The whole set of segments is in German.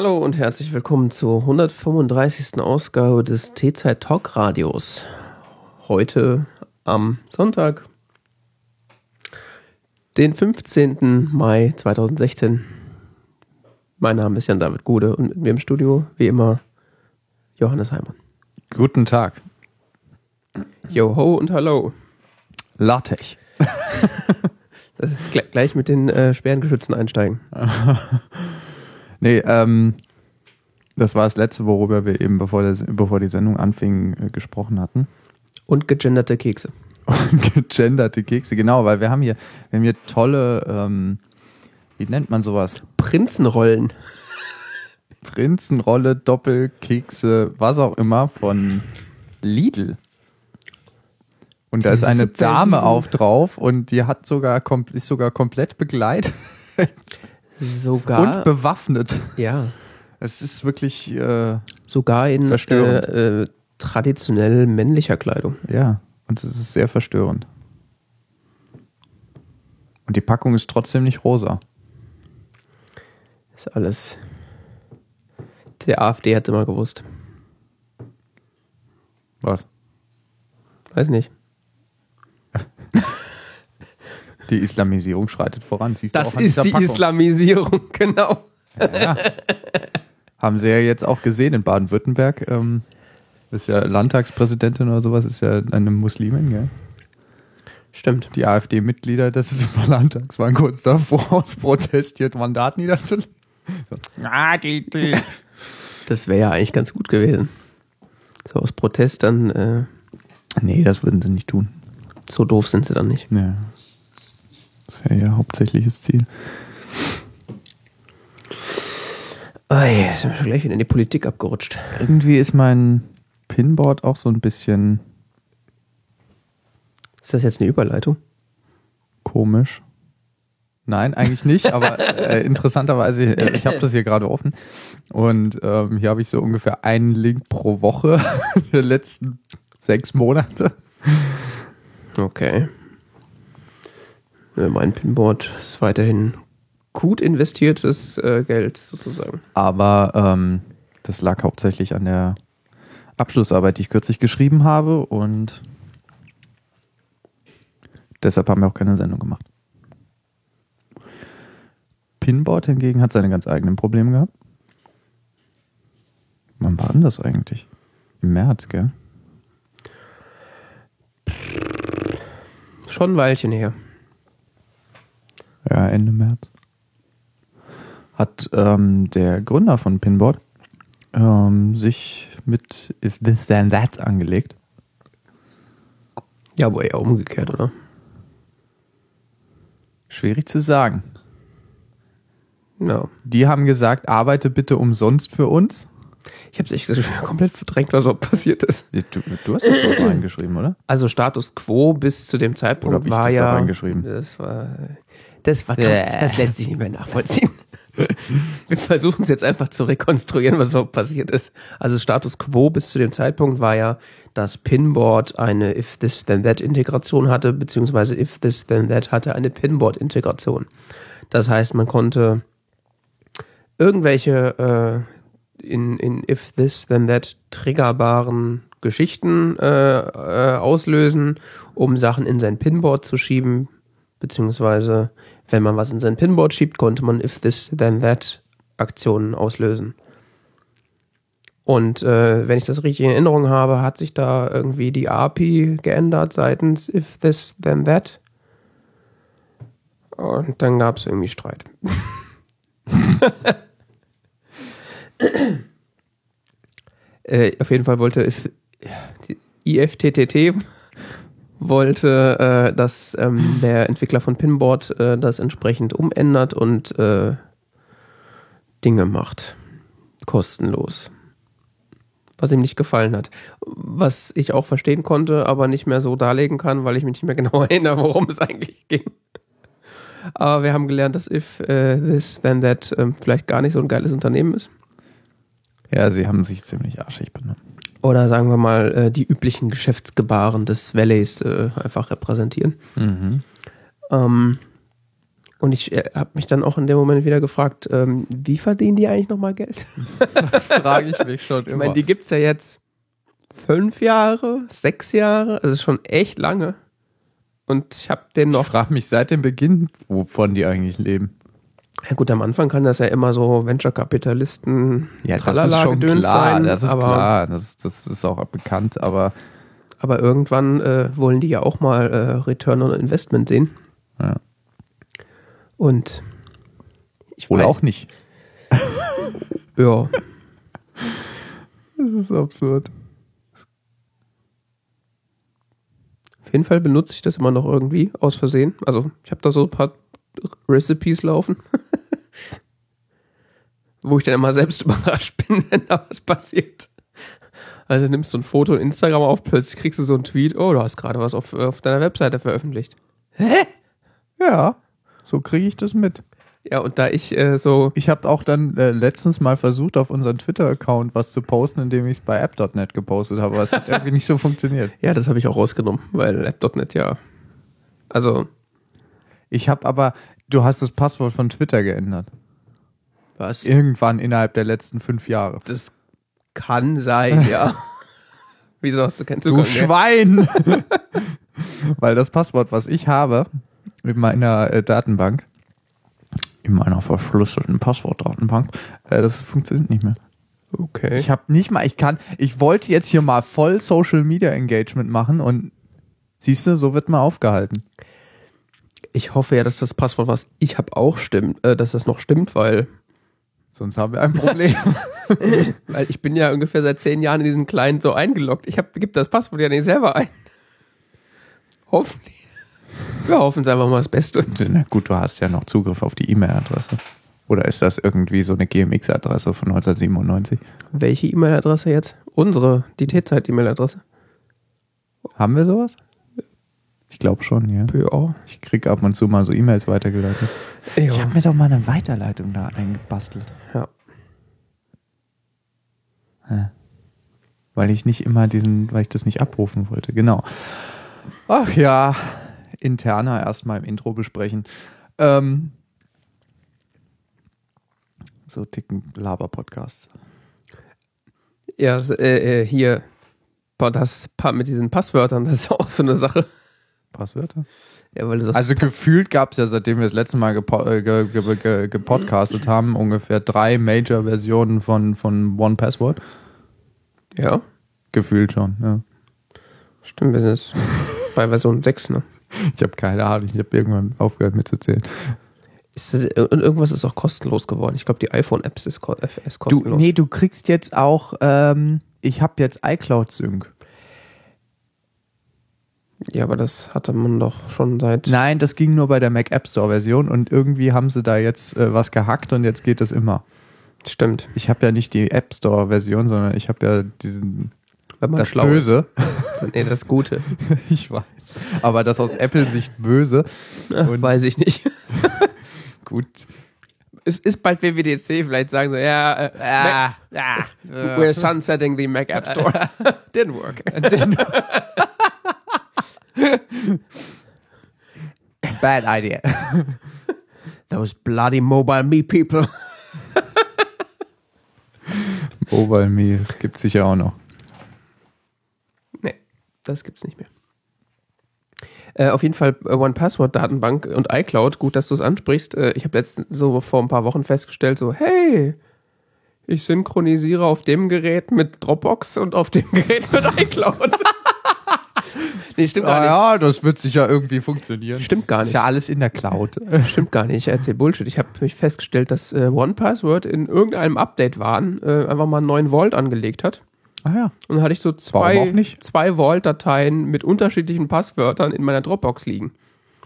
Hallo und herzlich willkommen zur 135. Ausgabe des T-Zeit Talk Radios. Heute am Sonntag, den 15. Mai 2016. Mein Name ist Jan David Gude und mit mir im Studio, wie immer, Johannes Heimann. Guten Tag. Yo ho und hallo. LaTeX. Das, gleich mit den äh, Sperrengeschützen einsteigen. nee, ähm, das war das letzte, worüber wir eben, bevor, das, bevor die Sendung anfing, äh, gesprochen hatten. Und gegenderte Kekse. Und gegenderte Kekse, genau, weil wir haben hier, wir haben hier tolle, ähm, wie nennt man sowas? Prinzenrollen. Prinzenrolle, Doppelkekse, was auch immer von Lidl. Und da ist eine Dame auf drauf und die hat sogar ist sogar komplett begleitet. Sogar. Und bewaffnet. Ja. Es ist wirklich äh, sogar in äh, äh, traditionell männlicher Kleidung. Ja, und es ist sehr verstörend. Und die Packung ist trotzdem nicht rosa. Ist alles. Der AfD hat es immer gewusst. Was? Weiß nicht. Die Islamisierung schreitet voran. Siehst das ist die Packung. Islamisierung, genau. Ja, ja. Haben sie ja jetzt auch gesehen in Baden-Württemberg. Ähm, ist ja Landtagspräsidentin oder sowas, ist ja eine Muslimin, gell? Stimmt. Die AfD-Mitglieder des Landtags waren kurz davor, aus Protest ihr Mandat niederzulegen. Ah, die, die. Das wäre ja eigentlich ganz gut gewesen. So aus Protest dann. Äh, nee, das würden sie nicht tun. So doof sind sie dann nicht. Ja. Wäre ja hauptsächliches Ziel. Oh ja, sind wir schon gleich wieder in die Politik abgerutscht. Irgendwie ist mein Pinboard auch so ein bisschen. Ist das jetzt eine Überleitung? Komisch. Nein, eigentlich nicht, aber äh, interessanterweise, äh, ich habe das hier gerade offen und ähm, hier habe ich so ungefähr einen Link pro Woche der letzten sechs Monate. Okay. Mein Pinboard ist weiterhin gut investiertes äh, Geld sozusagen. Aber ähm, das lag hauptsächlich an der Abschlussarbeit, die ich kürzlich geschrieben habe und deshalb haben wir auch keine Sendung gemacht. Pinboard hingegen hat seine ganz eigenen Probleme gehabt. Wann war denn das eigentlich? Im März, gell? Schon ein Weilchen her. Ja, Ende März. Hat ähm, der Gründer von Pinboard ähm, sich mit If This Then That angelegt. Ja, aber eher umgekehrt, oder? Schwierig zu sagen. No. Die haben gesagt, arbeite bitte umsonst für uns. Ich habe es echt komplett verdrängt, was auch passiert ist. Du, du hast es doch reingeschrieben, oder? Also Status Quo bis zu dem Zeitpunkt oder war das ja. Da reingeschrieben? Das war. Das war. Das lässt sich nicht mehr nachvollziehen. Wir versuchen es jetzt einfach zu rekonstruieren, was überhaupt passiert ist. Also Status Quo bis zu dem Zeitpunkt war ja, dass Pinboard eine If This Then That Integration hatte, beziehungsweise If This Then That hatte eine Pinboard Integration. Das heißt, man konnte irgendwelche äh, in, in If This Then That triggerbaren Geschichten äh, äh, auslösen, um Sachen in sein Pinboard zu schieben, beziehungsweise wenn man was in sein Pinboard schiebt, konnte man If This Then That Aktionen auslösen. Und äh, wenn ich das richtig in Erinnerung habe, hat sich da irgendwie die API geändert seitens If This Then That. Und dann gab es irgendwie Streit. äh, auf jeden Fall wollte if, die IFTTT wollte, äh, dass ähm, der Entwickler von Pinboard äh, das entsprechend umändert und äh, Dinge macht. Kostenlos. Was ihm nicht gefallen hat. Was ich auch verstehen konnte, aber nicht mehr so darlegen kann, weil ich mich nicht mehr genau erinnere, worum es eigentlich ging. Aber wir haben gelernt, dass If uh, This Then That ähm, vielleicht gar nicht so ein geiles Unternehmen ist. Ja, sie haben sich ziemlich arschig benommen. Oder sagen wir mal, äh, die üblichen Geschäftsgebaren des Valleys äh, einfach repräsentieren. Mhm. Ähm, Und ich äh, habe mich dann auch in dem Moment wieder gefragt, ähm, wie verdienen die eigentlich nochmal Geld? Das frage ich mich schon Ich meine, die gibt's ja jetzt fünf Jahre, sechs Jahre, also schon echt lange. Und ich habe den ich noch. frage mich seit dem Beginn, wovon die eigentlich leben. Ja gut, am Anfang kann das ja immer so Venture-Kapitalisten das ist schon klar, sein, das ist aber, klar, das, das ist auch bekannt, aber aber irgendwann äh, wollen die ja auch mal äh, Return on Investment sehen. Ja. Und ich weiß- auch nicht. Ja. Das ist absurd. Auf jeden Fall benutze ich das immer noch irgendwie aus Versehen. Also ich habe da so ein paar Recipes laufen, wo ich dann immer selbst überrascht bin, wenn da was passiert. Also nimmst du ein Foto in Instagram auf, plötzlich kriegst du so einen Tweet, oh, du hast gerade was auf, auf deiner Webseite veröffentlicht. Ja, so kriege ich das mit. Ja, und da ich äh, so, Ich habe auch dann äh, letztens mal versucht, auf unseren Twitter-Account was zu posten, indem ich es bei app.net gepostet habe, aber es hat irgendwie nicht so funktioniert. ja, das habe ich auch rausgenommen, weil App.net ja, also, Ich habe aber, du hast das Passwort von Twitter geändert. was? Irgendwann innerhalb der letzten fünf Jahre. Das kann sein, ja. Wieso hast du keinen Du Zugang? mehr? Schwein! Weil das Passwort, was ich habe, in meiner äh, Datenbank, in meiner verschlüsselten Passwortdatenbank, äh, das funktioniert nicht mehr. Okay. Ich habe nicht mal, ich kann, ich wollte jetzt hier mal voll Social Media Engagement machen und siehst du, so wird man aufgehalten. Ich hoffe ja, dass das Passwort, was ich habe, auch stimmt, äh, dass das noch stimmt, weil, Sonst haben wir ein Problem. weil ich bin ja ungefähr seit zehn Jahren in diesen Client so eingeloggt. Ich hab, gib das Passwort ja nicht selber ein. Hoffentlich. Wir hoffen es einfach mal das Beste. Na gut, du hast ja noch Zugriff auf die E-Mail-Adresse. Oder ist das irgendwie so eine GMX-Adresse von 1997? Welche E-Mail-Adresse jetzt? Unsere, die T-Zeit-E-Mail-Adresse. Haben wir sowas? Ich glaube schon, ja. Ja. Ich krieg ab und zu mal so E-Mails weitergeleitet. Ich ja. habe mir doch mal eine Weiterleitung da eingebastelt. ja. Weil ich nicht immer diesen, weil ich das nicht abrufen wollte, genau. Ach ja, interner erstmal im Intro besprechen. Ähm, so ticken Laber-Podcasts. Ja, äh, äh, hier, boah, das mit diesen Passwörtern, das ist ja auch so eine Sache. Passwörter? Ja, weil du Also gefühlt gab es ja, seitdem wir das letzte Mal gepo äh, ge ge ge gepodcastet haben, ungefähr drei Major-Versionen von, von One Password. ja, Gefühlt schon, ja. stimmt, wir sind jetzt bei Version 6, ne? Ich habe keine Ahnung, ich habe irgendwann aufgehört mitzuzählen. Ist das, und irgendwas ist auch kostenlos geworden. Ich glaube, die iPhone-Apps ist, ist Du, kostenlos. nee, du kriegst jetzt auch, ähm, ich habe jetzt iCloud Sync. Ja, aber das hatte man doch schon seit. Nein, das ging nur bei der Mac App Store Version und irgendwie haben sie da jetzt äh, was gehackt und jetzt geht das immer. Stimmt. Ich habe ja nicht die App Store Version, sondern ich habe ja diesen Wenn man das schlau Böse. Ist. Nee, das Gute. ich weiß. Aber das aus Apple Sicht Böse. Ach, weiß ich nicht. Gut. Es ist bald WWDC, vielleicht sagen sie, ja, äh, Ah, ah, we're sunsetting the Mac App Store. Didn't work. Bad idea. Those bloody mobile me people. Mobile Me, es gibt sicher auch noch. Nee, das gibt's nicht mehr. Äh, auf jeden Fall äh, One-Password-Datenbank und iCloud, gut, dass du es ansprichst. Äh, ich habe letztens so vor ein paar Wochen festgestellt, so, hey, ich synchronisiere auf dem Gerät mit Dropbox und auf dem Gerät mit iCloud. Nee, stimmt gar Ah nicht. ja, das wird sicher irgendwie funktionieren. Stimmt gar Ist nicht. ja alles in der Cloud. Stimmt gar nicht. Ich erzähl Bullshit. Ich habe mich festgestellt, dass äh, OnePassword in irgendeinem Update waren, äh, einfach mal einen neuen Vault angelegt hat. Ah ja. Und dann hatte ich so zwei, zwei Vault-Dateien mit unterschiedlichen Passwörtern in meiner Dropbox liegen.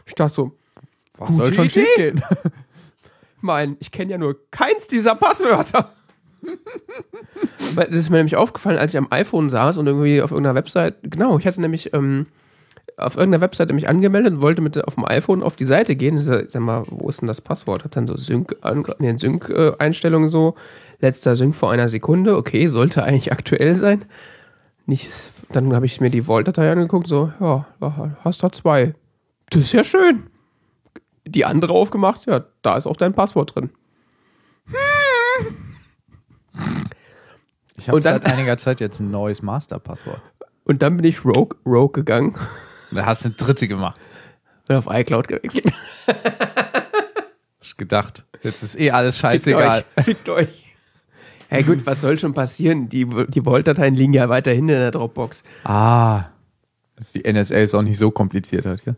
Ich dachte so, Was Gute soll schon Idee. schief gehen? mein, ich kenne ja nur keins dieser Passwörter. Das ist mir nämlich aufgefallen, als ich am iPhone saß und irgendwie auf irgendeiner Website, genau, ich hatte nämlich ähm, auf irgendeiner Webseite mich angemeldet und wollte mit auf dem iPhone auf die Seite gehen. Ich sag, sag mal, wo ist denn das Passwort? Hat dann so Sync, nee, Sync-Einstellungen so, letzter Sync vor einer Sekunde, okay, sollte eigentlich aktuell sein. Nicht, dann habe ich mir die Vault-Datei angeguckt, so, ja, hast da zwei. Das ist ja schön. die andere aufgemacht, ja, da ist auch dein Passwort drin. Ich habe seit einiger Zeit jetzt ein neues Masterpasswort. Und dann bin ich Rogue, Rogue gegangen Da hast du eine dritte gemacht. und auf iCloud gewechselt. Hast gedacht. Jetzt ist eh alles scheißegal. Fickt euch. Fickt euch. Hey gut, was soll schon passieren? Die, die Vault-Dateien liegen ja weiterhin in der Dropbox. Ah. Dass die NSA es auch nicht so kompliziert hat, gell?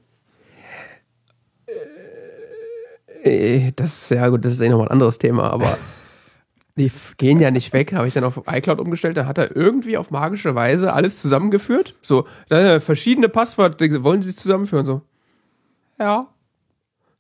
Äh, Das ist ja gut, das ist eh nochmal ein anderes Thema, aber die gehen ja nicht weg. Habe ich dann auf iCloud umgestellt, da hat er irgendwie auf magische Weise alles zusammengeführt. So, äh, verschiedene Passwörter, wollen sie es zusammenführen? So, ja.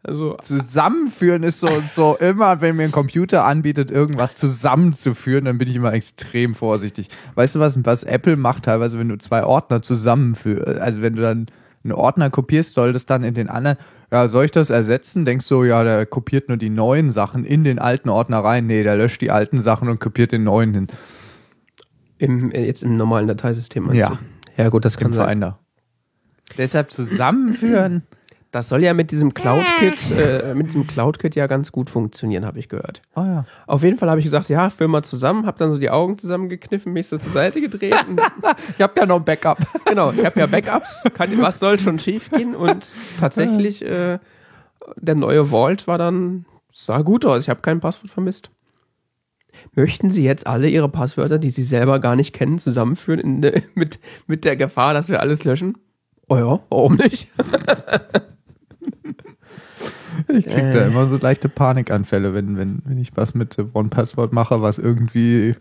Also, Zusammenführen ist so, so immer, wenn mir ein Computer anbietet, irgendwas zusammenzuführen, dann bin ich immer extrem vorsichtig. Weißt du was, was Apple macht teilweise, wenn du zwei Ordner zusammenführst, also wenn du dann einen Ordner kopierst, soll das dann in den anderen, ja, soll ich das ersetzen? Denkst du, ja, der kopiert nur die neuen Sachen in den alten Ordner rein. Nee, der löscht die alten Sachen und kopiert den neuen hin. im, äh, jetzt im normalen Dateisystem. meinst Ja. du? Ja, gut, das kann Im sein. Vereiner. Deshalb zusammenführen. Das soll ja mit diesem CloudKit, äh, mit diesem CloudKit ja ganz gut funktionieren, habe ich gehört. Oh ja. Auf jeden Fall habe ich gesagt, ja, führ mal zusammen, habe dann so die Augen zusammengekniffen, mich so zur Seite gedreht. Und, Ich habe ja noch ein Backup. genau, ich habe ja Backups, kann, was soll schon schief gehen? Und tatsächlich, äh, der neue Vault war dann, sah gut aus, ich habe kein Passwort vermisst. Möchten Sie jetzt alle Ihre Passwörter, die Sie selber gar nicht kennen, zusammenführen in, de- mit, mit der Gefahr, dass wir alles löschen? Oh ja, warum nicht? Ich krieg da immer so leichte Panikanfälle, wenn, wenn, wenn ich was mit One Password mache, was irgendwie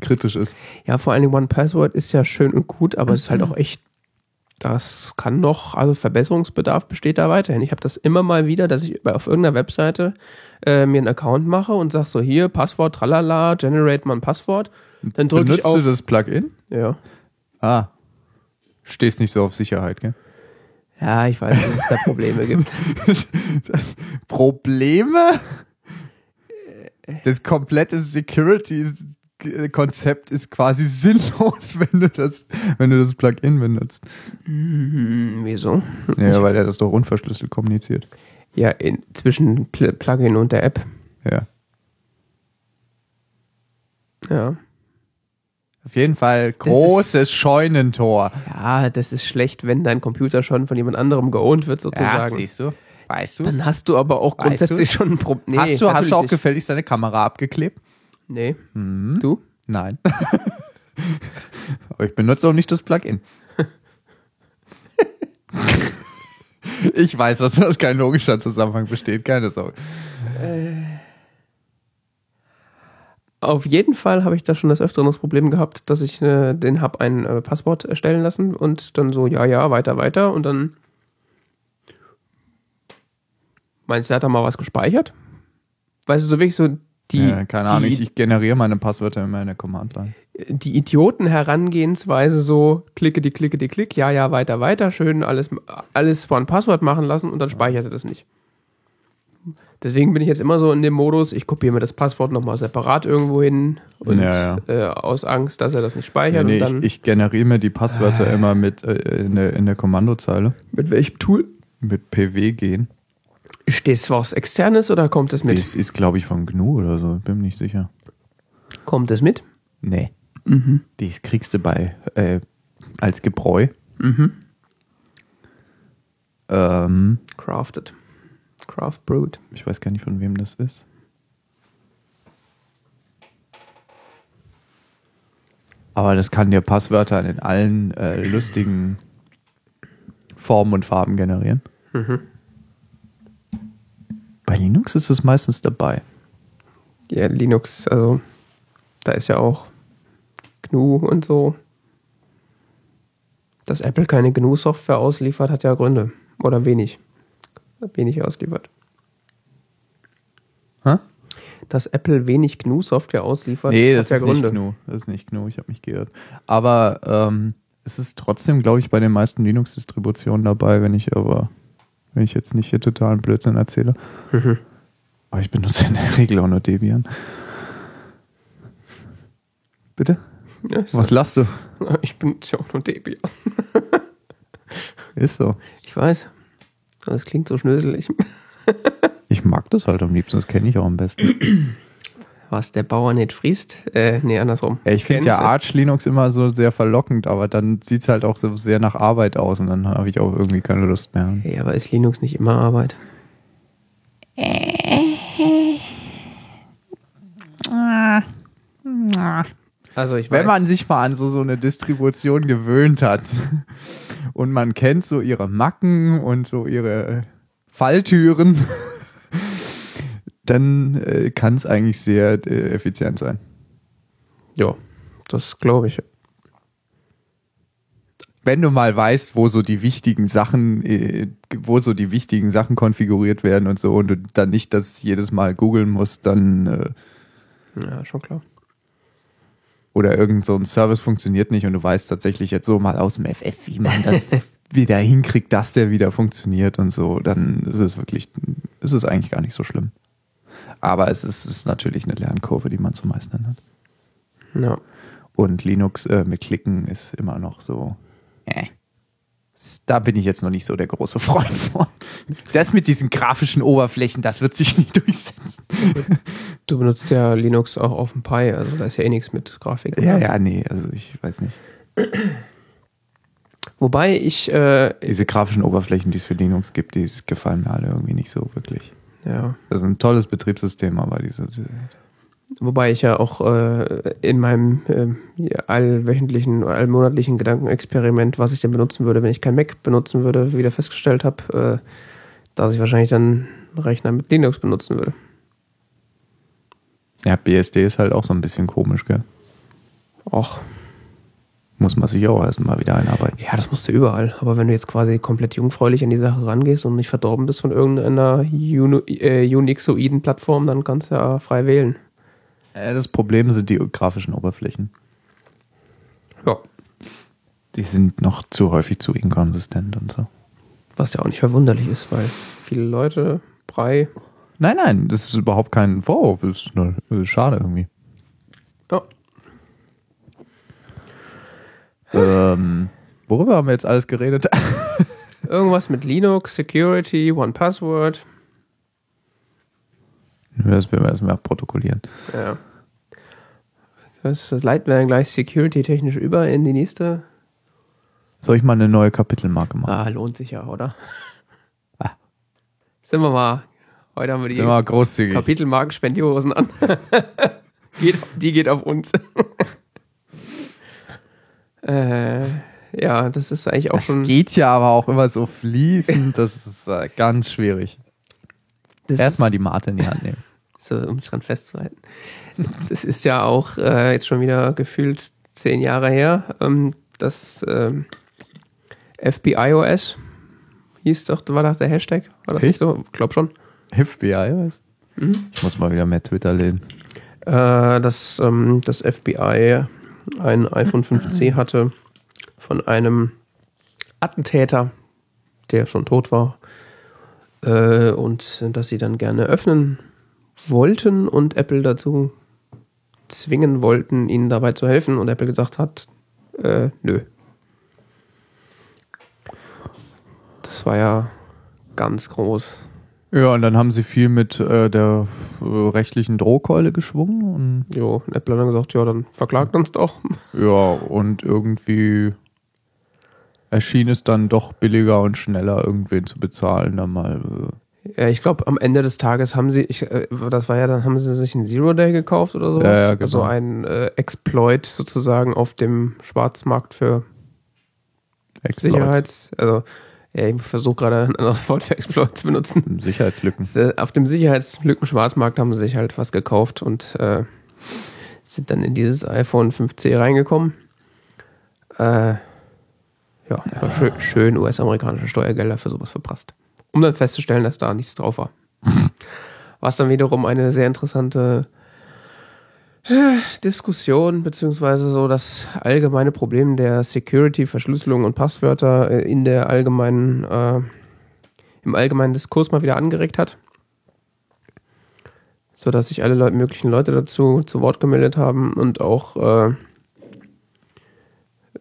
kritisch ist. Ja, vor allen Dingen One Password ist ja schön und gut, aber es ist halt auch echt, das kann noch, also Verbesserungsbedarf besteht da weiterhin. Ich habe das immer mal wieder, dass ich auf irgendeiner Webseite äh, mir einen Account mache und sag so, hier, Passwort, tralala, generate mal ein Passwort. Dann drücke ich Benutzt auf. du das Plugin? Ja. Ah. Stehst nicht so auf Sicherheit, gell? Ja, ich weiß, dass es da Probleme gibt. Probleme? Das komplette Security-Konzept ist quasi sinnlos, wenn du das, wenn du das Plugin benutzt. Hm, wieso? Ja, weil er das doch unverschlüsselt kommuniziert. Ja, in, zwischen Pl Plugin und der App. Ja. Ja. Auf jeden Fall großes Scheunentor. Ja, das ist schlecht, wenn dein Computer schon von jemand anderem geohnt wird, sozusagen. du. Weißt du? Dann hast du aber auch Weißt grundsätzlich schon ein Problem. Nee, hast du, hast du auch nicht. gefälligst deine Kamera abgeklebt? Nee. Mhm. Du? Nein. Aber ich benutze auch nicht das Plugin. ich weiß, dass das kein logischer Zusammenhang besteht, keine Sorge. Auf jeden Fall habe ich da schon das Öfteren das Problem gehabt, dass ich äh, den habe ein äh, Passwort erstellen lassen und dann so, ja, ja, weiter, weiter und dann meinst du, er hat da mal was gespeichert? Weißt du, so wirklich so die, ja, keine Ahnung, die, ich, ich generiere meine Passwörter immer in der Command-Line. die Idioten-Herangehensweise so, klicke die, klicke die, klick, ja, ja, weiter, weiter, schön alles, alles vor ein Passwort machen lassen und dann speichert er das nicht. Deswegen bin ich jetzt immer so in dem Modus, ich kopiere mir das Passwort nochmal separat irgendwo hin und Ja, Äh, aus Angst, dass er das nicht speichert nee, dann ich, ich generiere mir die Passwörter immer mit äh, in, der, in der Kommandozeile mit welchem Tool? mit PW gehen. Ist das was externes oder kommt das mit? Das ist, glaube ich, von GNU oder so, bin mir nicht sicher. Kommt das mit? Nee. Das kriegst du bei äh, als Gebräu. Mhm. Ähm, Crafted. Craft Brewed. ich weiß gar nicht, von wem das ist. Aber das kann dir Passwörter in allen äh, lustigen Formen und Farben generieren. Bei Linux ist es meistens dabei. Ja, Linux, also da ist ja auch GNU und so. Dass Apple keine GNU-Software ausliefert, hat ja Gründe. Oder wenig. Wenig ausliefert. Hä? Dass Apple wenig GNU-Software ausliefert, Nee, das ist Gründe. nicht GNU. Das ist nicht GNU, ich habe mich geirrt. Aber ähm, es ist trotzdem, glaube ich, bei den meisten Linux-Distributionen dabei, wenn ich aber, wenn ich jetzt nicht hier totalen Blödsinn erzähle. Aber ich benutze in der Regel auch nur Debian. Bitte? Ja, Was lachst du? sag, ich benutze ja auch nur Debian. Ist so. Ich weiß. Das klingt so schnöselig. Ich mag das halt am liebsten, das kenne ich auch am besten. Was der Bauer nicht frisst. Äh, nee, andersrum. Ja, ich finde ja Arch Linux immer so sehr verlockend, aber dann sieht es halt auch so sehr nach Arbeit aus und dann habe ich auch irgendwie keine Lust mehr. Hey, aber ist Linux nicht immer Arbeit? Also ich Wenn weiß, man sich mal an so, so eine Distribution gewöhnt hat und man kennt so ihre Macken und so ihre Falltüren, dann äh, kann es eigentlich sehr äh, effizient sein. ja, das glaube ich. Wenn du mal weißt, wo so die wichtigen Sachen, äh, wo so die wichtigen Sachen konfiguriert werden und so und du dann nicht das jedes Mal googeln musst, dann äh, Ja, schon klar. Oder irgend so ein Service funktioniert nicht und du weißt tatsächlich jetzt so mal aus dem FF, wie man das wieder hinkriegt, dass der wieder funktioniert und so, dann ist es wirklich, ist es eigentlich gar nicht so schlimm. Aber es ist, ist natürlich eine Lernkurve, die man zu meistern hat. Ja. Und Linux äh, mit Klicken ist immer noch so. Äh. Da bin ich jetzt noch nicht so der große Freund von. Das mit diesen grafischen Oberflächen, das wird sich nicht durchsetzen. Du benutzt ja Linux auch auf dem Pi, also da ist ja eh nichts mit Grafik. Ja, oder? ja, nee, also ich weiß nicht. Wobei ich, äh, Diese grafischen Oberflächen, die es für Linux gibt, die gefallen mir alle irgendwie nicht so wirklich. ja, Das ist ein tolles Betriebssystem, aber diese, diese wobei ich ja auch äh, in meinem ja, allwöchentlichen oder allmonatlichen Gedankenexperiment, was ich denn benutzen würde, wenn ich kein Mac benutzen würde, wieder festgestellt habe, äh, dass ich wahrscheinlich dann einen Rechner mit Linux benutzen würde. ja, BSD ist halt auch so ein bisschen komisch, gell? Och, Muss man sich auch erstmal wieder einarbeiten. ja, das musst du überall. Aber wenn du jetzt quasi komplett jungfräulich an die Sache rangehst und nicht verdorben bist von irgendeiner äh, Unixoiden Plattform, dann kannst du ja frei wählen. Äh, Das Problem sind die grafischen Oberflächen. Ja. Die sind noch zu häufig zu inkonsistent und so. Was ja auch nicht verwunderlich ist, weil viele Leute Brei. Nein, nein, das ist überhaupt kein Vorwurf. Das ist nur das ist schade irgendwie. Ja. Ähm, worüber haben wir jetzt alles geredet? Irgendwas mit Linux, Security, One Password. Das werden wir erstmal protokollieren. Ja. Das leiten wir dann gleich security-technisch über in die nächste. Soll ich mal eine neue Kapitelmarke machen? Ah, lohnt sich ja, oder? Ah. Sind wir mal. Heute haben wir die Sind wir mal großzügig. Kapitelmarken Spendiosen an. die geht auf uns. äh, ja, das ist eigentlich auch das schon. geht ja aber auch immer so fließend. Das ist äh, ganz schwierig. das Erstmal die Mate in die Hand nehmen. So, um sich dran festzuhalten. Das ist ja auch äh, jetzt schon wieder gefühlt zehn Jahre her. Ähm, das ähm, FBIOS hieß doch, war doch der Hashtag? War das Echt? nicht so? Ich glaube schon. FBI, was? Ich muss mal wieder mehr Twitter lesen. Äh, dass ähm, das FBI ein iPhone 5C hatte von einem Attentäter, der schon tot war. Äh, und dass sie dann gerne öffnen wollten und Apple dazu zwingen wollten, ihnen dabei zu helfen. Und Apple gesagt hat, äh, nö. Das war ja ganz groß. Ja, und dann haben sie viel mit äh, der äh, rechtlichen Drohkeule geschwungen. Und, Jo, und Apple hat dann gesagt, ja, dann verklagt uns doch. ja, und irgendwie erschien es dann doch billiger und schneller, irgendwen zu bezahlen, dann mal. Äh, Ja, ich glaube, am Ende des Tages haben sie, ich, äh, das war ja dann, haben sie sich einen Zero Day gekauft oder sowas. Ja, ja, genau. Also ein äh, Exploit sozusagen auf dem Schwarzmarkt für Exploits. Sicherheits, also ja, ich versuche gerade ein anderes Wort für Exploit zu benutzen. Sicherheitslücken. Äh, Auf dem Sicherheitslücken Schwarzmarkt haben sie sich halt was gekauft und äh, sind dann in dieses iPhone 5C reingekommen. Äh, ja, war schön, schön US-amerikanische Steuergelder für sowas verprasst. Um dann festzustellen, dass da nichts drauf war. Was dann wiederum eine sehr interessante äh, Diskussion, beziehungsweise so das allgemeine Problem der Security, Verschlüsselung und Passwörter äh, in der allgemeinen, äh, im allgemeinen Diskurs mal wieder angeregt hat. So dass sich alle Leute, möglichen Leute dazu zu Wort gemeldet haben und auch äh,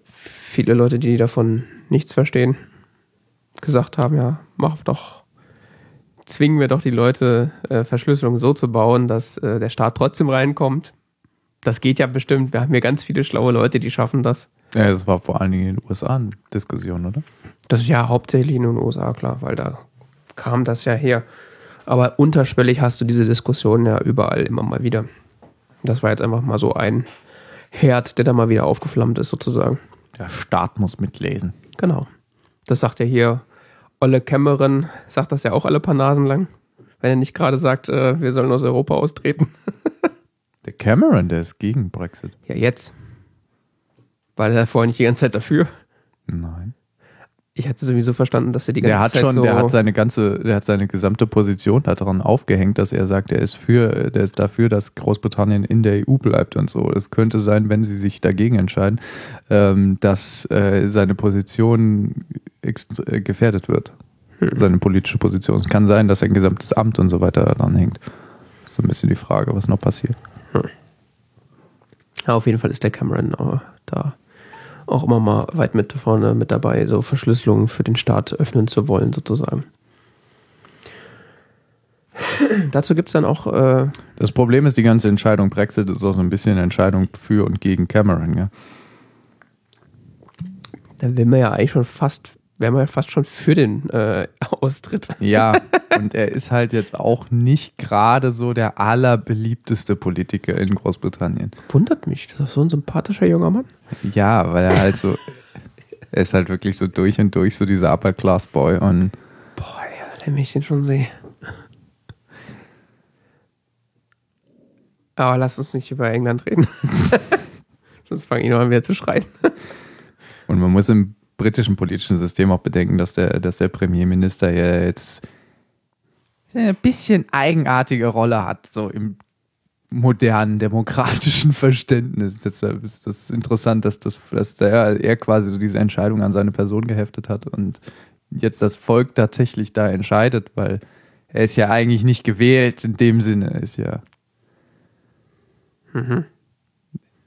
viele Leute, die davon nichts verstehen, gesagt haben, ja, mach doch, zwingen wir doch die Leute, äh, Verschlüsselung so zu bauen, dass äh, der Staat trotzdem reinkommt. Das geht ja bestimmt. Wir haben hier ganz viele schlaue Leute, die schaffen das. Ja, das war vor allen Dingen in den USA eine Diskussion, oder? Das ist ja hauptsächlich in den USA, klar, weil da kam das ja her. Aber unterschwellig hast du diese Diskussion ja überall immer mal wieder. Das war jetzt einfach mal so ein Herd, der da mal wieder aufgeflammt ist, sozusagen. Der Staat muss mitlesen. Genau. Das sagt ja hier Olle Cameron, sagt das ja auch alle paar Nasen lang. Wenn er nicht gerade sagt, äh, wir sollen aus Europa austreten. Der Cameron, der ist gegen Brexit. Ja, jetzt. War der vorher nicht die ganze Zeit dafür? Nein. Ich hatte sowieso verstanden, dass er die ganze Der hat Zeit schon, so der hat seine ganze, der hat seine gesamte Position daran aufgehängt, dass er sagt, er ist für, der ist dafür, dass Großbritannien in der EU bleibt und so. Es könnte sein, wenn sie sich dagegen entscheiden, ähm, dass äh, seine Position äh, gefährdet wird. Seine politische Position. Es kann sein, dass sein gesamtes Amt und so weiter daran hängt. Das ist so ein bisschen die Frage, was noch passiert. Ja, auf jeden Fall ist der Cameron äh, da auch immer mal weit mit vorne mit dabei, so Verschlüsselungen für den Staat öffnen zu wollen, sozusagen. Dazu gibt es dann auch, äh, Das Problem ist, die ganze Entscheidung Brexit ist auch so ein bisschen eine Entscheidung für und gegen Cameron. Ja? da will man ja eigentlich schon fast, wären wir ja fast schon für den äh, Austritt. Ja, und er ist halt jetzt auch nicht gerade so der allerbeliebteste Politiker in Großbritannien. Wundert mich, das ist doch so ein sympathischer junger Mann. Ja, weil er halt so, er ist halt wirklich so durch und durch so dieser Upper Class Boy und Boah, ja, wenn ich den schon sehe. Aber lass uns nicht über England reden. Sonst fange ich noch an wieder zu schreien. Und man muss im britischen politischen System auch bedenken, dass der, dass der Premierminister ja jetzt eine bisschen eigenartige Rolle hat, so im modernen demokratischen Verständnis. Deshalb ist das interessant, dass, das, dass der, er quasi so diese Entscheidung an seine Person geheftet hat und jetzt das Volk tatsächlich da entscheidet, weil er ist ja eigentlich nicht gewählt in dem Sinne, er ist ja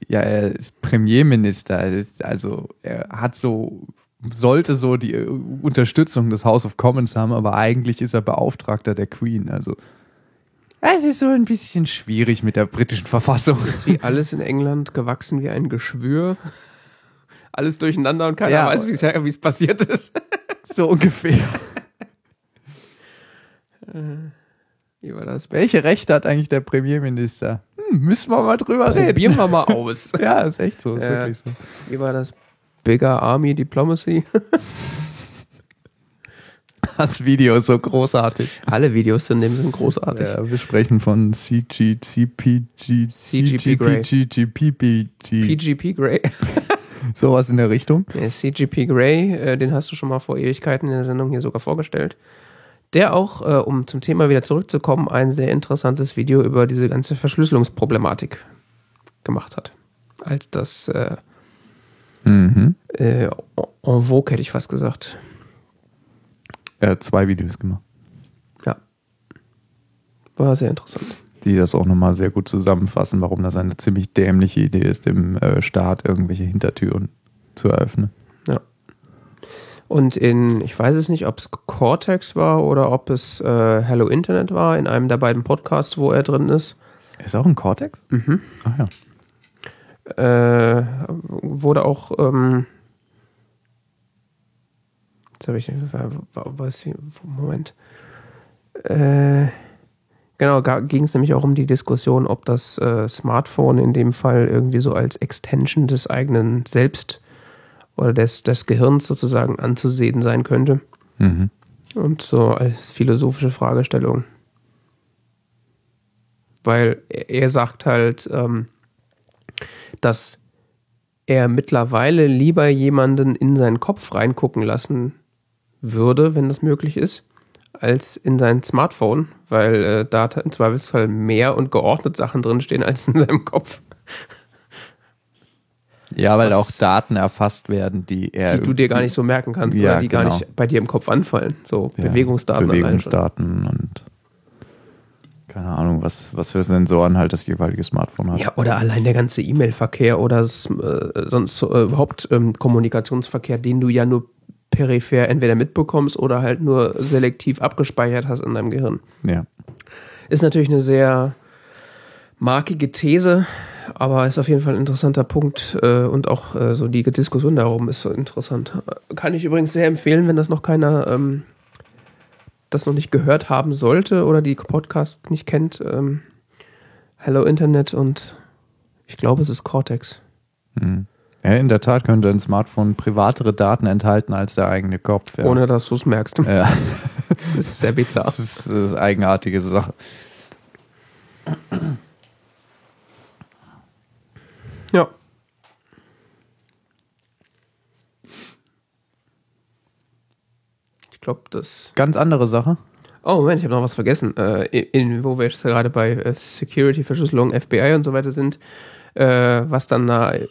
ja, er ist Premierminister, er ist, also er hat so, sollte so die äh, Unterstützung des House of Commons haben, aber eigentlich ist er Beauftragter der Queen. Also es ist so ein bisschen schwierig mit der britischen Verfassung. Ist wie alles in England gewachsen wie ein Geschwür. Alles durcheinander und keiner Ja, weiß, wie es passiert ist. So ungefähr. Wie war das? Welche Rechte hat eigentlich der Premierminister? Hm, müssen wir mal drüber reden. Probieren wir mal aus. Ja, ist echt so. Ist Ja. wirklich so. Wie war das? Bigger Army Diplomacy. Das Video ist so großartig. Alle Videos zu dem sind großartig. Ja, wir sprechen von CG, CPG, CGP. PPG. PGP Grey. Sowas in der Richtung. Der CGP Grey, äh, den hast du schon mal vor Ewigkeiten in der Sendung hier sogar vorgestellt. Der auch, äh, um zum Thema wieder zurückzukommen, ein sehr interessantes Video über diese ganze Verschlüsselungsproblematik gemacht hat. Als das äh, Mhm. äh, en vogue, hätte ich fast gesagt. Er hat zwei Videos gemacht, Ja. War sehr interessant. die das auch nochmal sehr gut zusammenfassen, warum das eine ziemlich dämliche Idee ist, dem äh, Staat irgendwelche Hintertüren zu eröffnen. Ja. Und in, ich weiß es nicht, ob es Cortex war oder ob es äh, Hello Internet war, in einem der beiden Podcasts, wo er drin ist, Ist auch ein Cortex? Mhm. Ach ja. Äh, wurde auch, ähm, jetzt habe ich, was, Moment, äh, genau, ging es nämlich auch um die Diskussion, ob das äh, Smartphone in dem Fall irgendwie so als Extension des eigenen Selbst oder des, des Gehirns sozusagen anzusehen sein könnte. Mhm. Und so als philosophische Fragestellung. Weil er, sagt halt, ähm, dass er mittlerweile lieber jemanden in seinen Kopf reingucken lassen würde, wenn das möglich ist, als in sein Smartphone, weil äh, da im Zweifelsfall mehr und geordnet Sachen drinstehen als in seinem Kopf, Ja, weil Was- auch Daten erfasst werden, die er. die du dir gar nicht so merken kannst Ja, oder die gar genau. nicht bei dir im Kopf anfallen. So Ja, Bewegungsdaten. Bewegungsdaten und keine Ahnung, was, was für Sensoren halt das jeweilige Smartphone hat. Ja, oder allein der ganze E-Mail-Verkehr oder äh, sonst äh, überhaupt ähm, Kommunikationsverkehr, den du ja nur peripher entweder mitbekommst oder halt nur selektiv abgespeichert hast in deinem Gehirn. Ja. Ist natürlich eine sehr markige These, aber ist auf jeden Fall ein interessanter Punkt äh, und auch äh, so die Diskussion darum ist so interessant. Kann ich übrigens sehr empfehlen, wenn das noch keiner ähm, das noch nicht gehört haben sollte oder die Podcast nicht kennt. Ähm, Hello Internet und ich glaube, es ist Cortex. Hm. Ja, in der Tat könnte ein Smartphone privatere Daten enthalten als der eigene Kopf. Ja. Ohne dass du es merkst. Ja. Das ist sehr bizarr. Das ist, eine eigenartige Sache. Ja. Ich glaube, das. Ganz andere Sache. Oh, Moment, ich habe noch was vergessen. Äh, in, wo wir jetzt gerade bei äh, Security, Verschlüsselung, FBI und so weiter sind, äh, was dann da äh,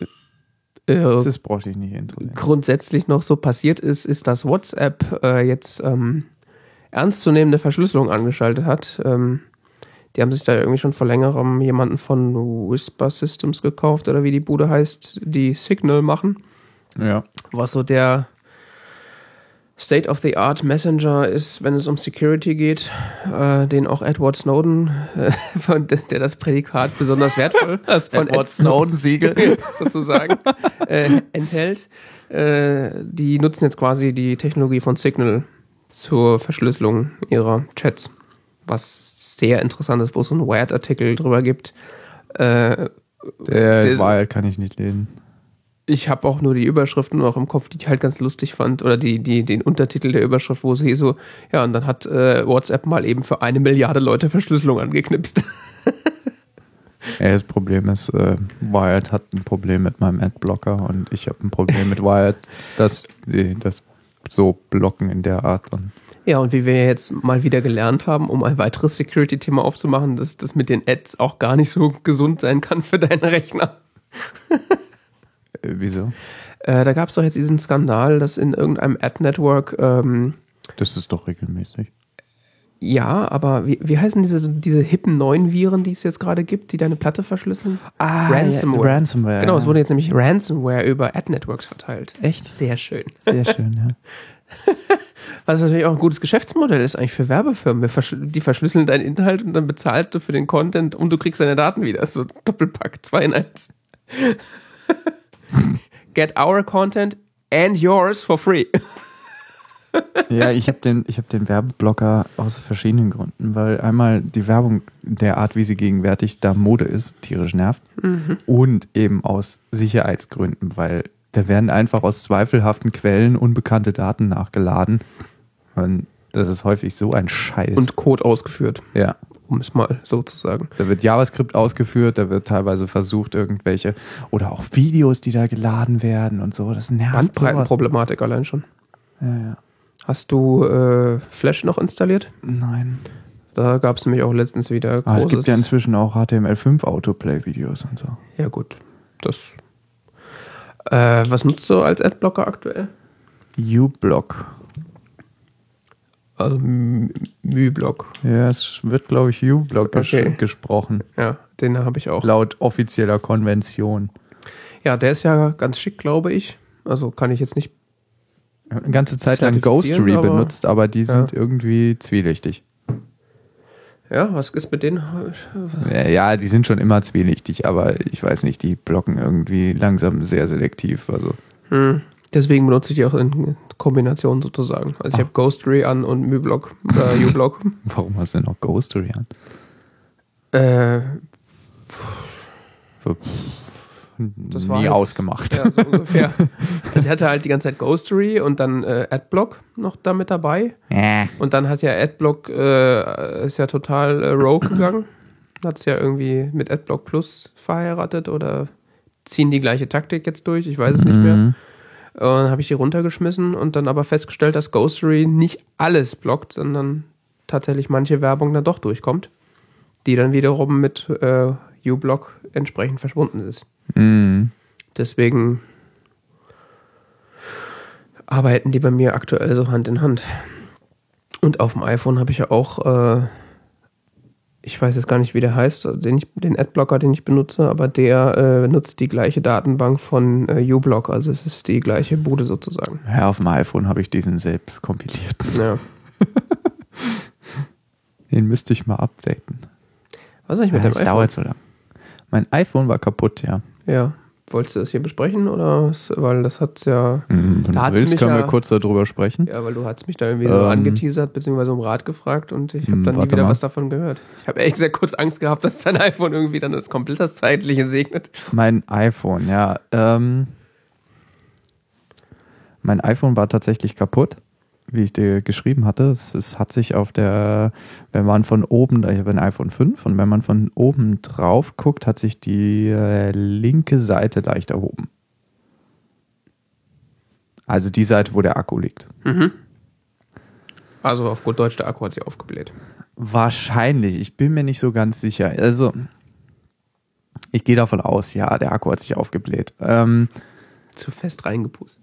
Das brauchte ich nicht interessieren. grundsätzlich noch so passiert ist, ist, dass WhatsApp äh, jetzt ähm, ernstzunehmende Verschlüsselung angeschaltet hat. Ähm, die haben sich da irgendwie schon vor längerem jemanden von Whisper Systems gekauft oder wie die Bude heißt, die Signal machen. Ja. was so der State-of-the-Art Messenger ist, wenn es um Security geht, äh, den auch Edward Snowden, äh, von, der das Prädikat besonders wertvoll von Edward Snowden-Siegel. sozusagen äh, enthält. Äh, die nutzen jetzt quasi die Technologie von Signal zur Verschlüsselung ihrer Chats, was sehr interessant ist, wo es so einen Wired-Artikel drüber gibt. Äh, Der Der- Wahl kann ich nicht lesen. Ich habe auch nur die Überschriften noch im Kopf, die ich halt ganz lustig fand. Oder die, die, den Untertitel der Überschrift, wo sie so, ja, und dann hat äh, WhatsApp mal eben für eine Milliarde Leute Verschlüsselung angeknipst. Ja, das Problem ist, äh, Wired hat ein Problem mit meinem Adblocker und ich habe ein Problem mit Wired, die das so blocken in der Art. Und Ja, und wie wir jetzt mal wieder gelernt haben, um ein weiteres Security-Thema aufzumachen, dass das mit den Ads auch gar nicht so gesund sein kann für deinen Rechner. äh, wieso? Äh, da gab es doch jetzt diesen Skandal, dass in irgendeinem Ad-Network, ähm, Das ist doch regelmäßig. ja, aber wie, wie heißen diese, diese hippen neuen Viren, die es jetzt gerade gibt, die deine Platte verschlüsseln? Ransomware. Ja, Ransomware. Genau, es wurde jetzt nämlich Ransomware über Ad-Networks verteilt. Echt? Sehr schön. Sehr schön, ja. Was natürlich auch ein gutes Geschäftsmodell ist eigentlich für Werbefirmen. Die verschlüsseln deinen Inhalt und dann bezahlst du für den Content und du kriegst deine Daten wieder. So Doppelpack, zwei in eins. Get our content and yours for free. Ja, ich habe den, ich hab den Werbeblocker aus verschiedenen Gründen, weil einmal die Werbung der Art, wie sie gegenwärtig da Mode ist, tierisch nervt. Und eben aus Sicherheitsgründen, weil da werden einfach aus zweifelhaften Quellen unbekannte Daten nachgeladen. Und das ist häufig so ein Scheiß. Und Code ausgeführt, ja, um es mal so zu sagen. da wird JavaScript ausgeführt, da wird teilweise versucht, irgendwelche oder auch Videos, die da geladen werden und so. Das nervt. sowas. Bandbreitenproblematik allein schon. Ja, ja. Hast du äh, Flash noch installiert? Nein. Da gab es nämlich auch letztens wieder Ah, es gibt ja inzwischen auch HTML5 Autoplay-Videos und so. Ja, gut. Das. Äh, was nutzt du als Adblocker aktuell? uBlock. Also M- MyBlock. Ja, es wird, glaube ich, uBlock ges Okay. gesprochen. Ja, den habe ich auch. Laut offizieller Konvention. Ja, der ist ja ganz schick, glaube ich. Also kann ich jetzt nicht. Ich habe eine ganze Zeit lang Ghostery aber- benutzt, aber die sind irgendwie zwielichtig. Ja, was ist mit denen? Ja, ja, die sind schon immer zwielichtig, aber ich weiß nicht, die blocken irgendwie langsam sehr selektiv. Also Hm. Deswegen benutze ich die auch in Kombination sozusagen. Also ich Ah. habe Ghostery an und MyBlock, äh, uBlock. warum hast du denn noch Ghostery an? äh, Das war Nie jetzt- ausgemacht. ja, so ungefähr. Also ich hatte halt die ganze Zeit Ghostery und dann äh, Adblock noch da mit dabei. Äh. Und dann hat ja Adblock, äh, ist ja total äh, rogue gegangen. Hat es ja irgendwie mit Adblock Plus verheiratet oder ziehen die gleiche Taktik jetzt durch, ich weiß es nicht mehr. Und dann habe ich die runtergeschmissen und dann aber festgestellt, dass Ghostery nicht alles blockt, sondern tatsächlich manche Werbung dann doch durchkommt, die dann wiederum mit äh, uBlock entsprechend verschwunden ist. Mhm. Deswegen arbeiten die bei mir aktuell so Hand in Hand. Und auf dem iPhone habe ich ja auch äh, ich weiß jetzt gar nicht, wie der heißt, den, ich, den Adblocker, den ich benutze, aber der äh, nutzt die gleiche Datenbank von äh, uBlock, also es ist die gleiche Bude sozusagen. Ja, auf dem iPhone habe ich diesen selbst kompiliert. Ja. Den müsste ich mal updaten. Was ist eigentlich mit Ja, dem das iPhone? dauert so lang. Mein iPhone war kaputt, ja. Ja. Wolltest du das hier besprechen oder? Weil das hat's ja. Wenn Da du hat's willst, mich können ja- wir kurz darüber sprechen. Ja, weil du hast mich da irgendwie so Ähm, angeteasert, beziehungsweise um Rat gefragt und ich habe Hm, dann nie wieder mal. was davon gehört. Ich habe ehrlich gesagt kurz Angst gehabt, dass dein iPhone irgendwie dann das komplett das Zeitliche segnet. Mein iPhone, ja. Ähm, mein iPhone war tatsächlich kaputt, wie ich dir geschrieben hatte. Es, es hat sich auf der, wenn man von oben, ich habe ein iPhone 5 und wenn man von oben drauf guckt, hat sich die äh, linke Seite leicht erhoben. Also die Seite, wo der Akku liegt. Also auf gut Deutsch, der Akku hat sich aufgebläht. Wahrscheinlich, ich bin mir nicht so ganz sicher. Also, ich gehe davon aus, ja, der Akku hat sich aufgebläht. Ähm, Zu fest reingepustet.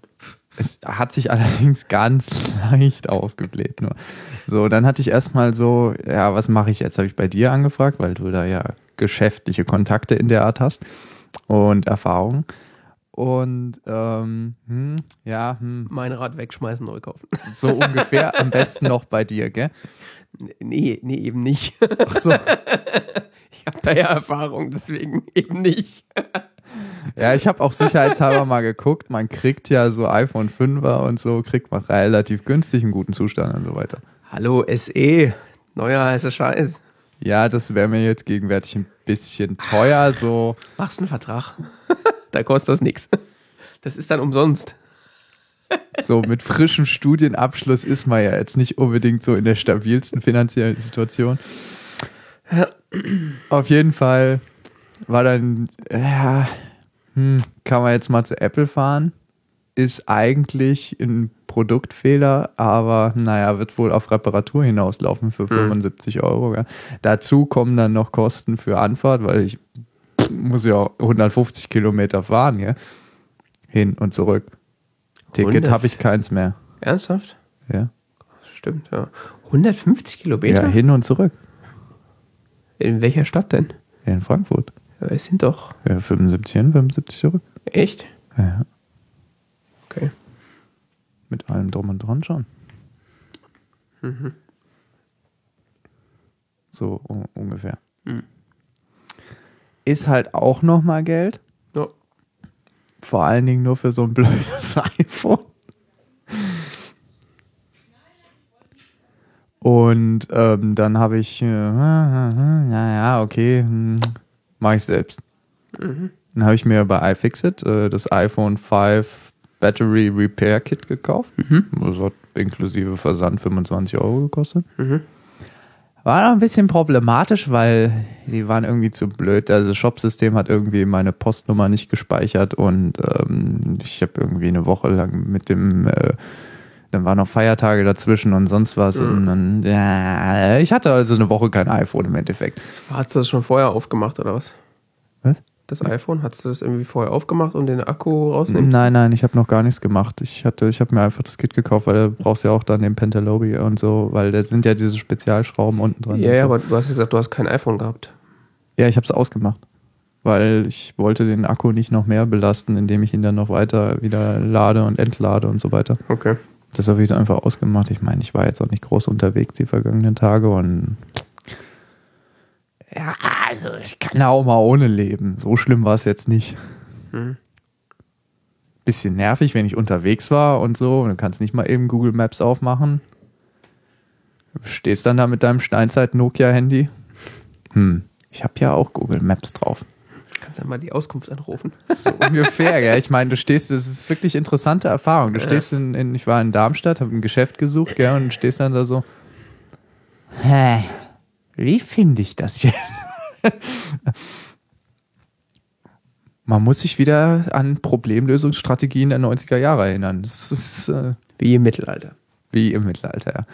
Es hat sich allerdings ganz leicht aufgebläht nur. So, dann hatte ich erstmal so, ja, was mache ich jetzt? Habe ich bei dir angefragt, weil du da ja geschäftliche Kontakte in der Art hast und Erfahrung. Und ähm, hm, ja, hm, Mein Rad wegschmeißen, neu kaufen. so ungefähr. Am besten noch bei dir, gell? Nee, nee, eben nicht. Ach so. Ich habe da ja Erfahrung, deswegen eben nicht. Ja, ich habe auch sicherheitshalber mal geguckt. Man kriegt ja so iPhone 5er und so, kriegt man relativ günstig einen guten Zustand und so weiter. Hallo, SE. Neuer heißer Scheiß. Ja, das wäre mir jetzt gegenwärtig ein bisschen teuer, so. Machst einen Vertrag. da kostet das nichts. Das ist dann umsonst. So mit frischem Studienabschluss ist man ja jetzt nicht unbedingt so in der stabilsten finanziellen Situation. Auf jeden Fall war dann, ja, hm, kann man jetzt mal zu Apple fahren. Ist eigentlich ein Produktfehler, aber naja, wird wohl auf Reparatur hinauslaufen für 75 Euro. Ja. Dazu kommen dann noch Kosten für Anfahrt, weil ich muss ja 150 Kilometer fahren, ja. Hin und zurück. Ticket 100? habe ich keins mehr. Ernsthaft? Ja. Stimmt, ja. 150 Kilometer? ja, hin und zurück. In welcher Stadt denn? In Frankfurt. Ja, Es sind doch. Ja, 75 hin, 75 zurück. Echt? Ja, Okay. mit allem drum und dran schon. So u- ungefähr. Mhm. Ist halt auch nochmal Geld. Ja. Vor allen Dingen nur für so ein blödes iPhone. Und ähm, dann habe ich, äh, naja, okay, hm, mache ich selbst. Dann habe ich mir bei iFixit äh, das iPhone 5 Battery Repair Kit gekauft. Das hat inklusive Versand 25 Euro gekostet. War noch ein bisschen problematisch, weil die waren irgendwie zu blöd. Also das Shop-System hat irgendwie meine Postnummer nicht gespeichert und ähm, ich habe irgendwie eine Woche lang mit dem, äh, dann waren noch Feiertage dazwischen und sonst was. Und dann, ja, ich hatte also eine Woche kein iPhone im Endeffekt. Hast du das schon vorher aufgemacht oder was? Was? Das iPhone? Hast du das irgendwie vorher aufgemacht und den Akku rausnehmen? Nein, nein, ich habe noch gar nichts gemacht. Ich hatte, ich habe mir einfach das Kit gekauft, weil du brauchst ja auch dann den Pentalobi und so, weil da sind ja diese Spezialschrauben unten dran. Ja, ja, so. aber du hast gesagt, du hast kein iPhone gehabt. Ja, ich habe es ausgemacht, weil ich wollte den Akku nicht noch mehr belasten, indem ich ihn dann noch weiter wieder lade und entlade und so weiter. Okay. Das habe ich so einfach ausgemacht. Ich meine, ich war jetzt auch nicht groß unterwegs die vergangenen Tage und ja, also ich kann auch mal ohne leben. So schlimm war es jetzt nicht. Mhm. Bisschen nervig, wenn ich unterwegs war und so. Und du kannst nicht mal eben Google Maps aufmachen. Du stehst dann da mit deinem Steinzeit-Nokia-Handy. Hm, ich habe ja auch Google Maps drauf. Ja mal die Auskunft anrufen. So ungefähr, ja. Ich meine, du stehst, das ist wirklich interessante Erfahrung. Du stehst in, in ich war in Darmstadt, habe ein Geschäft gesucht, gell, und stehst dann da so. Hä? Wie finde ich das jetzt? Man muss sich wieder an Problemlösungsstrategien der 90er Jahre erinnern. Das ist äh, Wie im Mittelalter. wie im Mittelalter, ja.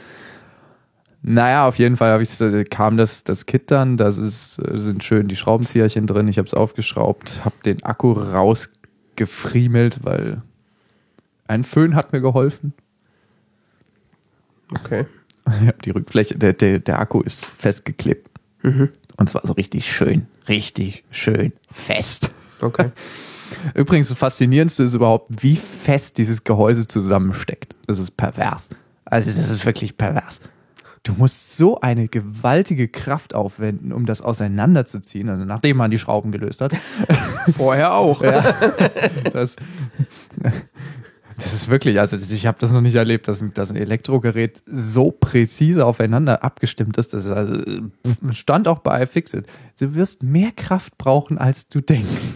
Naja, auf jeden Fall ich, äh, kam das, das Kit dann, da ist, äh, sind schön die Schraubenzieherchen drin, ich habe es aufgeschraubt, habe den Akku rausgefriemelt, weil ein Föhn hat mir geholfen. Okay. Ja, die Rückfläche, der, der, der Akku ist festgeklebt. Und zwar so richtig schön, richtig schön fest. Okay. Übrigens, das Faszinierendste ist überhaupt, wie fest dieses Gehäuse zusammensteckt. Das ist pervers. Also, das ist wirklich pervers. Du musst so eine gewaltige Kraft aufwenden, um das auseinanderzuziehen, also nachdem man die Schrauben gelöst hat. Vorher auch. Ja, das, das ist wirklich, also ich habe das noch nicht erlebt, dass ein, dass ein Elektrogerät so präzise aufeinander abgestimmt ist. Das also, stand auch bei iFixit. Du wirst mehr Kraft brauchen, als du denkst.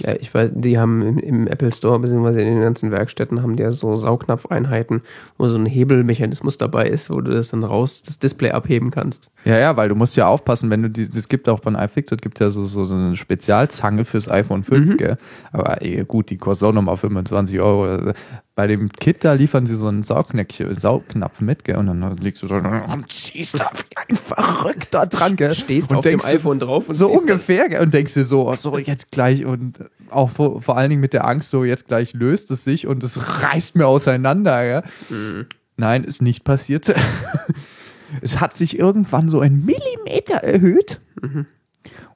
Ja, ich weiß, die haben im, im Apple Store beziehungsweise in den ganzen Werkstätten haben die ja so Saugnapfeinheiten, wo so ein Hebelmechanismus dabei ist, wo du das dann raus, das Display abheben kannst. Ja, ja, weil du musst ja aufpassen, wenn du die, das gibt auch bei iFixit, gibt ja so, so, so eine Spezialzange fürs iPhone 5, Mhm. gell? Aber ey, gut, die kostet auch nochmal 25 Euro. Bei dem Kit, da liefern sie so einen Saugnäpfchen, Saugnapf mit, gell? Und dann liegst du so und ziehst da wie ein Verrückter dran, gell? Stehst und auf dem iPhone drauf und so ungefähr, gell? Und denkst dir so, oh, so jetzt gleich und auch vor, vor allen Dingen mit der Angst, so jetzt gleich löst es sich und es reißt mir auseinander, gell? Mhm. Nein, ist nicht passiert. es hat sich irgendwann so ein Millimeter erhöht. Mhm.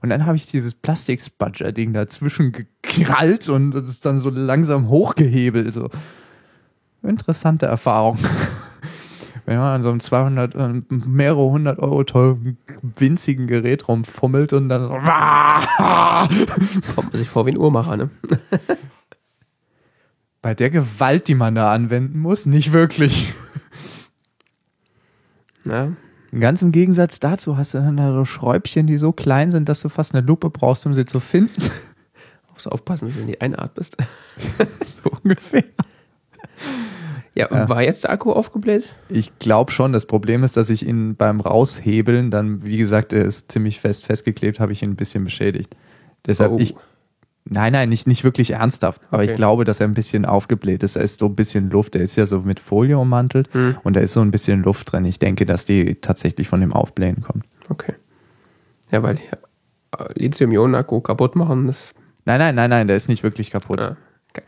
Und dann habe ich dieses Plastik-Spudger-Ding dazwischen gekrallt und es ist dann so langsam hochgehebelt. So. Interessante Erfahrung. Wenn man an so einem 200, äh, mehrere hundert Euro teuren, winzigen Gerät rumfummelt und dann Kommt man sich vor wie ein Uhrmacher, ne? bei der Gewalt, die man da anwenden muss, nicht wirklich. Ja. Ganz im Gegensatz dazu hast du dann da so Schräubchen, die so klein sind, dass du fast eine Lupe brauchst, um sie zu finden. Musst aufpassen, wenn du die einatmest. so ungefähr. Ja, und Ja. war jetzt der Akku aufgebläht? Ich glaube schon. Das Problem ist, dass ich ihn beim Raushebeln dann, wie gesagt, er ist ziemlich fest festgeklebt, habe ich ihn ein bisschen beschädigt. Deshalb, Oh. ich, nein, nein, nicht, nicht wirklich ernsthaft. Aber ich Okay. glaube, dass er ein bisschen aufgebläht ist. Er ist so ein bisschen Luft. Er ist ja so mit Folie ummantelt Hm. und da ist so ein bisschen Luft drin. Ich denke, dass die tatsächlich von dem Aufblähen kommt. Okay. Ja, weil ja, Lithium-Ionen-Akku kaputt machen, das Nein, nein, nein, nein, der ist nicht wirklich kaputt. ja,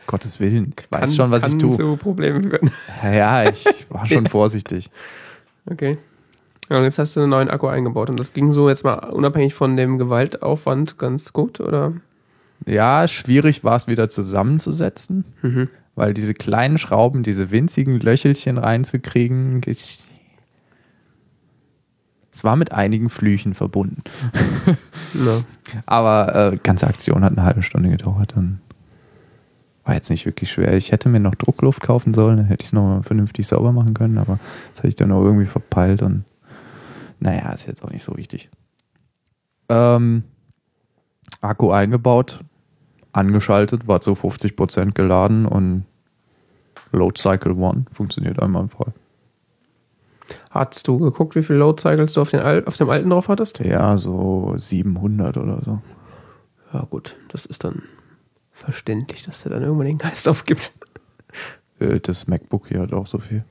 Gottes Willen. Ich weiß kann, schon, was kann ich tue. zu Problemen führen. Ja, ich war schon vorsichtig. Okay. Ja, und jetzt hast du einen neuen Akku eingebaut und das ging so jetzt mal unabhängig von dem Gewaltaufwand ganz gut, oder? Ja, schwierig war es wieder zusammenzusetzen, Mhm. weil diese kleinen Schrauben, diese winzigen Löchelchen reinzukriegen, ich, es war mit einigen Flüchen verbunden. Ja. Aber äh, ganze Aktion hat eine halbe Stunde gedauert. Dann war jetzt nicht wirklich schwer. Ich hätte mir noch Druckluft kaufen sollen, dann hätte ich es noch vernünftig sauber machen können, aber das hatte ich dann auch irgendwie verpeilt und naja, ist jetzt auch nicht so wichtig. Ähm, Akku eingebaut, angeschaltet, war zu 50% geladen und Load Cycle One funktioniert einwandfrei. Hast du geguckt, wie viele Load Cycles du auf, den Al auf dem alten drauf hattest? Ja, so 700 oder so. Ja, gut, das ist dann verständlich, dass der dann irgendwann den Geist aufgibt. Äh, Das MacBook hier hat auch so viel.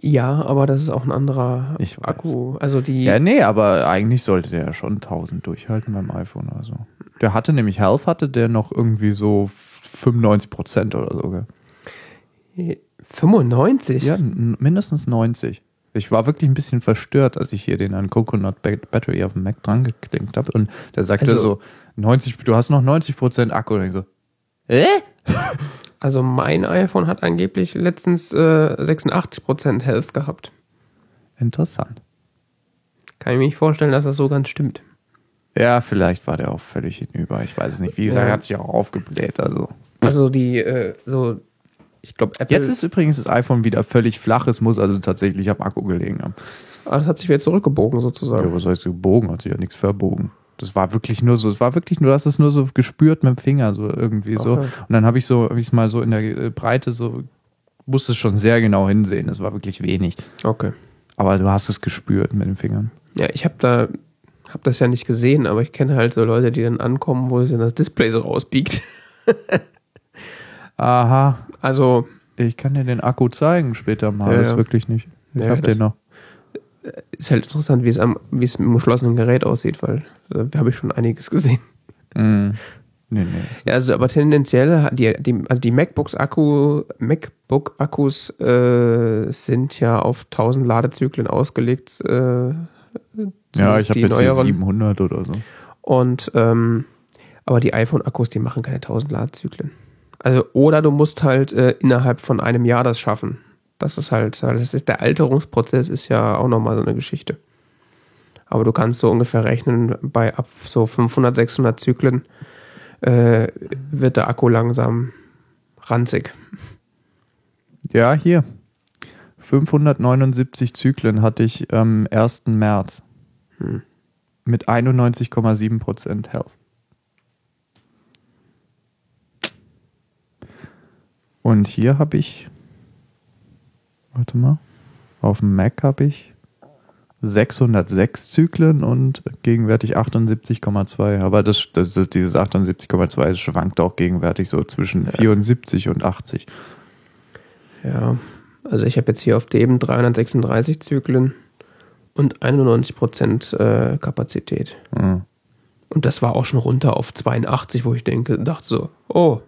Ja, aber das ist auch ein anderer. Akku. Also die. Ja, nee, aber eigentlich sollte der ja schon 1000 durchhalten beim iPhone. Also. Der hatte nämlich Health, hatte der noch irgendwie so 95 Prozent oder so. Gell? 95? Ja, mindestens 90. Ich war wirklich ein bisschen verstört, als ich hier den an Coconut Ba- Battery auf dem Mac dran geklinkt habe. Und der sagte Also- so, 90, du hast noch 90 Prozent Akku. Und ich so, äh? Also mein iPhone hat angeblich letztens äh, 86% Health gehabt. Interessant. Kann ich mir nicht vorstellen, dass das so ganz stimmt. Ja, vielleicht war der auch völlig hinüber. Ich weiß es nicht. Wie gesagt, Ja. er hat sich auch aufgebläht. Also. Also die, äh, so, ich glaube, Apple. Jetzt ist übrigens das iPhone wieder völlig flach. Es muss also tatsächlich am Akku gelegen haben. Ah, das hat sich wieder zurückgebogen Ja, sozusagen. was heißt gebogen? Hat sich ja nichts verbogen. Das war wirklich nur so, es war wirklich nur, du hast es nur so gespürt mit dem Finger, so irgendwie so. Okay. Und dann habe ich so, habe ich es mal so in der äh, Breite so, musste es schon sehr genau hinsehen. Es war wirklich wenig. Okay. Aber du hast es gespürt mit den Fingern. Ja, ich habe da, habe das ja nicht gesehen, aber ich kenne halt so Leute, die dann ankommen, wo sich das Display so rausbiegt. Aha, Also, ich kann dir den Akku zeigen später mal. Ja, das ja. wirklich nicht. Ich Ja, hab das- den noch. Ist halt interessant, wie es am, wie es im geschlossenen Gerät aussieht, weil äh, da habe ich schon einiges gesehen. Mm. Nee, nee. Ja, also aber tendenziell, die, die, also die MacBooks Akku, MacBook Akkus äh, sind ja auf 1000 Ladezyklen ausgelegt, äh, Ja, ich habe jetzt neueren. 700 oder so. Und ähm, aber die iPhone-Akkus, die machen keine 1000 Ladezyklen. Also oder du musst halt äh, innerhalb von einem Jahr das schaffen. Das ist halt, das ist der Alterungsprozess ist ja auch nochmal so eine Geschichte. Aber du kannst so ungefähr rechnen, bei ab so 500, 600 Zyklen äh, wird der Akku langsam ranzig. Ja, hier. 579 Zyklen hatte ich am 1. März. Hm. Mit 91,7% Health. Und hier habe ich, warte mal, auf dem Mac habe ich 606 Zyklen und gegenwärtig 78,2. Aber das, das ist, dieses 78,2 das schwankt auch gegenwärtig so zwischen 74 und 80. Ja, also ich habe jetzt hier auf dem 336 Zyklen und 91% äh, Kapazität. Ja. Und das war auch schon runter auf 82, wo ich denke, dachte so, oh,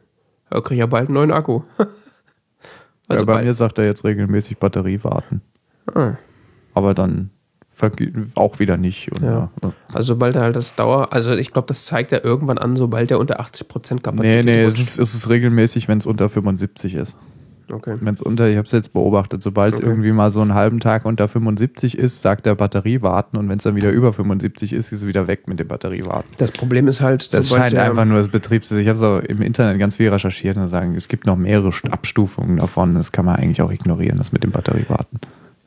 da kriege ich ja bald einen neuen Akku. Also ja, bei bald- mir sagt er jetzt regelmäßig Batterie warten. ah, Aber dann auch wieder nicht. Ja. ja. also sobald er halt das Dauer, also ich glaube, das zeigt er irgendwann an, sobald er unter 80% Nee, Kapazität nee, es rutscht. ist, es ist regelmäßig, wenn es unter 75 ist. Okay. Wenn es unter, ich habe es jetzt beobachtet, sobald es Okay. irgendwie mal so einen halben Tag unter 75 ist, sagt der Batterie warten und wenn es dann wieder über 75 ist, ist es wieder weg mit dem Batterie warten. Das Problem ist halt, Das scheint einfach nur das Betriebssystem. Ich habe es auch im Internet ganz viel recherchiert und sagen, es gibt noch mehrere St- Abstufungen davon. Das kann man eigentlich auch ignorieren, das mit dem Batteriewarten.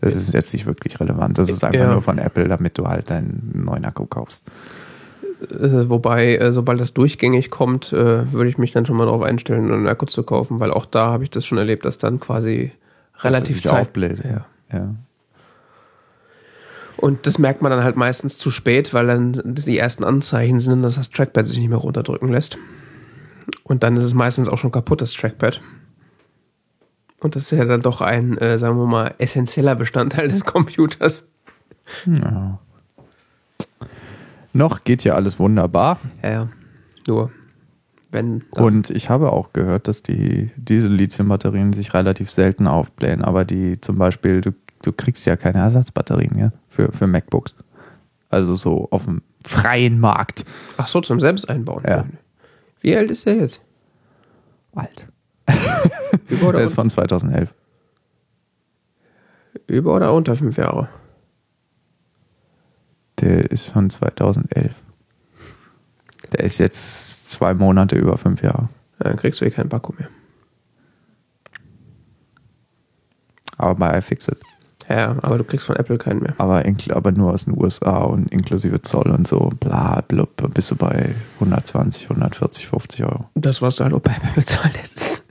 Das ist jetzt nicht wirklich relevant. Das ist einfach Ja. nur von Apple, damit du halt deinen neuen Akku kaufst. Äh, wobei, äh, sobald das durchgängig kommt, äh, würde ich mich dann schon mal darauf einstellen, einen Akku zu kaufen, weil auch da habe ich das schon erlebt, dass dann quasi relativ sich Zeit aufbläht. Ja. Ja. Und das merkt man dann halt meistens zu spät, weil dann die ersten Anzeichen sind, dass das Trackpad sich nicht mehr runterdrücken lässt. Und dann ist es meistens auch schon kaputt, das Trackpad. Und das ist ja dann doch ein, äh, sagen wir mal, essentieller Bestandteil des Computers. Ja. Noch geht ja alles wunderbar. Ja, ja. Nur, wenn. dann- Und ich habe auch gehört, dass die, diese Lithium-Batterien sich relativ selten aufblähen. Aber die zum Beispiel, du, du kriegst ja keine Ersatzbatterien ja, für, für MacBooks. Also so auf dem freien Markt. Ach so, zum Selbsteinbauen. Ja. Wie alt ist der jetzt? Alt. Der ist von 2011. über oder unter fünf Jahre? Der ist von 2011. Der ist jetzt zwei Monate über fünf Jahre. Ja, Dann kriegst du eh keinen Akku mehr. Aber bei iFixit. Ja, aber du kriegst von Apple keinen mehr. Aber, aber nur aus den USA und inklusive Zoll und so. Bla, blub, bist du bei 120, 140, 50 Euro. Das, was du halt auch bei Apple bezahlt hättest.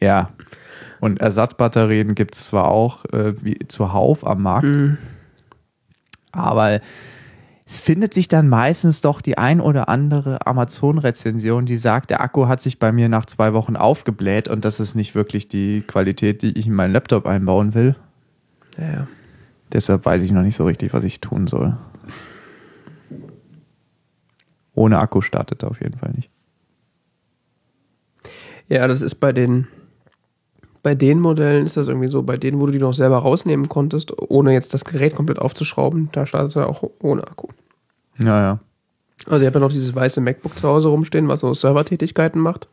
Ja. Und Ersatzbatterien gibt es zwar auch äh, wie zuhauf am Markt, Mhm. Aber es findet sich dann meistens doch die ein oder andere Amazon-Rezension, die sagt, der Akku hat sich bei mir nach zwei Wochen aufgebläht und das ist nicht wirklich die Qualität, die ich in meinen Laptop einbauen will. Ja. Deshalb weiß ich noch nicht so richtig, was ich tun soll. Ohne Akku startet er auf jeden Fall nicht. Ja, das ist bei den bei den Modellen ist das irgendwie so, bei denen, wo du die noch selber rausnehmen konntest, ohne jetzt das Gerät komplett aufzuschrauben, da startet er auch ohne Akku. Ja, ja. Also ich habe ja noch dieses weiße MacBook zu Hause rumstehen, was so Servertätigkeiten macht.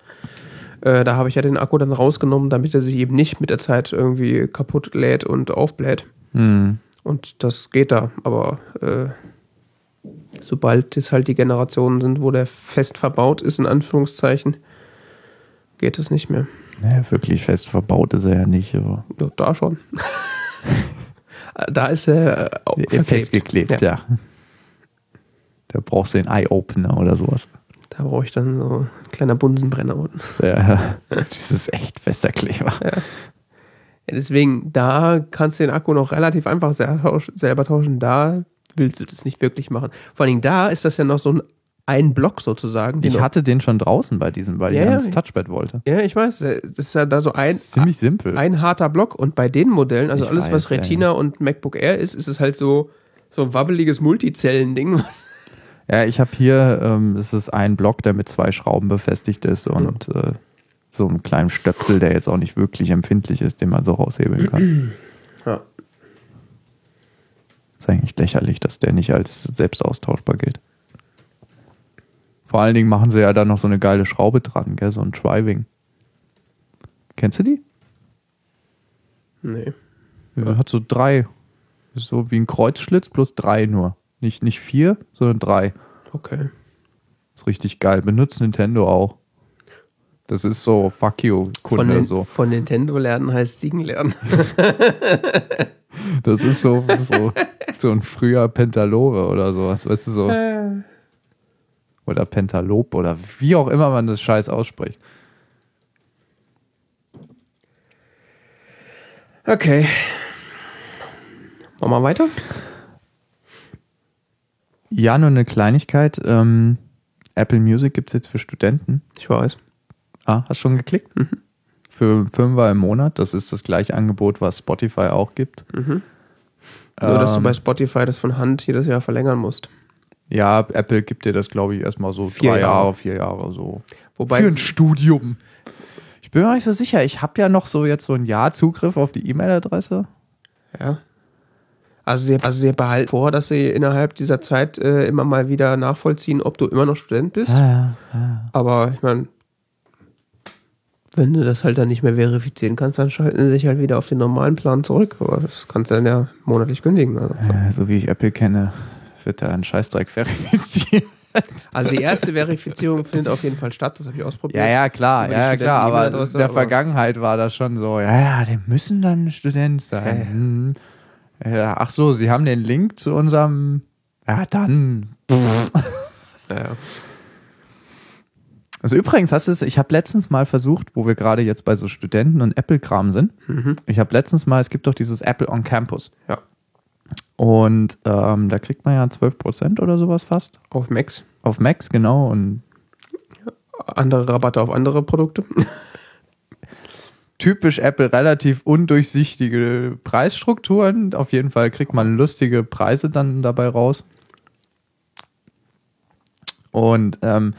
Äh, da habe ich ja den Akku dann rausgenommen, damit er sich eben nicht mit der Zeit irgendwie kaputt lädt und aufbläht. Hm. Und das geht da, aber äh, sobald es halt die Generationen sind, wo der fest verbaut ist, in Anführungszeichen, geht es nicht mehr. Naja, wirklich fest verbaut ist er ja nicht, aber Ja, da schon. da ist er äh, festgeklebt, ja. Da brauchst du den Eye-Opener oder sowas. Da brauche ich dann so ein kleiner Bunsenbrenner unten. Ja, das ist echt fester Kleber. Ja, deswegen, da kannst du den Akku noch relativ einfach selber tausch- selber tauschen. Da willst du das nicht wirklich machen. Vor allen Dingen da ist das ja noch so ein, ein Block sozusagen. Ich hatte den schon draußen bei diesem, weil Ja, ich ja. ans Touchpad wollte. ja, ich weiß. äh, Das ist ja da so ein, ziemlich simpel. ein harter Block. Und bei den Modellen, also Ich alles, was weiß, ja, Retina und MacBook Air ist, ist es halt so, so ein wabbeliges Multizellen-Ding. Ja, ich habe hier, ähm, das ist ein Block, der mit zwei Schrauben befestigt ist und äh, so einen kleinen Stöpsel, der jetzt auch nicht wirklich empfindlich ist, den man so raushebeln kann. Ja. Ist eigentlich lächerlich, dass der nicht als selbst austauschbar gilt. Vor allen Dingen machen sie ja da noch so eine geile Schraube dran, gell? so ein Driving. Kennst du die? Nee. Ja. Hat so drei. Ist so wie ein Kreuzschlitz plus drei nur. Nicht, nicht vier, sondern drei. Okay. Ist richtig geil. Benutzt Nintendo auch. Das ist so fuck you, Von, Kunde Nin- so. von Nintendo lernen heißt Siegen lernen. Das ist so, so, so ein früher Pentalore oder sowas, weißt du so. Oder Pentalop oder wie auch immer man das Scheiß ausspricht. Okay. Machen wir weiter? Ja, nur eine Kleinigkeit. Ähm, Apple Music gibt es jetzt für Studenten. Ich weiß. Ah, hast schon geklickt? Für Fünfer im Monat. Das ist das gleiche Angebot, was Spotify auch gibt. Nur, dass du Ähm, bei Spotify das von Hand jedes Jahr verlängern musst. Ja, Apple gibt dir das, glaube ich, erstmal so Vier drei Jahre. Jahre, vier Jahre so. Wobei Für ein Studium. Ich bin mir nicht so sicher. Ich habe ja noch so jetzt so ein Jahr Zugriff auf die E-Mail-Adresse. Ja. Also sie, also sie behalten vor, dass sie innerhalb dieser Zeit äh, immer mal wieder nachvollziehen, ob du immer noch Student bist. ja, ja. Aber ich meine, wenn du das halt dann nicht mehr verifizieren kannst, dann schalten sie sich halt wieder auf den normalen Plan zurück. Aber das kannst du dann ja monatlich kündigen. Also, so wie ich Apple kenne, wird da ein Scheißdreck verifiziert. also die erste Verifizierung findet auf jeden Fall statt, das habe ich ausprobiert. Ja, ja, klar, ja, ja, klar, aber in der aber- Vergangenheit war das schon so, ja, ja, die müssen dann Student sein. Ja, ja. Hm. Ach so, sie haben den Link zu unserem, ja, dann. Ja. Also übrigens, hast du es, ich habe letztens mal versucht, wo wir gerade jetzt bei so Studenten und Apple-Kram sind, Mhm. ich habe letztens mal, es gibt doch dieses Apple on Campus. Ja. Und ähm, da kriegt man ja 12% oder sowas fast. Auf Macs. Auf Macs, genau. Und Andere Rabatte auf andere Produkte. typisch Apple relativ undurchsichtige Preisstrukturen. Auf jeden Fall kriegt man lustige Preise dann dabei raus. Und ähm,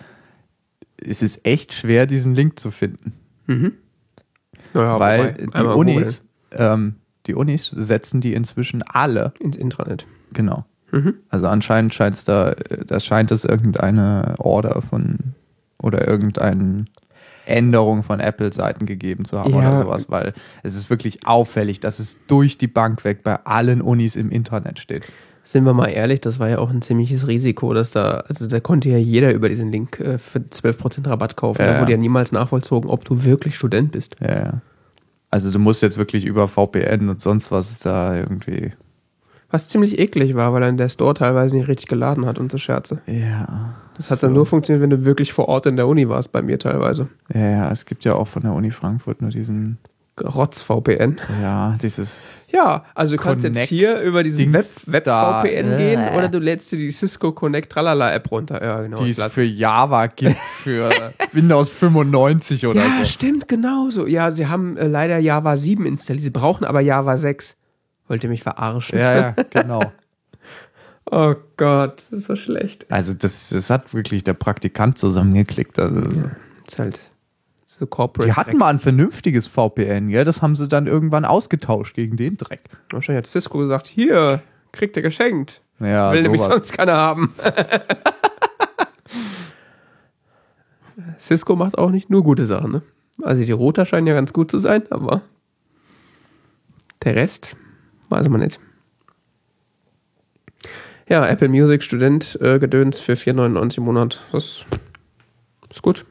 es ist echt schwer, diesen Link zu finden, Naja, weil die Unis, ähm, die Unis setzen die inzwischen alle, Ins Intranet. genau. Mhm. Also anscheinend scheint es da, da scheint es irgendeine Order von oder irgendeine Änderung von Apple-Seiten gegeben zu haben Ja. oder sowas, weil es ist wirklich auffällig, dass es durch die Bank weg bei allen Unis im Internet steht. Sind wir mal ehrlich, das war ja auch ein ziemliches Risiko, dass da, also da konnte ja jeder über diesen Link äh, für 12% Rabatt kaufen. Ja, da ja. wurde ja niemals nachvollzogen, ob du wirklich Student bist. Ja, ja. Also du musst jetzt wirklich über VPN und sonst was da irgendwie. Was ziemlich eklig war, weil dann der Store teilweise nicht richtig geladen hat und so Scherze. Ja. Das hat dann nur funktioniert, wenn du wirklich vor Ort in der Uni warst, bei mir teilweise. Ja, ja, es gibt ja auch von der Uni Frankfurt nur diesen, Rotz-VPN. ja, dieses. Ja, also du kannst Connect jetzt hier über diesen Web- Web-VPN da. gehen Äh. oder du lädst dir die Cisco Connect Tralala App runter. Ja, genau. die es für Java gibt, für Windows 95 oder ja, so. stimmt, genauso. Ja, sie haben äh, leider Java 7 installiert. Sie brauchen aber Java 6. Wollt ihr mich verarschen? Ja, ja, genau. Oh Gott, das ist so schlecht. Also das, das hat wirklich der Praktikant zusammengeklickt. Also Das ist halt so corporate. Die hatten mal ein vernünftiges VPN, ja, das haben sie dann irgendwann ausgetauscht gegen den Dreck. Wahrscheinlich hat Cisco gesagt, hier, kriegt ihr geschenkt. Ja, Will nämlich sowas. sonst keiner haben. Cisco macht auch nicht nur gute Sachen, ne? Also die Router scheinen ja ganz gut zu sein, aber der Rest weiß man nicht. Ja, Apple Music Student äh, Gedöns für 4,99 im Monat. Das ist gut.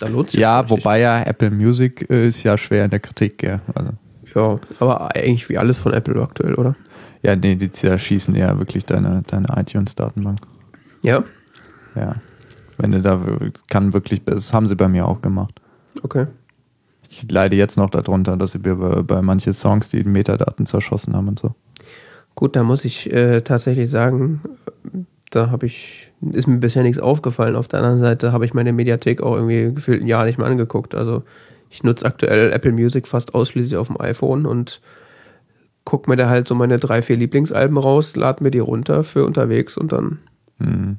Da lohnt sich Ja, wobei ja Apple Music äh, ist ja schwer in der Kritik, ja. Also, Ja, aber eigentlich wie alles von Apple aktuell, oder? ja, nee, die zerschießen ja wirklich deine, deine iTunes-Datenbank. Ja. Ja. Wenn du da kann wirklich, das haben sie bei mir auch gemacht. Okay. Ich leide jetzt noch darunter, dass sie mir bei, bei manchen Songs die Metadaten zerschossen haben und so. Gut, da muss ich äh, tatsächlich sagen, da habe ich, ist mir bisher nichts aufgefallen. Auf der anderen Seite habe ich meine Mediathek auch irgendwie gefühlt ein Jahr nicht mehr angeguckt. Also ich nutze aktuell Apple Music fast ausschließlich auf dem iPhone und gucke mir da halt so meine drei, vier Lieblingsalben raus, lade mir die runter für unterwegs und dann Hm.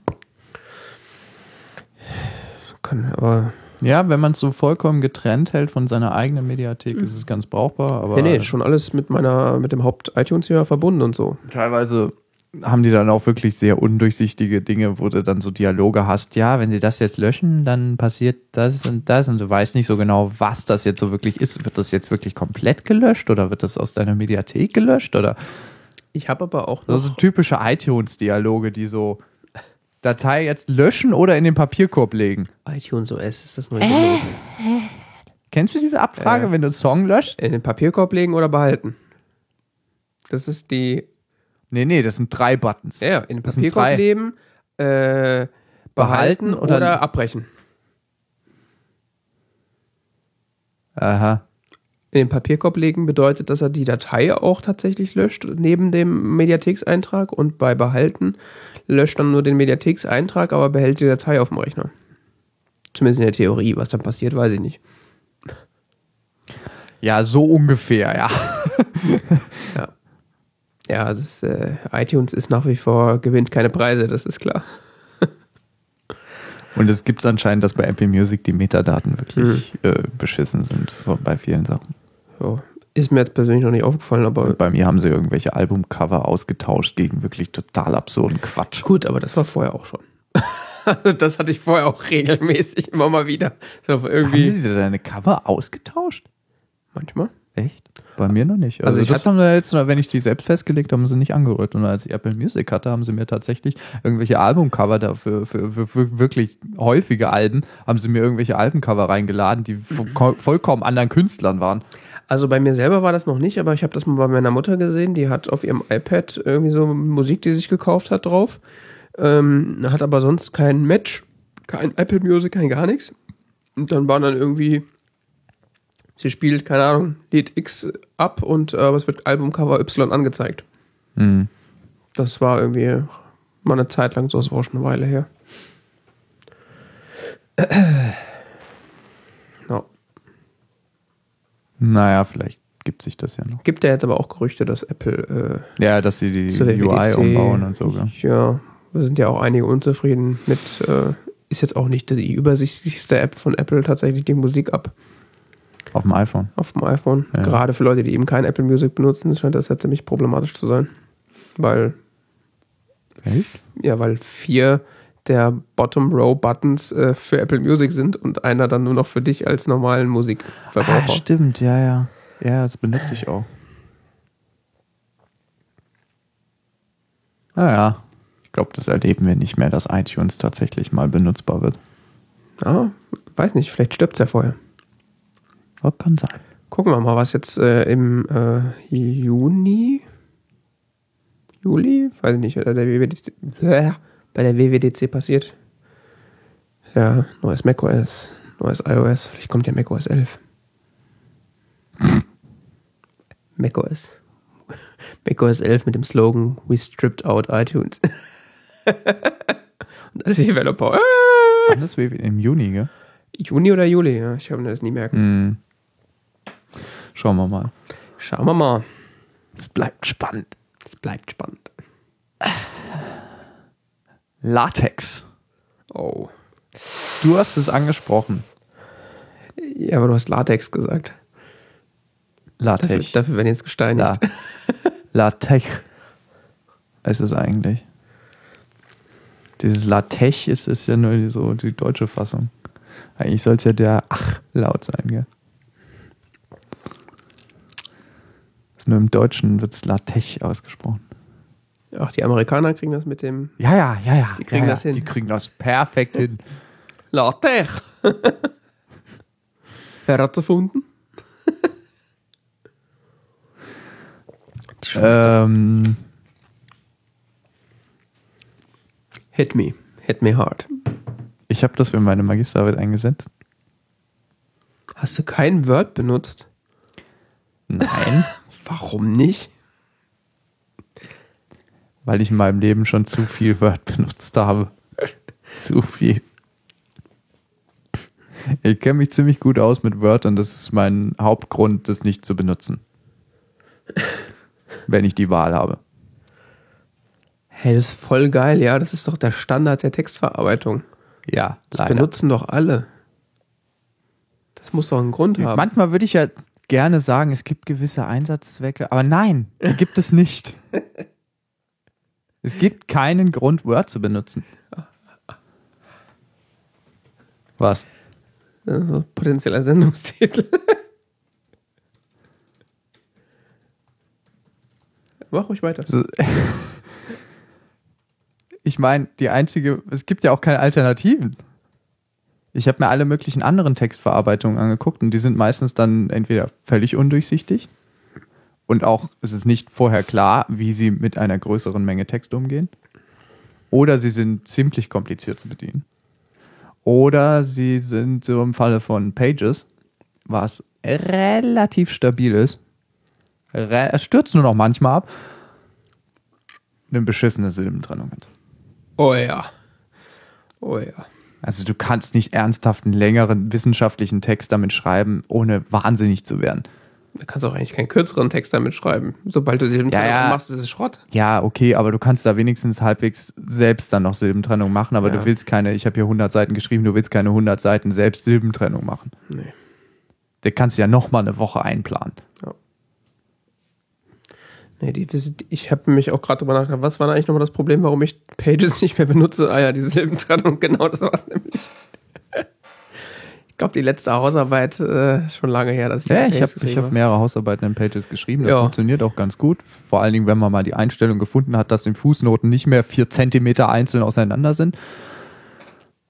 kann, aber Ja, wenn man es so vollkommen getrennt hält von seiner eigenen Mediathek, ist es ganz brauchbar. Aber Nee, nee, schon alles mit meiner, mit dem Haupt-iTunes hier verbunden und so. teilweise haben die dann auch wirklich sehr undurchsichtige Dinge, wo du dann so Dialoge hast. Ja, wenn sie das jetzt löschen, dann passiert das und das und du weißt nicht so genau, was das jetzt so wirklich ist. Wird das jetzt wirklich komplett gelöscht oder wird das aus deiner Mediathek gelöscht oder Ich habe aber auch so, noch, so typische iTunes-Dialoge, die so Datei jetzt löschen oder in den Papierkorb legen. iTunes OS ist das neue Windows. Kennst du diese Abfrage, Äh. wenn du einen Song löscht? In den Papierkorb legen oder behalten? Das ist die, Nee, nee, das sind drei Buttons. ja, in den Papierkorb leben, äh, behalten oder- oder, abbrechen. Aha. In den Papierkorb legen bedeutet, dass er die Datei auch tatsächlich löscht, neben dem Mediathekseintrag und bei behalten löscht dann nur den Mediathekseintrag, aber behält die Datei auf dem Rechner. Zumindest in der Theorie. Was dann passiert, weiß ich nicht. Ja, so ungefähr, ja. Ja, das äh, iTunes ist nach wie vor, gewinnt keine Preise, das ist klar. Und es gibt anscheinend, dass bei Apple Music die Metadaten wirklich äh, beschissen sind bei vielen Sachen. So. Ist mir jetzt persönlich noch nicht aufgefallen, aber Und bei mir haben sie irgendwelche Albumcover ausgetauscht gegen wirklich total absurden Quatsch. gut, aber das war vorher auch schon. das hatte ich vorher auch regelmäßig immer mal wieder. So Haben irgendwie. sie dir deine Cover ausgetauscht? Manchmal. Echt? Bei mir noch nicht. Also, Also ich das haben jetzt, wenn ich die selbst festgelegt habe, haben sie nicht angerührt. Und als ich Apple Music hatte, haben sie mir tatsächlich irgendwelche Albumcover dafür, für, für, für wirklich häufige Alben, haben sie mir irgendwelche Albencover reingeladen, die vo- vollkommen anderen Künstlern waren. Also bei mir selber war das noch nicht, aber ich habe das mal bei meiner Mutter gesehen. Die hat auf ihrem iPad irgendwie so Musik, die sie sich gekauft hat, drauf. Ähm, hat aber sonst kein Match, kein Apple Music, kein gar nichts. Und dann waren dann irgendwie, sie spielt, keine Ahnung, Lied X ab und äh, es wird Albumcover Y angezeigt. Hm. Das war irgendwie mal eine Zeit lang so, das war auch schon eine Weile her. Ja. Naja, vielleicht gibt sich das ja noch. Gibt ja jetzt aber auch Gerüchte, dass Apple äh, Ja, dass sie die UI umbauen und so. Gell? Ja, da sind ja auch einige unzufrieden mit. Äh, ist jetzt auch nicht die übersichtlichste App von Apple tatsächlich die Musik ab Auf dem iPhone. auf dem iPhone. Ja. Gerade für Leute, die eben kein Apple Music benutzen, scheint das ja ziemlich problematisch zu sein. Weil, Echt? ja, weil vier der Bottom Row Buttons äh, für Apple Music sind und einer dann nur noch für dich als normalen Ah, Musikverbraucher. stimmt, ja, ja. Ja, das benutze ich auch. Naja, ich glaube, das erleben wir nicht mehr, dass iTunes tatsächlich mal benutzbar wird. ja, weiß nicht, vielleicht stirbt es ja vorher. Das kann sein. Gucken wir mal, was jetzt äh, im äh, Juni, Juli, weiß ich nicht, bei der WWDC, bei der WWDC passiert. Ja, neues macOS, neues iOS, vielleicht kommt ja macOS 11. macOS. macOS 11 mit dem Slogan We stripped out iTunes. Und alle Developer, äh, Wann ist? Im Juni, gell? Juni oder Juli, ja, ich habe mir das nie merken. Hm. Schauen wir mal. Schauen wir mal. Es bleibt spannend. Es bleibt spannend. Latex. Oh. Du hast es angesprochen. Ja, aber du hast Latex gesagt. Dafür, Latex. dafür werden jetzt gesteinigt. La Latex ist es eigentlich. Dieses Latex ist, ist ja nur die, so die deutsche Fassung. Eigentlich soll es ja der Ach-Laut sein, gell? Ist nur im Deutschen wird es Latex ausgesprochen. Ach, die Amerikaner kriegen das mit dem Ja, ja, ja, ja. Die kriegen ja, das ja. hin. Die kriegen das perfekt hin. Latex. Wer hat's erfunden? ähm, Hit me. Hit me hard. ich habe das für meine Magisterarbeit eingesetzt. Hast du kein Word benutzt? Nein. Warum nicht? weil ich in meinem Leben schon zu viel Word benutzt habe. zu viel. Ich kenne mich ziemlich gut aus mit Word und das ist mein Hauptgrund, das nicht zu benutzen. Wenn ich die Wahl habe. Hey, das ist voll geil, ja. Das ist doch der Standard der Textverarbeitung. Ja, Das benutzen doch alle. Das muss doch einen Grund haben. Manchmal würde ich ja gerne sagen, es gibt gewisse Einsatzzwecke, aber nein, die gibt es nicht. Es gibt keinen Grund, Word zu benutzen. Was? Also, potenzieller Sendungstitel. Mach ruhig weiter. So- Ich meine, die einzige, es gibt ja auch keine Alternativen. Ich habe mir alle möglichen anderen Textverarbeitungen angeguckt und die sind meistens dann entweder völlig undurchsichtig und auch es ist nicht vorher klar, wie sie mit einer größeren Menge Text umgehen. Oder sie sind ziemlich kompliziert zu bedienen. Oder sie sind so im Falle von Pages, was relativ stabil ist. Re es stürzt nur noch manchmal ab. Eine beschissene Silbentrennung hat. Oh ja. Oh ja. Also du kannst nicht ernsthaft einen längeren wissenschaftlichen Text damit schreiben, ohne wahnsinnig zu werden. Du kannst auch eigentlich keinen kürzeren Text damit schreiben. Sobald du Silbentrennung Ja, ja. machst, ist es Schrott. Ja, okay, aber du kannst da wenigstens halbwegs selbst dann noch Silbentrennung machen, aber Ja. du willst keine, ich habe hier 100 Seiten geschrieben, du willst keine 100 Seiten selbst Silbentrennung machen. Nee. Der kannst du ja noch mal eine Woche einplanen. Nee, die, ich habe mich auch gerade drüber nachgedacht, was war eigentlich nochmal das Problem, warum ich Pages nicht mehr benutze? Ah ja, diese Silbentrennung, genau das war es nämlich. Ich glaube, die letzte Hausarbeit äh, schon lange her, dass ich Ja, die ich habe hab mehrere Hausarbeiten in Pages geschrieben. Das Ja. funktioniert auch ganz gut. Vor allen Dingen, wenn man mal die Einstellung gefunden hat, dass die Fußnoten nicht mehr vier Zentimeter einzeln auseinander sind.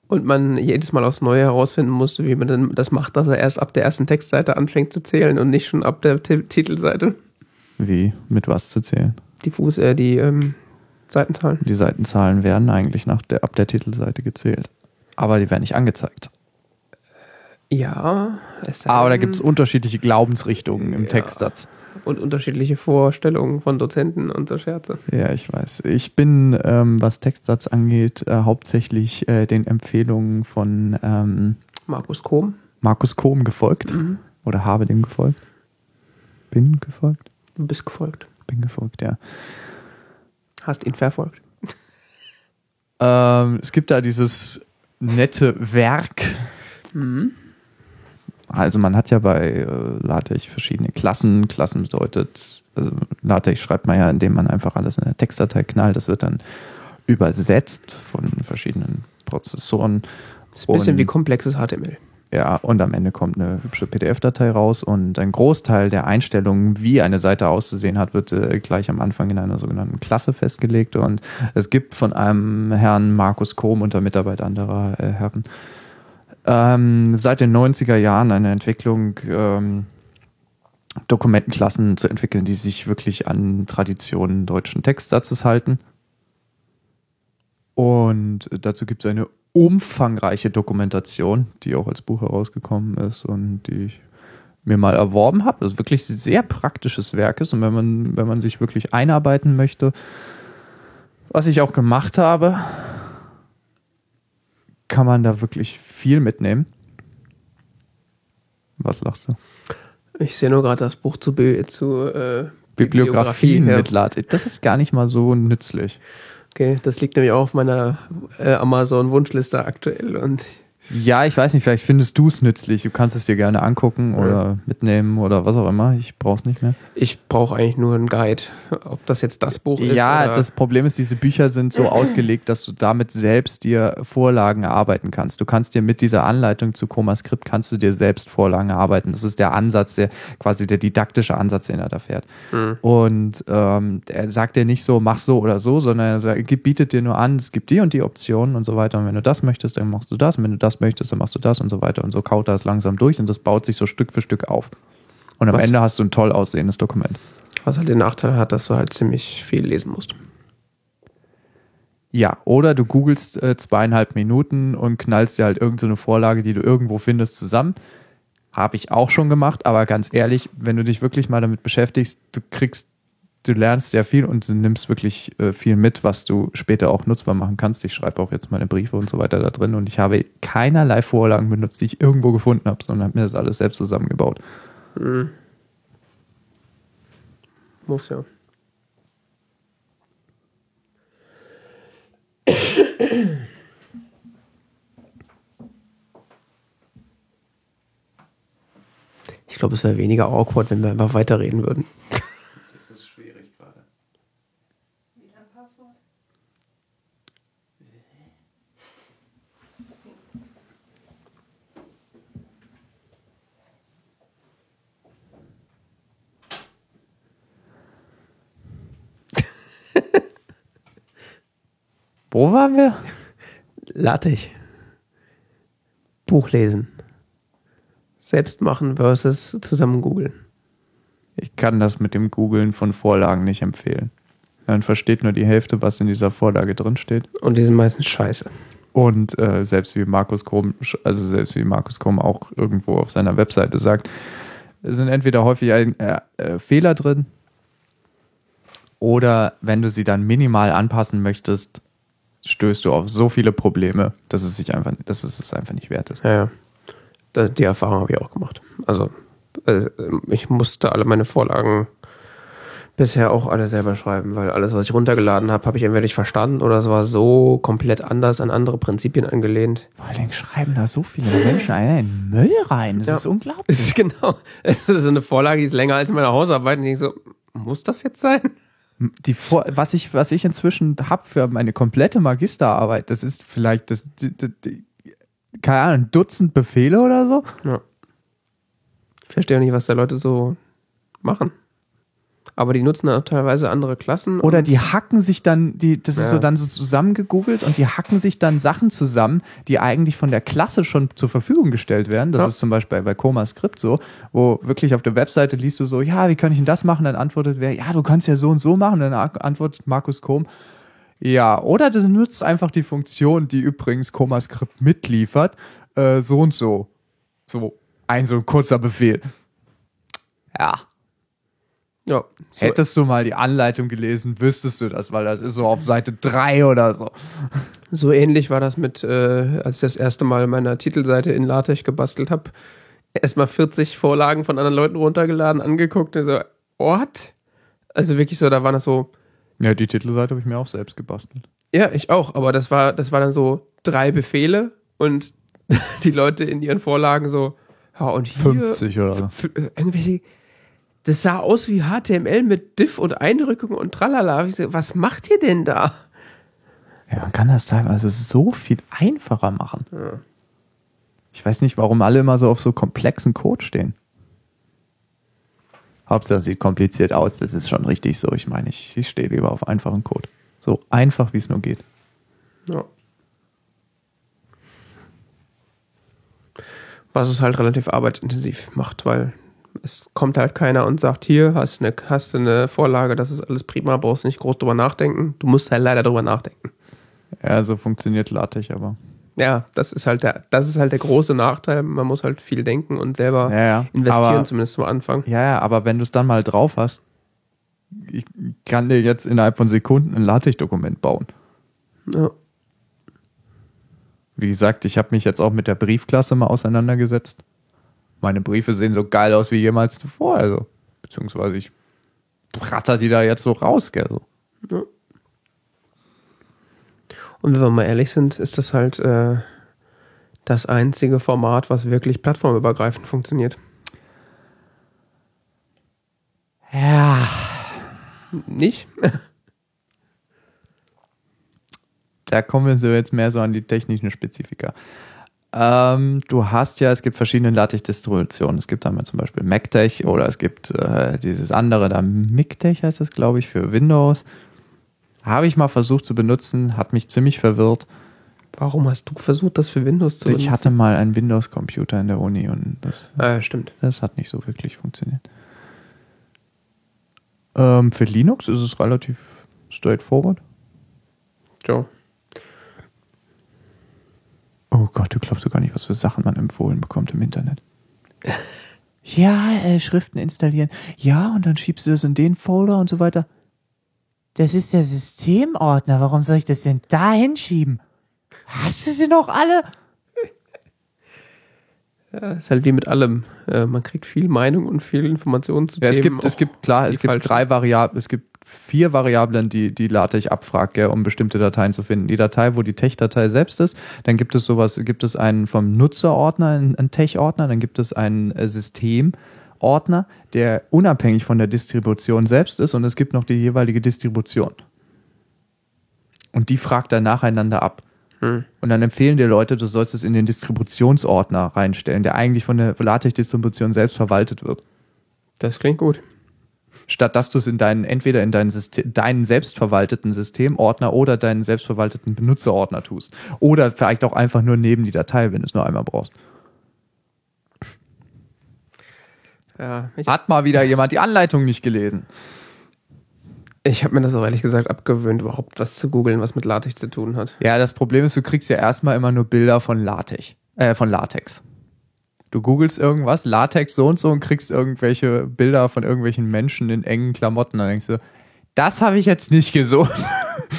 Und man jedes Mal aufs Neue herausfinden musste, wie man denn das macht, dass er erst ab der ersten Textseite anfängt zu zählen und nicht schon ab der Ti- Titelseite. Wie? Mit was zu zählen? Die Fuß, äh, die ähm, Seitenzahlen. Die Seitenzahlen werden eigentlich nach der, ab der Titelseite gezählt. Aber die werden nicht angezeigt. Ja, es Aber da gibt es unterschiedliche Glaubensrichtungen im Ja. Textsatz. und unterschiedliche Vorstellungen von Dozenten und so Scherze. Ja, ich weiß. Ich bin, ähm, was Textsatz angeht, äh, hauptsächlich äh, den Empfehlungen von ähm, Markus Kohm. Markus Kohm gefolgt. Mhm. Oder habe dem gefolgt. Bin gefolgt? Du bist gefolgt. Bin gefolgt, ja. Hast ihn verfolgt. Ähm, es gibt da dieses nette Werk. Mhm. Also man hat ja bei äh, LaTeX verschiedene Klassen. Klassen bedeutet, also LaTeX schreibt man ja, indem man einfach alles in eine Textdatei knallt. Das wird dann übersetzt von verschiedenen Prozessoren. Das ist ein bisschen wie komplexes HTML. Ja, und am Ende kommt eine hübsche PDF-Datei raus und ein Großteil der Einstellungen, wie eine Seite auszusehen hat, wird äh, gleich am Anfang in einer sogenannten Klasse festgelegt. Und es gibt von einem Herrn Markus Kohm unter Mitarbeit anderer äh, Herren ähm, seit den 90er Jahren eine Entwicklung, ähm, Dokumentenklassen zu entwickeln, die sich wirklich an Traditionen deutschen Textsatzes halten. Und dazu gibt es eine umfangreiche Dokumentation, die auch als Buch herausgekommen ist und die ich mir mal erworben habe. Das ist wirklich sehr praktisches Werk ist und wenn man, wenn man sich wirklich einarbeiten möchte, was ich auch gemacht habe, kann man da wirklich viel mitnehmen. Was lachst du? Ich sehe nur gerade das Buch zu, Bi- zu äh, Bibliografien ja. mit LaTeX. Das ist gar nicht mal so nützlich. Okay, das liegt nämlich auch auf meiner äh, Amazon-Wunschliste aktuell und Ja, ich weiß nicht, vielleicht findest du es nützlich. Du kannst es dir gerne angucken Ja. oder mitnehmen oder was auch immer. Ich brauch's nicht mehr. ich brauche eigentlich nur einen Guide. Ob das jetzt das Buch ist Ja, das Problem ist, diese Bücher sind so ausgelegt, dass du damit selbst dir Vorlagen erarbeiten kannst. Du kannst dir mit dieser Anleitung zu ComaScript kannst du dir selbst Vorlagen erarbeiten. Das ist der Ansatz, der quasi der didaktische Ansatz, den er da fährt. Hm. Und ähm, er sagt dir nicht so, mach so oder so, sondern er bietet dir nur an, es gibt die und die Optionen und so weiter. Und wenn du das möchtest, dann machst du das. Und wenn du das möchtest, dann machst du das und so weiter. Und so kaut es langsam durch und das baut sich so Stück für Stück auf. Und am Was? Ende hast du ein toll aussehendes Dokument. was halt den Nachteil hat, dass du halt ziemlich viel lesen musst. Ja, oder du googelst äh, zweieinhalb Minuten und knallst dir halt irgendeine Vorlage, die du irgendwo findest, zusammen. Habe ich auch schon gemacht, aber ganz ehrlich, wenn du dich wirklich mal damit beschäftigst, du kriegst, du lernst sehr viel und nimmst wirklich äh, viel mit, was du später auch nutzbar machen kannst. Ich schreibe auch jetzt meine Briefe und so weiter da drin und ich habe keinerlei Vorlagen benutzt, die ich irgendwo gefunden habe, sondern habe mir das alles selbst zusammengebaut. Hm. Muss ja. glaube, es wäre weniger awkward, wenn wir einfach weiterreden würden. Wo waren wir? LaTeX. Buch lesen. Selbst machen versus zusammen googeln. Ich kann das mit dem Googlen von Vorlagen nicht empfehlen. Man versteht nur die Hälfte, was in dieser Vorlage drin steht. Und die sind meistens scheiße. Und äh, selbst wie Markus Krom, also selbst wie Markus Krom auch irgendwo auf seiner Webseite sagt, sind entweder häufig ein, äh, äh, Fehler drin oder wenn du sie dann minimal anpassen möchtest, stößt du auf so viele Probleme, dass es sich einfach, dass es es einfach nicht wert ist. Ja, ja. Die Erfahrung habe ich auch gemacht. Also, äh, ich musste alle meine Vorlagen bisher auch alle selber schreiben, weil alles, was ich runtergeladen habe, habe ich entweder nicht verstanden oder es war so komplett anders an andere Prinzipien angelehnt. Vor allem schreiben da so viele Menschen einen Müll rein. Das Ja. ist unglaublich. Es ist genau. Es ist eine Vorlage, die ist länger als meine Hausarbeit. Und ich so, muss das jetzt sein? Die Vor was ich was ich inzwischen habe für meine komplette Magisterarbeit, das ist vielleicht das die, die, keine Ahnung, ein Dutzend Befehle oder so. Ich verstehe auch nicht, was da Leute so machen. Aber die nutzen auch teilweise andere Klassen. Oder die hacken sich dann, die, das ist Ja. so dann so zusammengegoogelt und die hacken sich dann Sachen zusammen, die eigentlich von der Klasse schon zur Verfügung gestellt werden. Das Ja. ist zum Beispiel bei ComaScript so, wo wirklich auf der Webseite liest du so, ja, wie kann ich denn das machen? Dann antwortet wer, ja, du kannst ja so und so machen. Dann antwortet Markus Kom, ja, oder du nutzt einfach die Funktion, die übrigens ComaScript mitliefert, äh, so und so. So, ein so ein kurzer Befehl. Ja, Ja, so, Hättest du mal die Anleitung gelesen, wüsstest du das, weil das ist so auf Seite 3 oder so. so ähnlich war das mit, äh, als ich das erste Mal meine Titelseite in LaTeX gebastelt habe. Erstmal 40 Vorlagen von anderen Leuten runtergeladen, angeguckt und so, what? Also wirklich so, da waren das so, Ja, die Titelseite habe ich mir auch selbst gebastelt. ja, ich auch, aber das war, das war dann so drei Befehle und die Leute in ihren Vorlagen so, ja, und hier 50 oder so. irgendwelche, das sah aus wie HTML mit Diff und Einrückung und tralala. Ich so, was macht ihr denn da? Ja, man kann das teilweise so viel einfacher machen. Ich weiß nicht, warum alle immer so auf so komplexen Code stehen. Hauptsache sieht kompliziert aus, das ist schon richtig so. Ich meine, ich, ich stehe lieber auf einfachen Code. So einfach, wie es nur geht. Ja. Was es halt relativ arbeitsintensiv macht, weil es kommt halt keiner und sagt, hier hast du eine, hast eine Vorlage, das ist alles prima, brauchst nicht groß drüber nachdenken. Du musst halt leider drüber nachdenken. Ja, so funktioniert LaTeX aber. Ja, das ist halt der, das ist halt der große Nachteil. Man muss halt viel denken und selber Ja, ja. investieren, aber, zumindest am Anfang. Ja, ja, aber wenn du es dann mal drauf hast, ich kann dir jetzt innerhalb von Sekunden ein LaTeX-Dokument bauen. Ja. Wie gesagt, ich habe mich jetzt auch mit der Briefklasse mal auseinandergesetzt. Meine Briefe sehen so geil aus wie jemals zuvor, also. Beziehungsweise ich pratter die da jetzt so raus, gell, so. Und wenn wir mal ehrlich sind, ist das halt äh, das einzige Format, was wirklich plattformübergreifend funktioniert. Ja. Nicht? Da kommen wir so jetzt mehr so an die technischen Spezifika. Ähm, du hast ja, es gibt verschiedene LaTeX-Distributionen. Es gibt einmal zum Beispiel MacTech oder es gibt äh, dieses andere, da MicTech heißt das, glaube ich, für Windows. Habe ich mal versucht zu benutzen, hat mich ziemlich verwirrt. Warum hast du versucht, das für Windows zu Ich hatte mal einen Windows-Computer in der Uni und das, Ah, stimmt. das hat nicht so wirklich funktioniert. Ähm, für Linux ist es relativ straightforward. Joe. Oh Gott, du glaubst doch gar nicht, was für Sachen man empfohlen bekommt im Internet. Ja, äh, Schriften installieren. Ja, und dann schiebst du das in den Folder und so weiter. Das ist der Systemordner. Warum soll ich das denn da hinschieben? Hast du sie noch alle? Ja, ist halt wie mit allem. Äh, man kriegt viel Meinung und viel Informationen zu Ja, es Themen. gibt, es gibt, klar, es gibt falschen. drei Variablen, es gibt vier Variablen, die, die LaTeX abfragt, gell, um bestimmte Dateien zu finden. Die Datei, wo die Tech-Datei selbst ist, dann gibt es sowas, gibt es einen vom Nutzerordner, einen, einen Tech-Ordner, dann gibt es ein äh, System Ordner, der unabhängig von der Distribution selbst ist und es gibt noch die jeweilige Distribution. Und die fragt dann nacheinander ab. Hm. Und dann empfehlen dir Leute, du sollst es in den Distributionsordner reinstellen, der eigentlich von der LaTeX-Distribution selbst verwaltet wird. Das klingt gut. Statt dass du es in deinen, entweder in deinen, System, deinen selbstverwalteten Systemordner oder deinen selbstverwalteten Benutzerordner tust. Oder vielleicht auch einfach nur neben die Datei, wenn du es nur einmal brauchst. Ja, ich, Hat mal wieder jemand die Anleitung nicht gelesen. ich habe mir das auch ehrlich gesagt abgewöhnt, überhaupt was zu googeln, was mit LaTeX zu tun hat. Ja, das Problem ist, du kriegst ja erstmal immer nur Bilder von LaTeX. Äh, von Latex. Du googelst irgendwas, Latex so und so und kriegst irgendwelche Bilder von irgendwelchen Menschen in engen Klamotten. Dann denkst du, das habe ich jetzt nicht gesucht.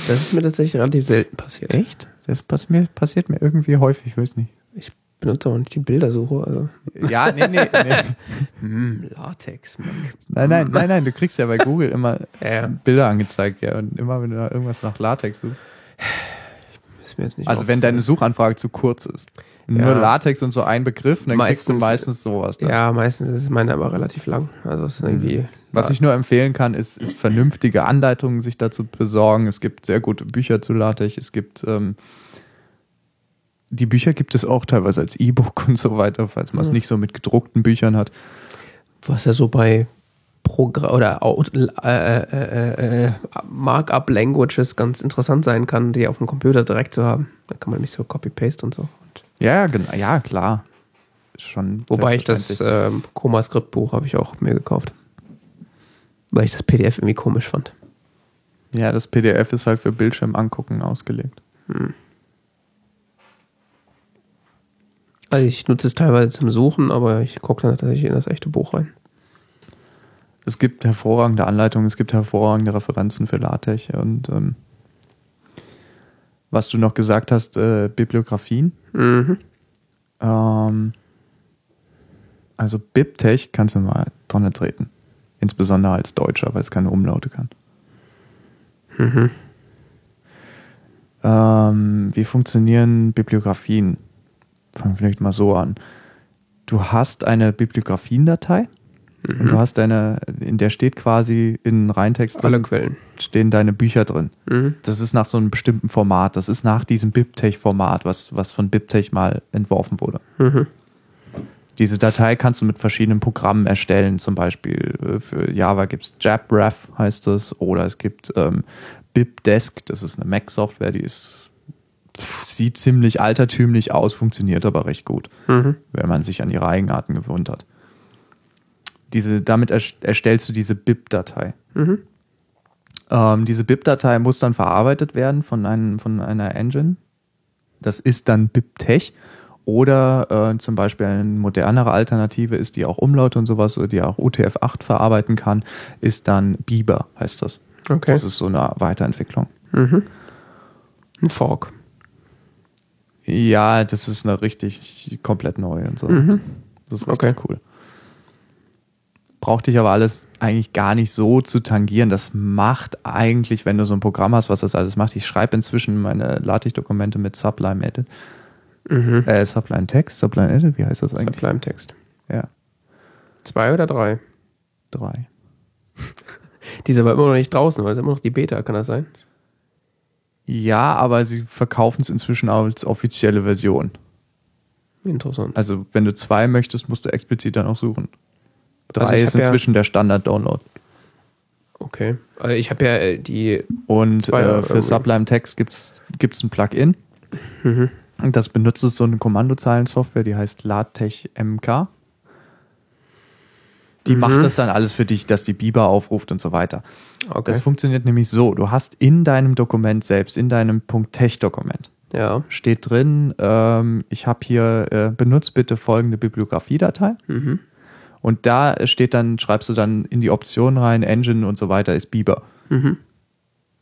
Das ist mir tatsächlich relativ selten passiert. Echt? Das pass mir, passiert mir irgendwie häufig, ich weiß nicht. Ich benutze auch nicht die Bildersuche. Also. Ja, nee, nee, nee. Hm, Latex, Mac. Nein, nein, nein, nein, du kriegst ja bei Google immer Ja. Bilder angezeigt, ja. Und immer, wenn du da irgendwas nach Latex suchst. Ist mir jetzt nicht Also wenn deine Suchanfrage zu kurz ist. Und Ja. Nur Latex und so ein Begriff, dann kriegst du Meistens- meistens sowas. Dann. Ja, meistens ist meine aber relativ lang. Also ist irgendwie. Was ich nur empfehlen kann, ist, ist vernünftige Anleitungen sich dazu besorgen. Es gibt sehr gute Bücher zu LaTeX. Es gibt ähm, die Bücher gibt es auch teilweise als E-Book und so weiter, falls man es Ja. nicht so mit gedruckten Büchern hat. was ja so bei Programm oder äh, äh, äh, äh, Markup Languages ganz interessant sein kann, die auf dem Computer direkt zu haben. Da kann man nicht so Copy-Paste und so. Ja, genau. Ja, klar. Schon wobei ich das ähm, Coma-Skript-Buch habe ich auch mir gekauft. Weil ich das PDF irgendwie komisch fand. Ja, das PDF ist halt für Bildschirm angucken ausgelegt. Also ich nutze es teilweise zum Suchen, aber ich gucke dann tatsächlich in das echte Buch rein. Es gibt hervorragende Anleitungen, es gibt hervorragende Referenzen für LaTeX und ähm, was du noch gesagt hast, äh, Bibliografien. Mhm. Ähm, also BibTech kannst du mal dran treten. Insbesondere als Deutscher, weil es keine Umlaute kann. Mhm. Ähm, wie funktionieren Bibliografien? Fangen wir vielleicht mal so an. Du hast eine Bibliografiendatei und du hast eine, in der steht quasi in Reintext Alle drin, Quellen. stehen deine Bücher drin. Mhm. Das ist nach so einem bestimmten Format. Das ist nach diesem BibTech-Format, was, was von BibTech mal entworfen wurde. Mhm. Diese Datei kannst du mit verschiedenen Programmen erstellen. Zum Beispiel äh, für Java gibt es JabRef, heißt es. Oder es gibt ähm, BibDesk, das ist eine Mac-Software, die ist, sieht ziemlich altertümlich aus, funktioniert aber recht gut, Mhm. wenn man sich an ihre Eigenarten gewöhnt hat. Diese, damit erst- erstellst du diese Bib-Datei. Mhm. Ähm, diese BIP-Datei muss dann verarbeitet werden von, einem, von einer Engine. Das ist dann BibTech. Oder äh, zum Beispiel eine modernere Alternative ist, die auch Umlaute und sowas, die auch UTF-8 verarbeiten kann, ist dann Biber, heißt das. Okay. Das ist so eine Weiterentwicklung. Mhm. Ein Fork. Ja, das ist eine richtig komplett neu und so. Mhm. Das ist richtig Okay. cool. Braucht dich aber alles eigentlich gar nicht so zu tangieren. Das macht eigentlich, wenn du so ein Programm hast, was das alles macht. Ich schreibe inzwischen meine LaTeX-Dokumente mit Sublime Edit. Mhm. Äh, Sublime Text, Sublime Edit, wie heißt das eigentlich? Sublime Text. Ja, Zwei oder drei? drei. Die ist aber immer noch nicht draußen, weil es immer noch die Beta, kann das sein? Ja, aber sie verkaufen es inzwischen als offizielle Version. Interessant. Also, wenn du zwei möchtest, musst du explizit dann auch suchen. Drei Also ich ist hab ja- inzwischen der Standard-Download. Okay. Also ich habe ja äh, die. Und Zwei äh, für irgendwie. Sublime Text gibt es ein Plugin. Mhm. Und das benutzt so eine Kommandozeilensoftware, die heißt LaTeX MK. Die Mhm. macht das dann alles für dich, dass die Biber aufruft und so weiter. Okay. Das funktioniert nämlich so: Du hast in deinem Dokument selbst, in deinem .tech-Dokument, ja. steht drin, ähm, ich habe hier, äh, benutzt bitte folgende Bibliografiedatei. Mhm. Und da steht dann, schreibst du dann in die Option rein, Engine und so weiter ist Biber. Mhm.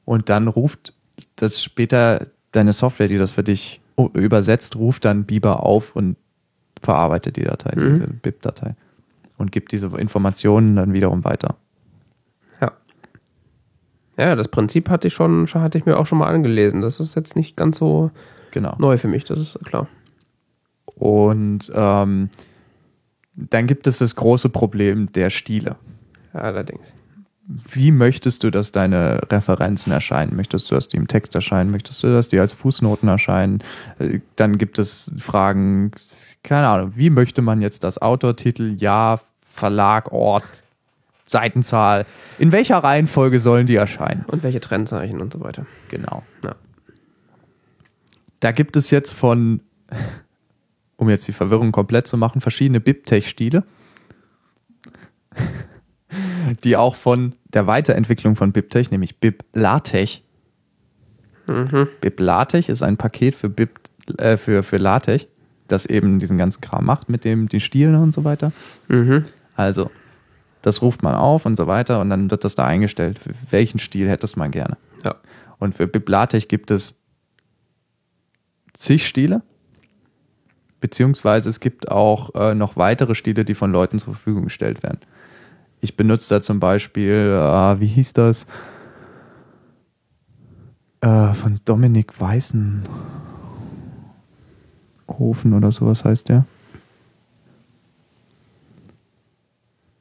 Und dann ruft das später deine Software, die das für dich übersetzt, ruft dann Biber auf und verarbeitet die Datei, Mhm. diese BIP-Datei. Und gibt diese Informationen dann wiederum weiter. Ja. Ja, das Prinzip hatte ich schon, hatte ich mir auch schon mal angelesen. Das ist jetzt nicht ganz so Genau. neu für mich, das ist klar. Und ähm, dann gibt es das große Problem der Stile. Allerdings. Wie möchtest du, dass deine Referenzen erscheinen? Möchtest du, dass die im Text erscheinen? Möchtest du, dass die als Fußnoten erscheinen? Äh, Dann gibt es Fragen, keine Ahnung, wie möchte man jetzt das Autortitel, Jahr, Verlag, Ort, Seitenzahl, in welcher Reihenfolge sollen die erscheinen? Und welche Trennzeichen und so weiter. Genau. Ja. Da gibt es jetzt von, um jetzt die Verwirrung komplett zu machen, verschiedene BibTeX-Stile, die auch von der Weiterentwicklung von BibTeX, nämlich BibLaTeX. BibLaTeX ist ein Paket für, Bib, äh, für, für LaTeX, das eben diesen ganzen Kram macht mit dem, den Stilen und so weiter. Mhm. Also, das ruft man auf und so weiter und dann wird das da eingestellt. Für welchen Stil hättest man gerne? Ja. Und für BibLaTeX gibt es zig Stile, beziehungsweise es gibt auch äh, noch weitere Stile, die von Leuten zur Verfügung gestellt werden. Ich benutze da zum Beispiel, äh, wie hieß das? Äh, von Dominik Weißenhofen oder sowas heißt der.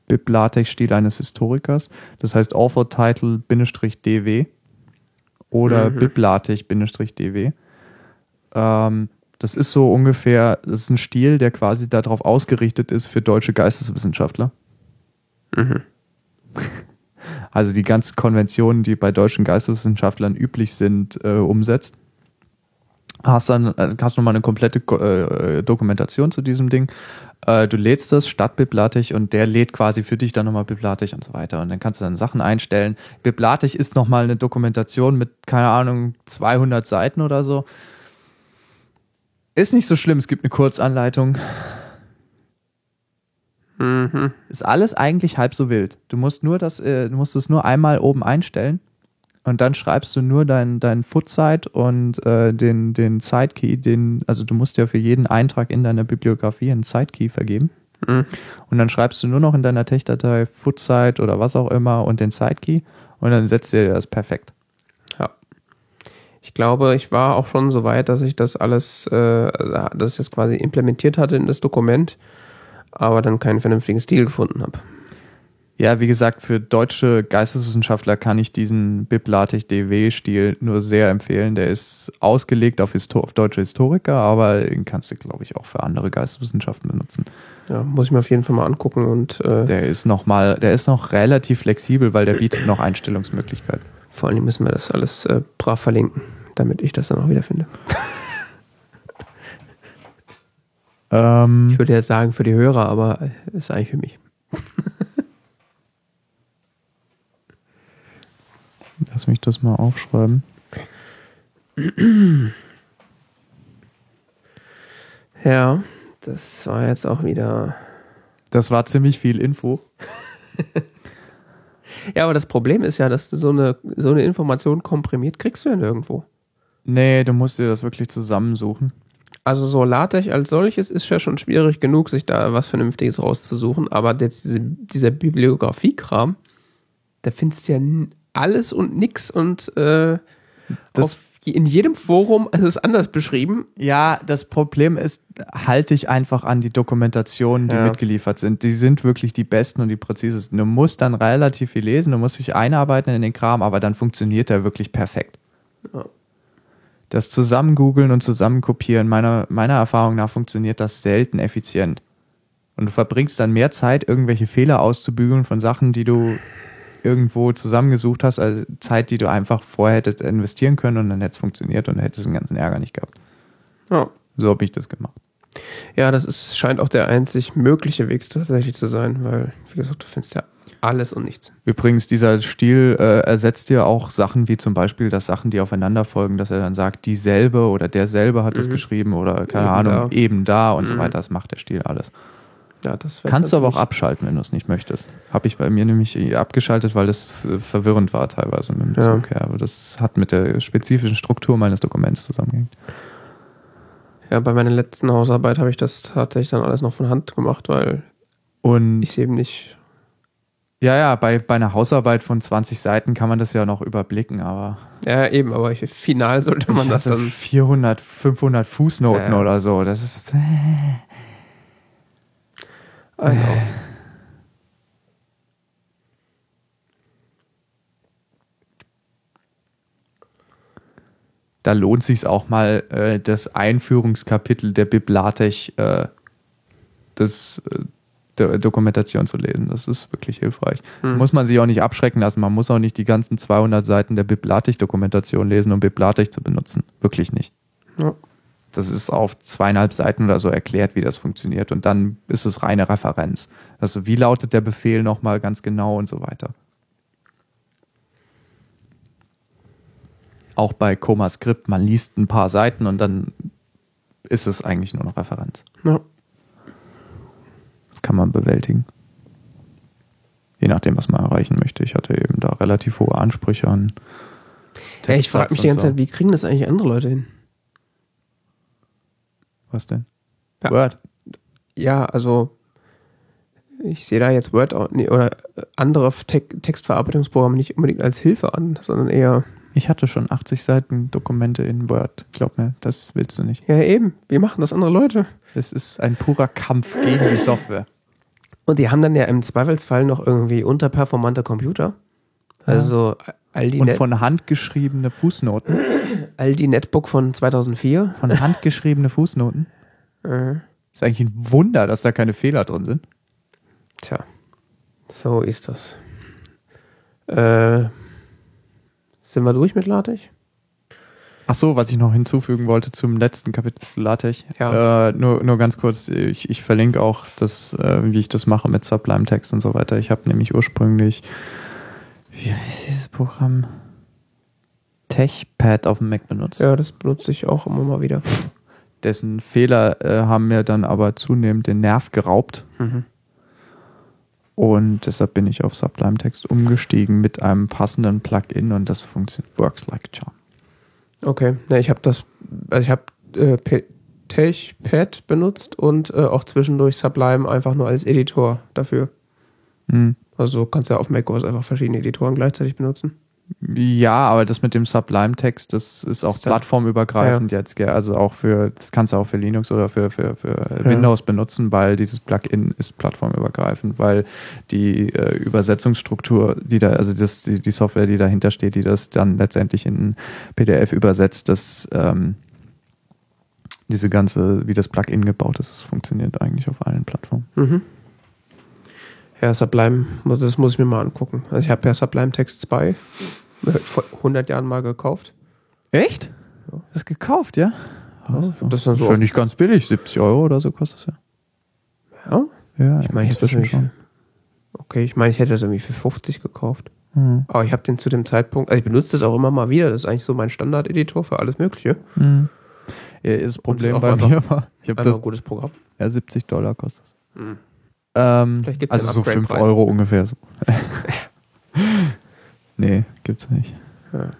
BibLaTeX-Stil eines Historikers. Das heißt Author Title DW oder Mhm. BibLaTeX-DW. Ähm, das ist so ungefähr, das ist ein Stil, der quasi darauf ausgerichtet ist für deutsche Geisteswissenschaftler. Mhm. Also die ganzen Konventionen, die bei deutschen Geisteswissenschaftlern üblich sind, äh, umsetzt. Hast dann äh, hast nochmal eine komplette Ko- äh, Dokumentation zu diesem Ding. Äh, du lädst das statt Biblatech und der lädt quasi für dich dann nochmal Biblatech und so weiter. Und dann kannst du dann Sachen einstellen. Biblatech ist nochmal eine Dokumentation mit, keine Ahnung, 200 Seiten oder so. Ist nicht so schlimm, es gibt eine Kurzanleitung. Mhm. Ist alles eigentlich halb so wild. Du musst nur das, äh, du musst es nur einmal oben einstellen und dann schreibst du nur dein, dein Footsite und äh, den, den Sidekey, den, also du musst ja für jeden Eintrag in deiner Bibliografie einen Sidekey vergeben. Mhm. Und dann schreibst du nur noch in deiner Tech-Datei Footsite oder was auch immer und den Sidekey und dann setzt dir das perfekt. Ich glaube, ich war auch schon so weit, dass ich das alles, äh, dass ich das quasi implementiert hatte in das Dokument, aber dann keinen vernünftigen Stil gefunden habe. Ja, wie gesagt, für deutsche Geisteswissenschaftler kann ich diesen BibLaTeX-DW-Stil nur sehr empfehlen. Der ist ausgelegt auf, Histo auf deutsche Historiker, aber den kannst du, glaube ich, auch für andere Geisteswissenschaften benutzen. Ja, muss ich mir auf jeden Fall mal angucken und äh, Der ist noch mal, der ist noch relativ flexibel, weil der bietet noch Einstellungsmöglichkeiten. Vor allem müssen wir das alles äh, brav verlinken, damit ich das dann auch wiederfinde. Ähm, Ich würde jetzt sagen für die Hörer, aber äh, ist eigentlich für mich. lass mich das mal aufschreiben. Ja, das war jetzt auch wieder. Das war ziemlich viel Info. Ja, aber das Problem ist ja, dass du so eine, so eine Information komprimiert kriegst du ja nirgendwo. Nee, du musst dir das wirklich zusammensuchen. Also so LaTeX als solches ist ja schon schwierig genug, sich da was Vernünftiges rauszusuchen, aber jetzt diese, dieser Bibliografiekram, da findest du ja alles und nix und äh, Das- auf, in jedem Forum ist es anders beschrieben. Ja, das Problem ist, halte dich einfach an die Dokumentationen, die Ja. mitgeliefert sind. Die sind wirklich die besten und die präzisesten. Du musst dann relativ viel lesen, du musst dich einarbeiten in den Kram, aber dann funktioniert der wirklich perfekt. Ja. Das Zusammengoogeln und Zusammenkopieren, meiner, meiner Erfahrung nach, funktioniert das selten effizient. Und du verbringst dann mehr Zeit, irgendwelche Fehler auszubügeln von Sachen, die du irgendwo zusammengesucht hast, als Zeit, die du einfach vorher hättest investieren können und dann hätte es funktioniert und dann hättest du den ganzen Ärger nicht gehabt. Ja. So habe ich das gemacht. Ja, das ist, scheint auch der einzig mögliche Weg tatsächlich zu sein, weil, wie gesagt, du findest ja alles und nichts. Übrigens, dieser Stil äh, ersetzt dir auch Sachen wie zum Beispiel, dass Sachen, die aufeinander folgen, dass er dann sagt, dieselbe oder derselbe hat es Mhm. geschrieben oder keine Eben Ahnung, da. eben da und so Mhm. weiter. Das macht der Stil alles. Ja, Kannst du aber auch abschalten, wenn du es nicht möchtest. Habe ich bei mir nämlich eh abgeschaltet, weil das äh, verwirrend war teilweise mit dem Ja. Zug her. Aber das hat mit der spezifischen Struktur meines Dokuments zusammengehängt. Ja, bei meiner letzten Hausarbeit habe ich das tatsächlich dann alles noch von Hand gemacht, weil Und ich es eben nicht. ja, ja, bei, bei einer Hausarbeit von 20 Seiten kann man das ja noch überblicken, aber Ja, eben, aber ich, final sollte man das dann. 400, 500 Fußnoten Ja. oder so. Das ist. Genau. Da lohnt sich auch mal äh, das Einführungskapitel der Biblatech äh, des, äh, der Dokumentation zu lesen. Das ist wirklich hilfreich. Hm. Muss man sich auch nicht abschrecken lassen. Man muss auch nicht die ganzen 200 Seiten der Biblatech-Dokumentation lesen, um Biblatech zu benutzen. Wirklich nicht. Ja. Das ist auf zweieinhalb Seiten oder so erklärt, wie das funktioniert. Und dann ist es reine Referenz. Also wie lautet der Befehl nochmal ganz genau und so weiter. Auch bei ComaScript, man liest ein paar Seiten und dann ist es eigentlich nur noch Referenz. Ja. Das kann man bewältigen. Je nachdem, was man erreichen möchte. Ich hatte eben da relativ hohe Ansprüche an. Ja, ich frage mich die ganze Zeit, wie kriegen das eigentlich andere Leute hin? Was denn? Ja. Word. Ja, also ich sehe da jetzt Word oder äh, andere Te Textverarbeitungsprogramme nicht unbedingt als Hilfe an, sondern eher, Ich hatte schon 80 Seiten Dokumente in Word. Glaub mir, das willst du nicht. ja eben, wie machen das andere Leute? Es ist ein purer Kampf gegen die Software. Und die haben dann ja im Zweifelsfall noch irgendwie unterperformante Computer. Also all die, Und von Hand geschriebene Fußnoten. All die Netbook von 2004. Von Hand geschriebene Fußnoten. Äh, Ist eigentlich ein Wunder, dass da keine Fehler drin sind. tja, so ist das. Äh, sind wir durch mit LaTeX? Ach so, was ich noch hinzufügen wollte zum letzten Kapitel zu LaTeX. Ja. Äh, nur, nur ganz kurz, ich, ich verlinke auch das, äh, wie ich das mache mit Sublime Text und so weiter. Ich habe nämlich ursprünglich, wie heißt dieses Programm? TechPad auf dem Mac benutzt. Ja, das benutze ich auch immer mal wieder. Dessen Fehler äh, haben mir dann aber zunehmend den Nerv geraubt. Mhm. Und deshalb bin ich auf Sublime Text umgestiegen mit einem passenden Plugin und das funktioniert, works like a charm. Okay, ja, ich habe das, also ich habe äh, TechPad benutzt und äh, auch zwischendurch Sublime einfach nur als Editor dafür. Hm. Also kannst ja auf macOS einfach verschiedene Editoren gleichzeitig benutzen. Ja, aber das mit dem Sublime-Text, das ist auch Ist plattformübergreifend jetzt, gell? Also auch für, das kannst du auch für Linux oder für, für, für Windows benutzen, weil dieses Plugin ist plattformübergreifend, weil die äh, Übersetzungsstruktur, die da, also das, die, die Software, die dahinter steht, die das dann letztendlich in PDF übersetzt, das ähm, diese ganze, wie das Plugin gebaut ist, das funktioniert eigentlich auf allen Plattformen. Mhm. Ja, Sublime, das muss ich mir mal angucken. Also ich habe ja Sublime Text 2 äh, vor 100 Jahren mal gekauft. Echt? Ja. Das gekauft, ja? Hab das dann so Schon auf- nicht ganz billig, 70 Euro oder so kostet es ja. Ja, Ja, ich meine, ich hätte das irgendwie, okay, ich meine, ich hätte das irgendwie für 50 gekauft. Mhm. Aber ich habe den zu dem Zeitpunkt, also ich benutze das auch immer mal wieder, das ist eigentlich so mein Standard-Editor für alles Mögliche. Mhm. Ja, das Problem auch bei einfach- mir war, ich habe das, ein gutes Programm. ja, 70 Dollar kostet es. Mhm. Ähm, ja also einen so 5 Upgrade-Preis. Euro ungefähr. So. nee, gibt's nicht. Ja.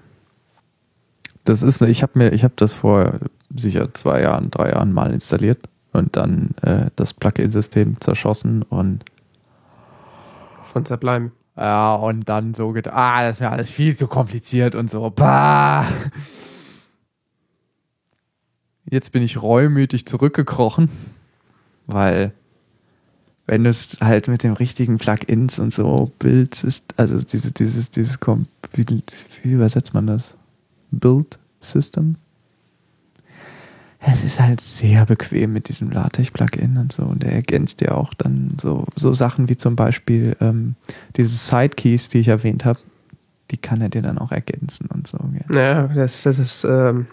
Das ist, ich habe mir, ich habe das vor sicher zwei Jahren, drei Jahren mal installiert und dann äh, das Plugin-System zerschossen und Von Sublime. Ja, und dann so gedacht, ah, das wäre alles viel zu kompliziert und so. Bah. Jetzt bin ich reumütig zurückgekrochen, weil wenn du es halt mit dem richtigen Plugins und so Builds ist, also dieses, dieses, dieses, wie, wie übersetzt man das? Build System? Es ist halt sehr bequem mit diesem LaTeX-Plugin und so. Und er ergänzt ja auch dann so, so Sachen wie zum Beispiel ähm, diese Sidekeys, die ich erwähnt habe, die kann er dir dann auch ergänzen und so. Gell? Naja, das, das ist ähm,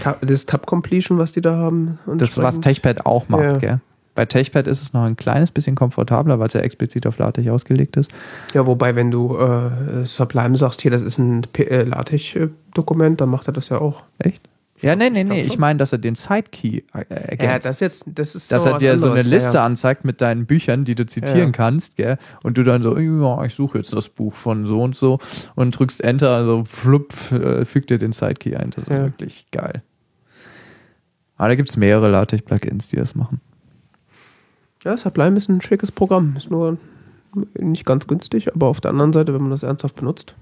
Tab, das Tab Completion, was die da haben. Das, was. TechPad auch macht, Ja. gell? Bei TechPad ist es noch ein kleines bisschen komfortabler, weil es ja explizit auf LaTeX ausgelegt ist. Ja, wobei, wenn du äh, Sublime sagst, hier, das ist ein äh, LaTeX-Dokument, dann macht er das ja auch. Echt? Ja, nee, nee, Ich nee. Ich meine, dass er den Sidekey äh, ergänzt. Ja, das jetzt, das ist dass er dir so eine Liste ja, anzeigt mit deinen Büchern, die du zitieren Ja, kannst, gell? Und du dann so, ja, ich suche jetzt das Buch von so und so und drückst Enter, also flupp, äh, fügt dir den Sidekey ein. Das ist Ja. wirklich geil. Aber da gibt es mehrere LaTeX-Plugins, die das machen. Ja, Sublime ist ein schickes Programm. Ist nur nicht ganz günstig, aber auf der anderen Seite, wenn man das ernsthaft benutzt,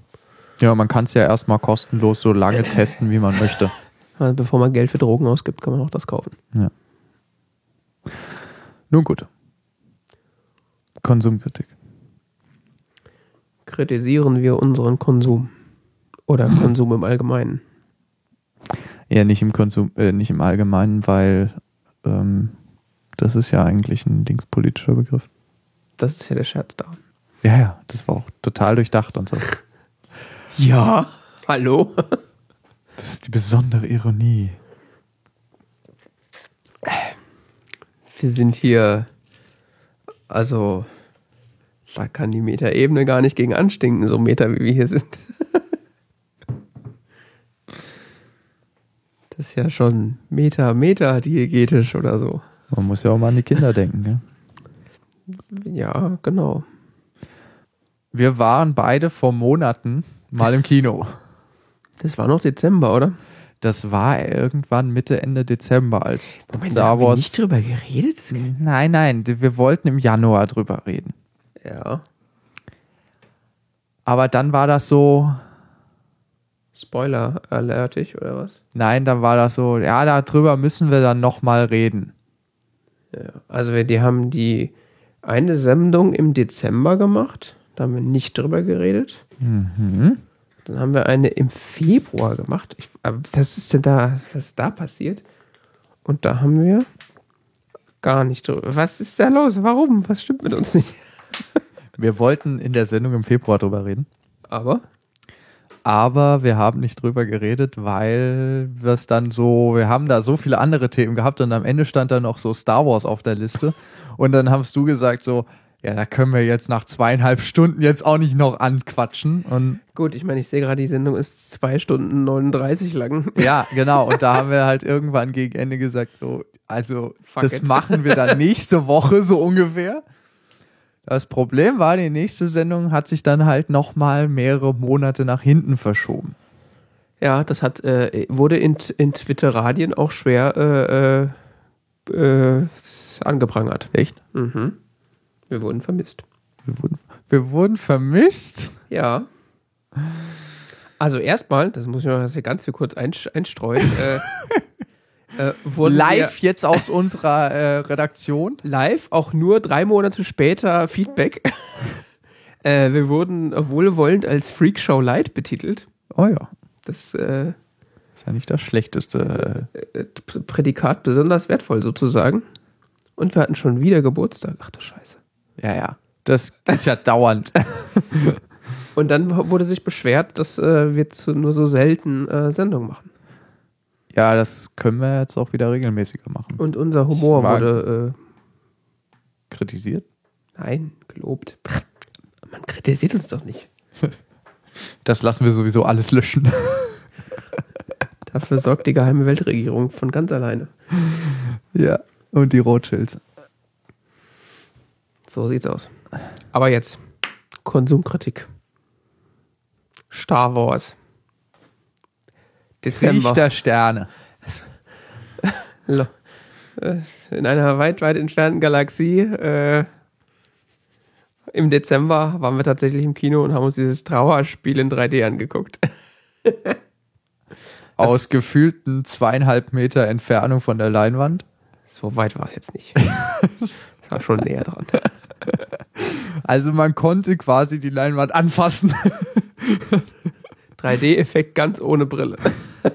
Ja, man kann es ja erstmal kostenlos so lange testen, wie man möchte. also bevor man Geld für Drogen ausgibt, kann man auch das kaufen. Nun gut. Konsumkritik. Kritisieren wir unseren Konsum. Oder Konsum im Allgemeinen. Ja, nicht im Konsum, äh, nicht im Allgemeinen, weil ähm, das ist ja eigentlich ein linkspolitischer Begriff. Das ist ja der Scherz da. Ja, ja, das war auch total durchdacht und so. Ja. Hallo? Das ist die besondere Ironie. Wir sind hier. Also. Da kann die Metaebene gar nicht gegen anstinken, so Meter wie wir hier sind. Das ist ja schon Meter, Meter diegetisch oder so. Man muss ja auch mal an die Kinder denken. Gell? Ja, genau. Wir waren beide vor Monaten mal im Kino. Das war noch Dezember, oder? Das war irgendwann Mitte, Ende Dezember, als Moment, Star haben wir Wars. nicht drüber geredet? Nein, nein, wir wollten im Januar drüber reden. Ja. Aber dann war das so, Spoiler alertig oder was? nein, dann war das so, ja, darüber müssen wir dann nochmal reden. Ja. Also wir, die haben die eine Sendung im Dezember gemacht. Da haben wir nicht drüber geredet. Mhm. Dann haben wir eine im Februar gemacht. Ich, aber was ist denn da, was ist da passiert? Und da haben wir gar nicht drüber. Was ist da los? Warum? Was stimmt mit uns nicht? Wir wollten in der Sendung im Februar drüber reden. Aber Aber wir haben nicht drüber geredet, weil wir es dann so, wir haben da so viele andere Themen gehabt und am Ende stand da noch so Star Wars auf der Liste. Und dann hast du gesagt so, ja, da können wir jetzt nach zweieinhalb Stunden jetzt auch nicht noch anquatschen. Und gut, ich meine, ich sehe gerade, die Sendung ist zwei Stunden 39 lang. ja, genau. Und da haben wir halt irgendwann gegen Ende gesagt so, also Fuck das it. machen wir dann nächste Woche so ungefähr. Das Problem war, die nächste Sendung hat sich dann halt noch mal mehrere Monate nach hinten verschoben. Ja, das hat, äh, wurde in, in Twitter-Radien auch schwer äh, äh, äh, angeprangert. Echt? Mhm. Wir wurden vermisst. Wir wurden, wir wurden vermisst. Ja. Also erstmal, das muss ich noch hier ganz viel kurz einstreuen, äh, äh, Live jetzt aus unserer äh, Redaktion. live, auch nur drei Monate später Feedback. äh, wir wurden wohlwollend als Freakshow Light betitelt. Oh ja. Das äh, Ist ja nicht das Schlechteste. äh, Prädikat besonders wertvoll sozusagen. Und wir hatten schon wieder Geburtstag. Ach du Scheiße. Ja, ja. Das ist ja dauernd. Und dann wurde sich beschwert, dass äh, wir zu, nur so selten äh, Sendungen machen. Ja, das können wir jetzt auch wieder regelmäßiger machen. Und unser Humor wurde, Kritisiert? äh, nein, gelobt. Man kritisiert uns doch nicht. Das lassen wir sowieso alles löschen. Dafür sorgt die geheime Weltregierung von ganz alleine. ja. Und die Rothschilds. So sieht's aus. Aber jetzt Konsumkritik. Star Wars. Dezember. Krieg der Sterne. Lo- äh, In einer weit, weit entfernten Galaxie. Äh, Im Dezember waren wir tatsächlich im Kino und haben uns dieses Trauerspiel in 3D angeguckt. Aus gefühlten zweieinhalb Meter Entfernung von der Leinwand. So weit war es jetzt nicht. Es war schon näher dran. Also man konnte quasi die Leinwand anfassen. 3D-Effekt ganz ohne Brille.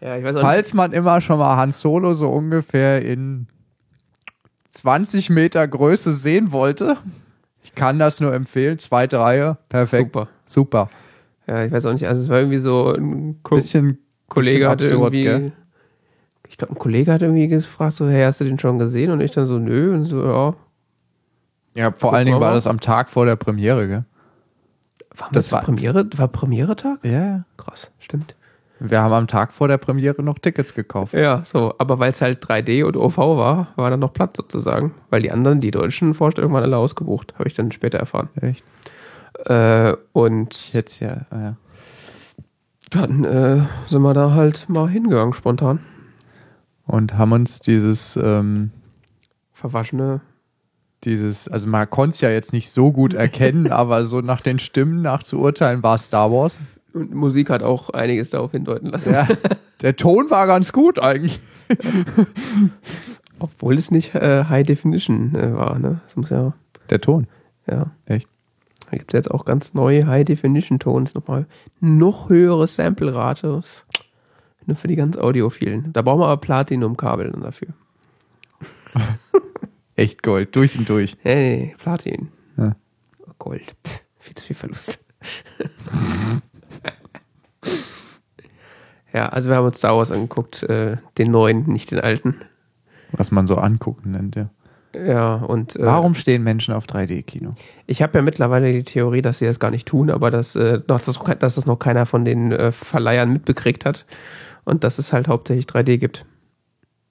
ja, ich weiß auch nicht. Falls man immer schon mal Han Solo so ungefähr in 20 Meter Größe sehen wollte, ich kann das nur empfehlen. Zweite Reihe, perfekt. Super. Super. Ja, ich weiß auch nicht. Also, es war irgendwie so ein Ko Bisschen Kollege hatte absurd, irgendwie. gell? Ich glaube, ein Kollege hat irgendwie gefragt, so, hey, hast du den schon gesehen? Und ich dann so, nö. Und so, ja. Ja, vor Guck allen Dingen war das am Tag vor der Premiere, gell? War Das war- Premiere? War Premiere-Tag? Ja. Krass, stimmt. Wir haben am Tag vor der Premiere noch Tickets gekauft. Ja, so. Aber weil es halt 3D und OV war, war dann noch Platz sozusagen. Weil die anderen, die deutschen Vorstellungen waren alle ausgebucht. Habe ich dann später erfahren. Echt? Äh, und Jetzt ja. ah, ja. dann äh, sind wir da halt mal hingegangen, spontan. Und haben uns dieses, ähm, Verwaschene. Dieses, also man konnte es ja jetzt nicht so gut erkennen, aber so nach den Stimmen nach zu urteilen war Star Wars. Und Musik hat auch einiges darauf hindeuten lassen. Ja, der Ton war ganz gut eigentlich. Obwohl es nicht äh, High Definition äh, war, ne? Das muss ja, Der Ton. ja. Echt? Da gibt es jetzt auch ganz neue High Definition Tones, nochmal noch höhere Sample-Rate. Nur für die ganz Audiophilen. Da brauchen wir aber Platinum-Kabel dann dafür. Echt Gold. Durch und durch. Nee, Platin. Ja. Gold. Pff, viel zu viel Verlust. ja, also wir haben uns Star Wars angeguckt, äh, den neuen, nicht den alten. Was man so angucken nennt, ja. Ja, und äh, Warum stehen Menschen auf 3D-Kino? Ich habe ja mittlerweile die Theorie, dass sie das gar nicht tun, aber dass, äh, dass, das, dass das noch keiner von den äh, Verleihern mitbekriegt hat und dass es halt hauptsächlich 3D gibt.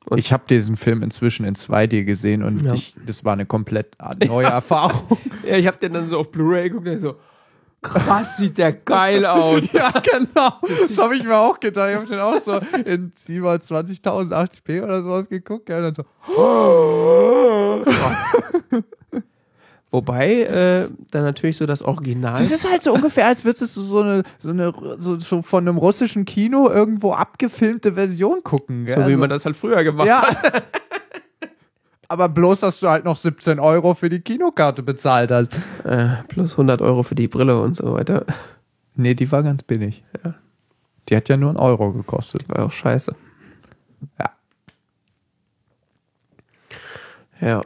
Und- ich habe diesen Film inzwischen in 2D gesehen und Ja. ich, das war eine komplett neue Erfahrung. Ja, ich habe den dann so auf Blu-ray geguckt und so, krass, sieht der geil aus. ja, genau. Das habe ich mir auch gedacht. Ich habe den auch so in 27.080p oder sowas geguckt. Ja, und dann so, Wobei äh, dann natürlich so das Original. Das ist halt so ungefähr, als würdest du so eine, so eine so, so von einem russischen Kino irgendwo abgefilmte Version gucken. Gell? so wie Also- man das halt früher gemacht Ja. hat. Aber bloß, dass du halt noch 17 Euro für die Kinokarte bezahlt hast. Äh, plus 100 Euro für die Brille und so weiter. Nee, die war ganz billig. Ja. Die hat ja nur einen Euro gekostet. War auch scheiße. Ja. Ja.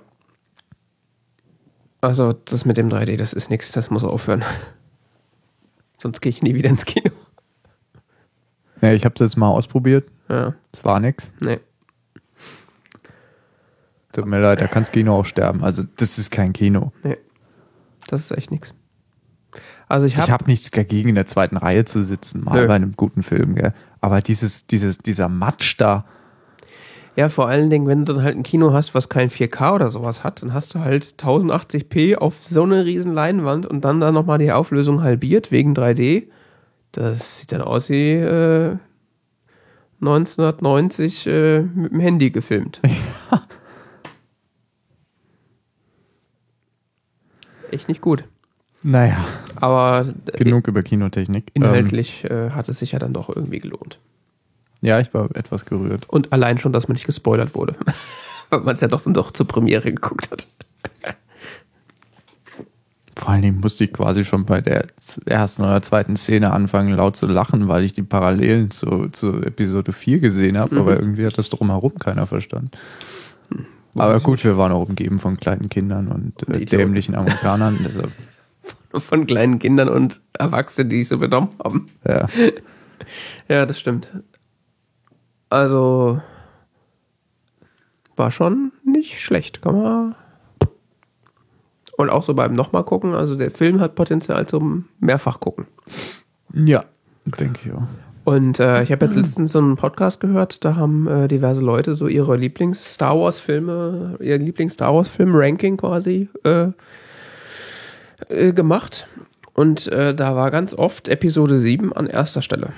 Also, das mit dem 3D, das ist nichts, das muss aufhören. Sonst gehe ich nie wieder ins Kino. Ja, ich habe es jetzt mal ausprobiert. Ja, Es war nix. nee. Tut mir leid, da kann das Kino auch sterben. Also, das ist kein Kino. Nee. Das ist echt nichts. Also ich habe habe nichts dagegen, in der zweiten Reihe zu sitzen, mal Nö. bei einem guten Film, gell? Aber dieses, dieses, dieser Matsch da, ja vor allen Dingen, wenn du dann halt ein Kino hast, was kein 4K oder sowas hat, dann hast du halt 1080p auf so eine riesen Leinwand und dann da nochmal die Auflösung halbiert wegen 3D. Das sieht dann aus wie äh, 1990 äh, mit dem Handy gefilmt. Echt nicht gut. naja, Aber äh, genug über Kinotechnik. inhaltlich äh, hat es sich ja dann doch irgendwie gelohnt. Ja, ich war etwas gerührt. Und allein schon, dass man nicht gespoilert wurde. Weil man es ja doch dann doch zur Premiere geguckt hat. Vor allen Dingen musste ich quasi schon bei der ersten oder zweiten Szene anfangen, laut zu lachen, weil ich die Parallelen zu, zu Episode 4 gesehen habe. Aber irgendwie hat das drumherum keiner verstanden. Aber gut, wir waren auch umgeben von kleinen Kindern und äh, dämlichen Amerikanern. Deshalb, Von kleinen Kindern und Erwachsenen, die sich so benommen haben. ja. Ja, das stimmt. Also war schon nicht schlecht, kann man. Und auch so beim nochmal gucken, also der Film hat Potenzial zum mehrfach gucken. ja, denke ich auch. Und äh, ich habe jetzt letztens so einen Podcast gehört, da haben äh, diverse Leute so ihre Lieblings-Star Wars-Filme, ihr Lieblings-Star Wars-Film-Ranking quasi äh, äh, gemacht. Und äh, da war ganz oft Episode 7 an erster Stelle.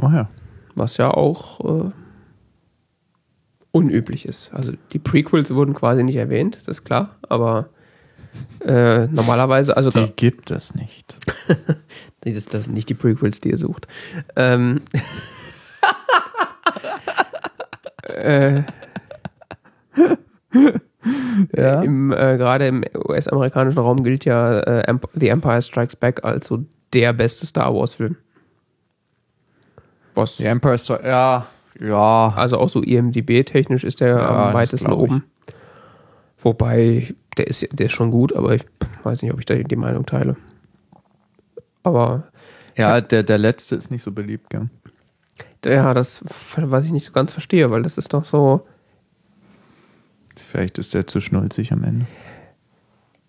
Oh ja. Was ja auch äh, unüblich ist. Also die Prequels wurden quasi nicht erwähnt, das ist klar, aber äh, normalerweise, also Die gibt es nicht. das ist das sind nicht die Prequels, die ihr sucht. Ähm, äh, Ja. im, äh, Gerade im US-amerikanischen Raum gilt ja äh, The Empire Strikes Back als so der beste Star Wars-Film. Was Die Empire Strikes, ja, ja. Also auch so IMDB-technisch ist der Ja, am weitesten oben. Wobei, der ist, der ist schon gut, aber ich weiß nicht, ob ich da die Meinung teile. Aber Ja, der, der letzte ist nicht so beliebt, gell? ja, das was ich nicht so ganz verstehe, weil das ist doch so, Vielleicht ist der zu schnulzig am Ende.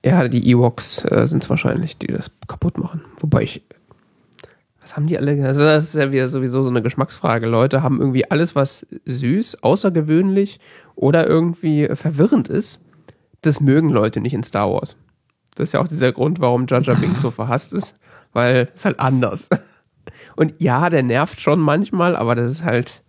ja, die Ewoks äh, sind es wahrscheinlich, die das kaputt machen. Wobei ich, was haben die alle, also das ist ja wieder sowieso so eine Geschmacksfrage. Leute haben irgendwie alles, was süß, außergewöhnlich oder irgendwie verwirrend ist, das mögen Leute nicht in Star Wars. Das ist ja auch dieser Grund, warum Jar Jar Binks so verhasst ist, weil es halt anders. Und ja, der nervt schon manchmal, aber das ist halt,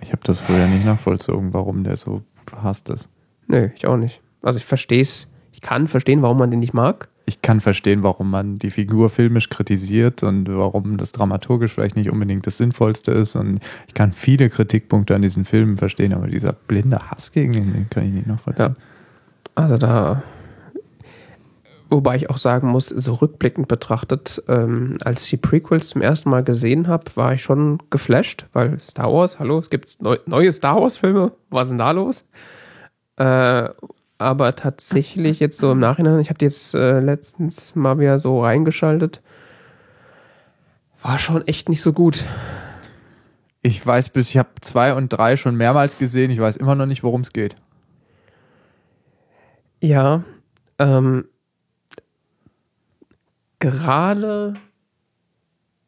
Ich habe das vorher nicht nachvollzogen, warum der so verhasst ist. nö, ich auch nicht. Also ich verstehe es, ich kann verstehen, warum man den nicht mag, ich kann verstehen, warum man die Figur filmisch kritisiert und warum das dramaturgisch vielleicht nicht unbedingt das Sinnvollste ist. Und ich kann viele Kritikpunkte an diesen Filmen verstehen, aber dieser blinde Hass gegen den, den kann ich nicht nachvollziehen. Ja. Also da, wobei ich auch sagen muss, so rückblickend betrachtet, ähm, als ich die Prequels zum ersten Mal gesehen habe, war ich schon geflasht, weil Star Wars, hallo, es gibt neu, neue Star Wars-Filme, was ist denn da los? Äh, aber tatsächlich jetzt so im Nachhinein, ich habe jetzt äh, letztens mal wieder so reingeschaltet, war schon echt nicht so gut. Ich weiß bis, ich habe zwei und drei schon mehrmals gesehen, ich weiß immer noch nicht, worum es geht. Ja, ähm, gerade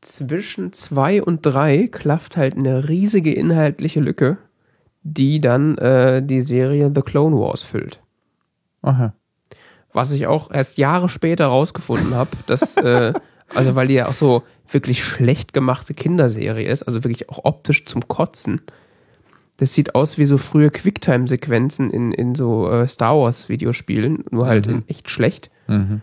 zwischen zwei und drei klafft halt eine riesige inhaltliche Lücke, die dann äh, die Serie The Clone Wars füllt. Aha. Was ich auch erst Jahre später rausgefunden habe, dass, äh, also weil die ja auch so wirklich schlecht gemachte Kinderserie ist, also wirklich auch optisch zum Kotzen. Das sieht aus wie so frühe Quicktime-Sequenzen in, in so äh, Star Wars-Videospielen, nur halt Mhm. in echt schlecht. Mhm.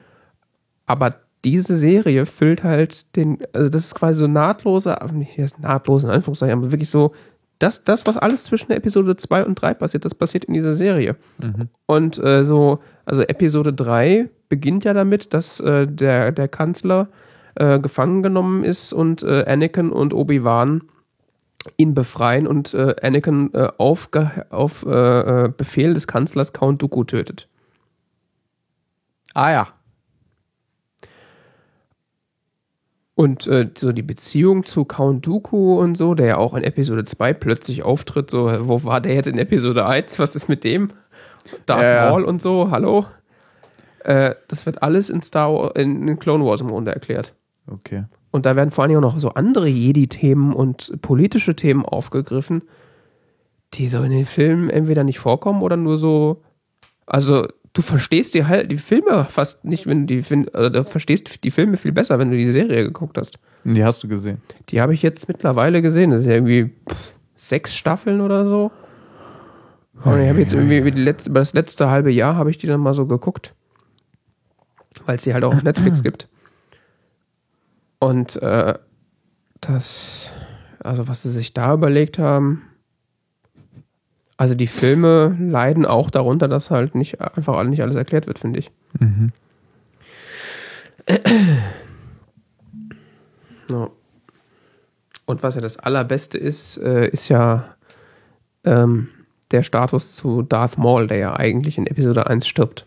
Aber diese Serie füllt halt den, also das ist quasi so nahtloser, nicht jetzt nahtlos in Anführungszeichen, aber wirklich so, das, das, was alles zwischen Episode 2 und 3 passiert, das passiert in dieser Serie. Mhm. Und äh, so, also Episode 3 beginnt ja damit, dass äh, der, der Kanzler äh, gefangen genommen ist und äh, Anakin und Obi-Wan ihn befreien und äh, Anakin äh, auf, auf äh, äh, Befehl des Kanzlers Count Dooku tötet. Ah ja. Und äh, so die Beziehung zu Count Dooku und so, der ja auch in Episode 2 plötzlich auftritt, so, wo war der jetzt in Episode 1? Was ist mit dem? Darth ja. Maul und so, hallo? Äh, das wird alles in Star Wars, in, in Clone Wars im Grunde erklärt. Okay. Und da werden vor allem auch noch so andere Jedi-Themen und politische Themen aufgegriffen, die so in den Filmen entweder nicht vorkommen oder nur so. Also, du verstehst die halt die Filme fast nicht, wenn du die fin- also, du verstehst die Filme viel besser, wenn du die Serie geguckt hast. Die hast du gesehen. Die habe ich jetzt mittlerweile gesehen. Das ist ja irgendwie pff, sechs Staffeln oder so. Und ich habe jetzt irgendwie über, letzte, über das letzte halbe Jahr habe ich die dann mal so geguckt. Weil es die halt auch auf Netflix gibt. Und äh, das, also was sie sich da überlegt haben, also die Filme leiden auch darunter, dass halt nicht einfach nicht alles erklärt wird, finde ich. Mhm. Ja. Und was ja das Allerbeste ist, äh, ist ja ähm, der Status zu Darth Maul, der ja eigentlich in Episode 1 stirbt.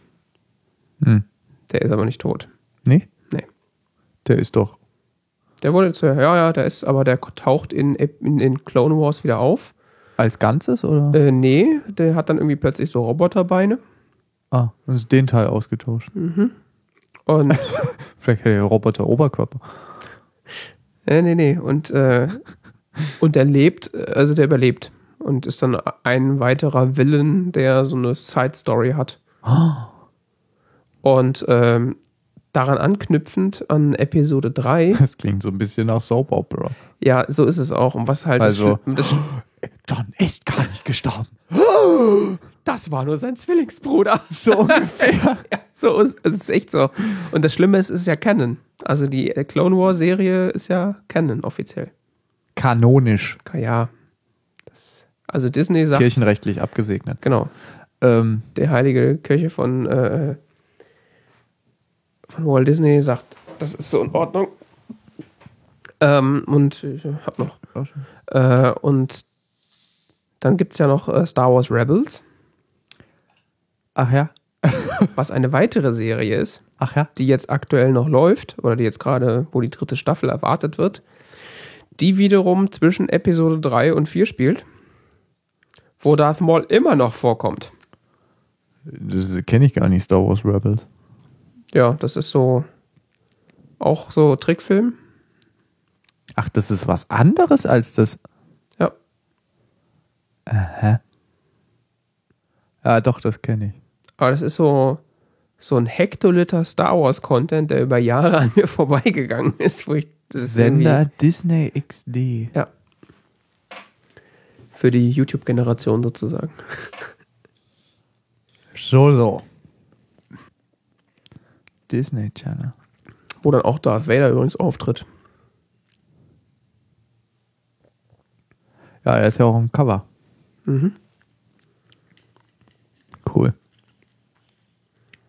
Hm. Der ist aber nicht tot. Nee? Nee. Der ist doch. Der wurde zu, ja, ja, der ist, aber der taucht in, in, in Clone Wars wieder auf. Als Ganzes oder? Äh, nee, der hat dann irgendwie plötzlich so Roboterbeine. ah, das ist den Teil ausgetauscht. Und, Vielleicht hat der Roboter Oberkörper. äh, nee, nee, und, äh, und der lebt, also der überlebt. Und ist dann ein weiterer Villain, der so eine Side-Story hat. Und ähm, daran anknüpfend an Episode 3, Das klingt so ein bisschen nach Soap Opera. ja, so ist es auch. Und was halt Also- das, John ist gar nicht gestorben. das war nur sein Zwillingsbruder. So ungefähr. ja, so ist es ist echt so. Und das Schlimme ist, es ist ja Canon. Also die äh, Clone War Serie ist ja Canon offiziell. Kanonisch. Ja. Das, also Disney sagt, Kirchenrechtlich abgesegnet. genau, Ähm, der heilige Kirche von, äh, von Walt Disney sagt, das ist so in Ordnung. Ähm, und ich hab noch. Äh, und dann gibt es ja noch äh, Star Wars Rebels, ach ja. was eine weitere Serie ist, Ach ja. die jetzt aktuell noch läuft, oder die jetzt gerade, wo die dritte Staffel erwartet wird, die wiederum zwischen Episode 3 und 4 spielt, wo Darth Maul immer noch vorkommt. Das kenne ich gar nicht, Star Wars Rebels. Ja, das ist so auch so Trickfilm. Ach, das ist was anderes als das. Aha. Ja, doch, das kenne ich. Aber das ist so, so ein Hektoliter Star Wars Content, der über Jahre an mir vorbeigegangen ist, wo ich das Sender Disney XD. Ja. Für die YouTube-Generation sozusagen. Solo. Disney Channel. Wo dann auch Darth Vader übrigens auftritt. Ja, er ist ja auch im Cover. Mhm. Cool.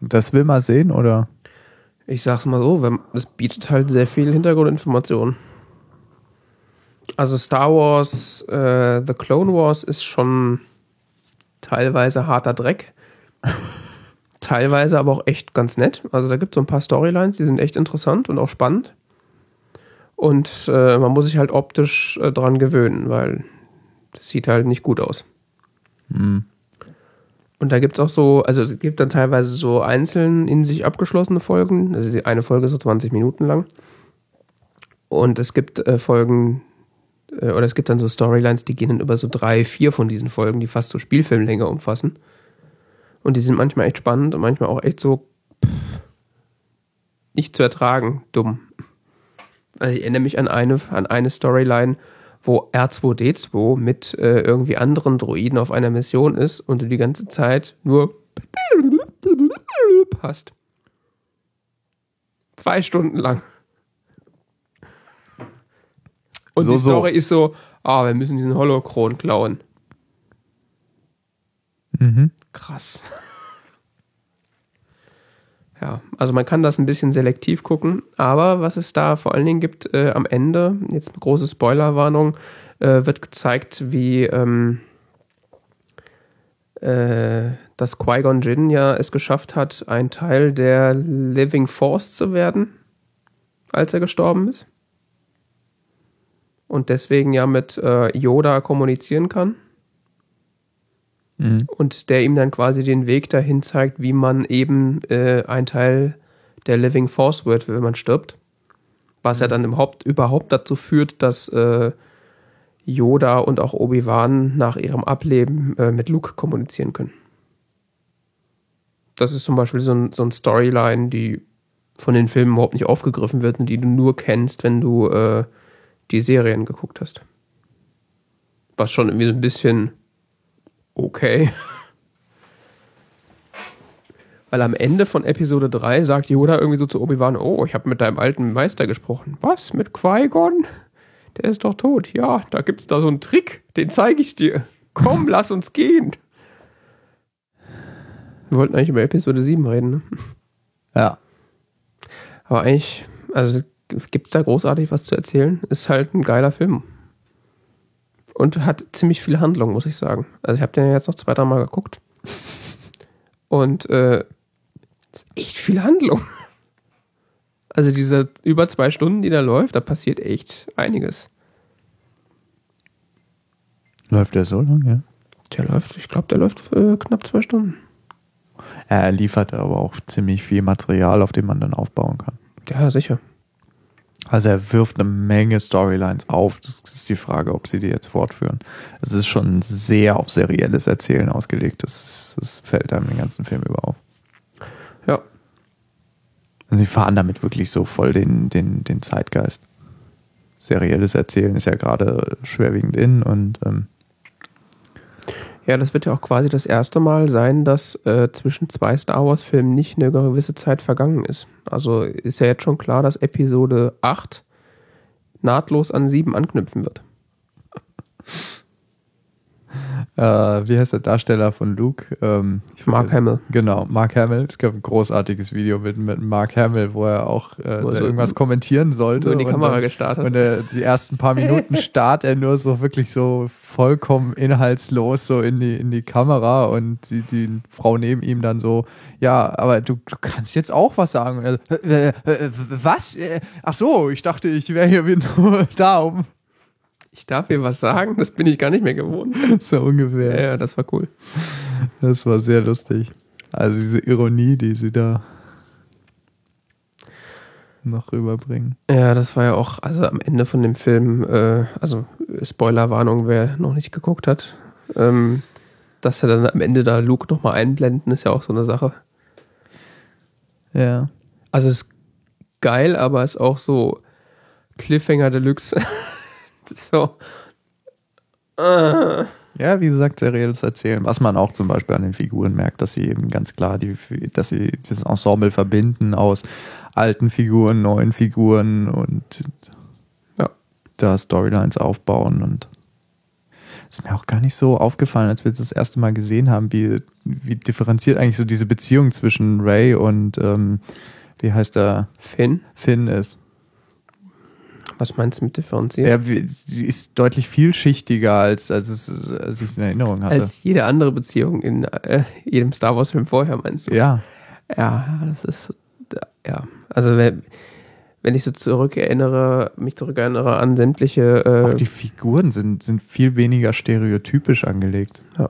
Das will man sehen, oder? Ich sag's mal so, es bietet halt sehr viel Hintergrundinformationen. Also Star Wars, äh, The Clone Wars ist schon teilweise harter Dreck. teilweise aber auch echt ganz nett. Also da gibt es so ein paar Storylines, die sind echt interessant und auch spannend. Und äh, man muss sich halt optisch äh, dran gewöhnen, weil das sieht halt nicht gut aus. Hm. Und da gibt es auch so, also es gibt dann teilweise so einzeln in sich abgeschlossene Folgen. Also eine Folge ist so 20 Minuten lang. Und es gibt äh, Folgen, äh, oder es gibt dann so Storylines, die gehen dann über so drei, vier von diesen Folgen, die fast so Spielfilmlänge umfassen. Und die sind manchmal echt spannend und manchmal auch echt so pff, nicht zu ertragen, dumm. Also ich erinnere mich an eine, an eine Storyline, wo R2D2 mit äh, irgendwie anderen Droiden auf einer Mission ist und du die ganze Zeit nur hast. Zwei Stunden lang. Und So, die so. Story ist so, ah, wir müssen diesen Holocron klauen. Mhm. Krass. Ja, also man kann das ein bisschen selektiv gucken, aber was es da vor allen Dingen gibt, äh, am Ende, jetzt eine große Spoilerwarnung, äh, wird gezeigt, wie ähm, äh, dass Qui-Gon Jinn ja es geschafft hat, ein Teil der Living Force zu werden, als er gestorben ist. Und deswegen ja mit äh, Yoda kommunizieren kann Mhm. und der ihm dann quasi den Weg dahin zeigt, wie man eben äh, ein Teil der Living Force wird, wenn man stirbt. Was ja dann überhaupt, überhaupt dazu führt, dass äh, Yoda und auch Obi-Wan nach ihrem Ableben äh, mit Luke kommunizieren können. Das ist zum Beispiel so ein, so ein Storyline, die von den Filmen überhaupt nicht aufgegriffen wird und die du nur kennst, wenn du äh, die Serien geguckt hast. Was schon irgendwie so ein bisschen okay. Weil am Ende von Episode 3 sagt Yoda irgendwie so zu Obi-Wan, oh, ich habe mit deinem alten Meister gesprochen. Was? Mit Qui-Gon? Der ist doch tot. Ja, da gibt's da so einen Trick, den zeige ich dir. Komm, lass uns gehen. Wir wollten eigentlich über Episode 7 reden, ne? Ja. Aber eigentlich, also gibt's da großartig was zu erzählen? Ist halt ein geiler Film. Und hat ziemlich viel Handlung, muss ich sagen. Also ich habe den ja jetzt noch zwei, drei Mal geguckt. Und äh, ist echt viel Handlung. Also diese über zwei Stunden, die da läuft, da passiert echt einiges. Läuft der so lang, ja? Der läuft, ich glaube, der läuft äh, knapp zwei Stunden. Er liefert aber auch ziemlich viel Material, auf dem man dann aufbauen kann. Ja, sicher. Also er wirft eine Menge Storylines auf. Das ist die Frage, ob sie die jetzt fortführen. Es ist schon sehr auf serielles Erzählen ausgelegt. Das, das fällt einem den ganzen Film über auf. Ja. Also sie fahren damit wirklich so voll den, den, den Zeitgeist. Serielles Erzählen ist ja gerade schwerwiegend in und ähm, Ja, das wird ja auch quasi das erste Mal sein, dass äh, zwischen zwei Star Wars-Filmen nicht eine gewisse Zeit vergangen ist. Also ist ja jetzt schon klar, dass Episode 8 nahtlos an 7 anknüpfen wird. Äh, wie heißt der Darsteller von Luke? Ähm, Mark Hamill. Genau, Mark Hamill. Es gab ein großartiges Video mit, mit Mark Hamill, wo er auch äh, Wo er der so- irgendwas kommentieren sollte. So in die Kamera dann- gestartet. Und er, die ersten paar Minuten starrt er nur so wirklich so vollkommen inhaltslos so in die, in die Kamera und die, die Frau neben ihm dann so, ja, aber du, du kannst jetzt auch was sagen. Und er, so, äh, äh, äh, was? Äh, Ach so, ich dachte, ich wäre hier nur da, um Ich darf hier was sagen, das bin ich gar nicht mehr gewohnt. so ungefähr. ja, das war cool. Das war sehr lustig. Also diese Ironie, die sie da noch rüberbringen. Ja, das war ja auch, also am Ende von dem Film, äh, also Spoilerwarnung, wer noch nicht geguckt hat, ähm, dass er dann am Ende da Luke nochmal einblenden, ist ja auch so eine Sache. Ja. Also ist geil, aber ist auch so Cliffhanger Deluxe. so. Äh, Ja, wie gesagt, serielles Erzählen. Was man auch zum Beispiel an den Figuren merkt, dass sie eben ganz klar, die, dass sie dieses Ensemble verbinden aus alten Figuren, neuen Figuren und ja, da Storylines aufbauen und ist mir auch gar nicht so aufgefallen, als wir das erste Mal gesehen haben, wie, wie differenziert eigentlich so diese Beziehung zwischen Ray und ähm, wie heißt er? Finn? Finn ist. Was meinst du mit differenziert? Ja, wie, sie ist deutlich vielschichtiger, als, als, es, als ich es in Erinnerung hatte. Als jede andere Beziehung in äh, jedem Star Wars-Film vorher, meinst du? Ja. Ja, das ist, ja. Also, wenn, wenn ich so zurückerinnere, mich zurückerinnere an sämtliche. Äh, Auch die Figuren sind, sind viel weniger stereotypisch angelegt. Ja.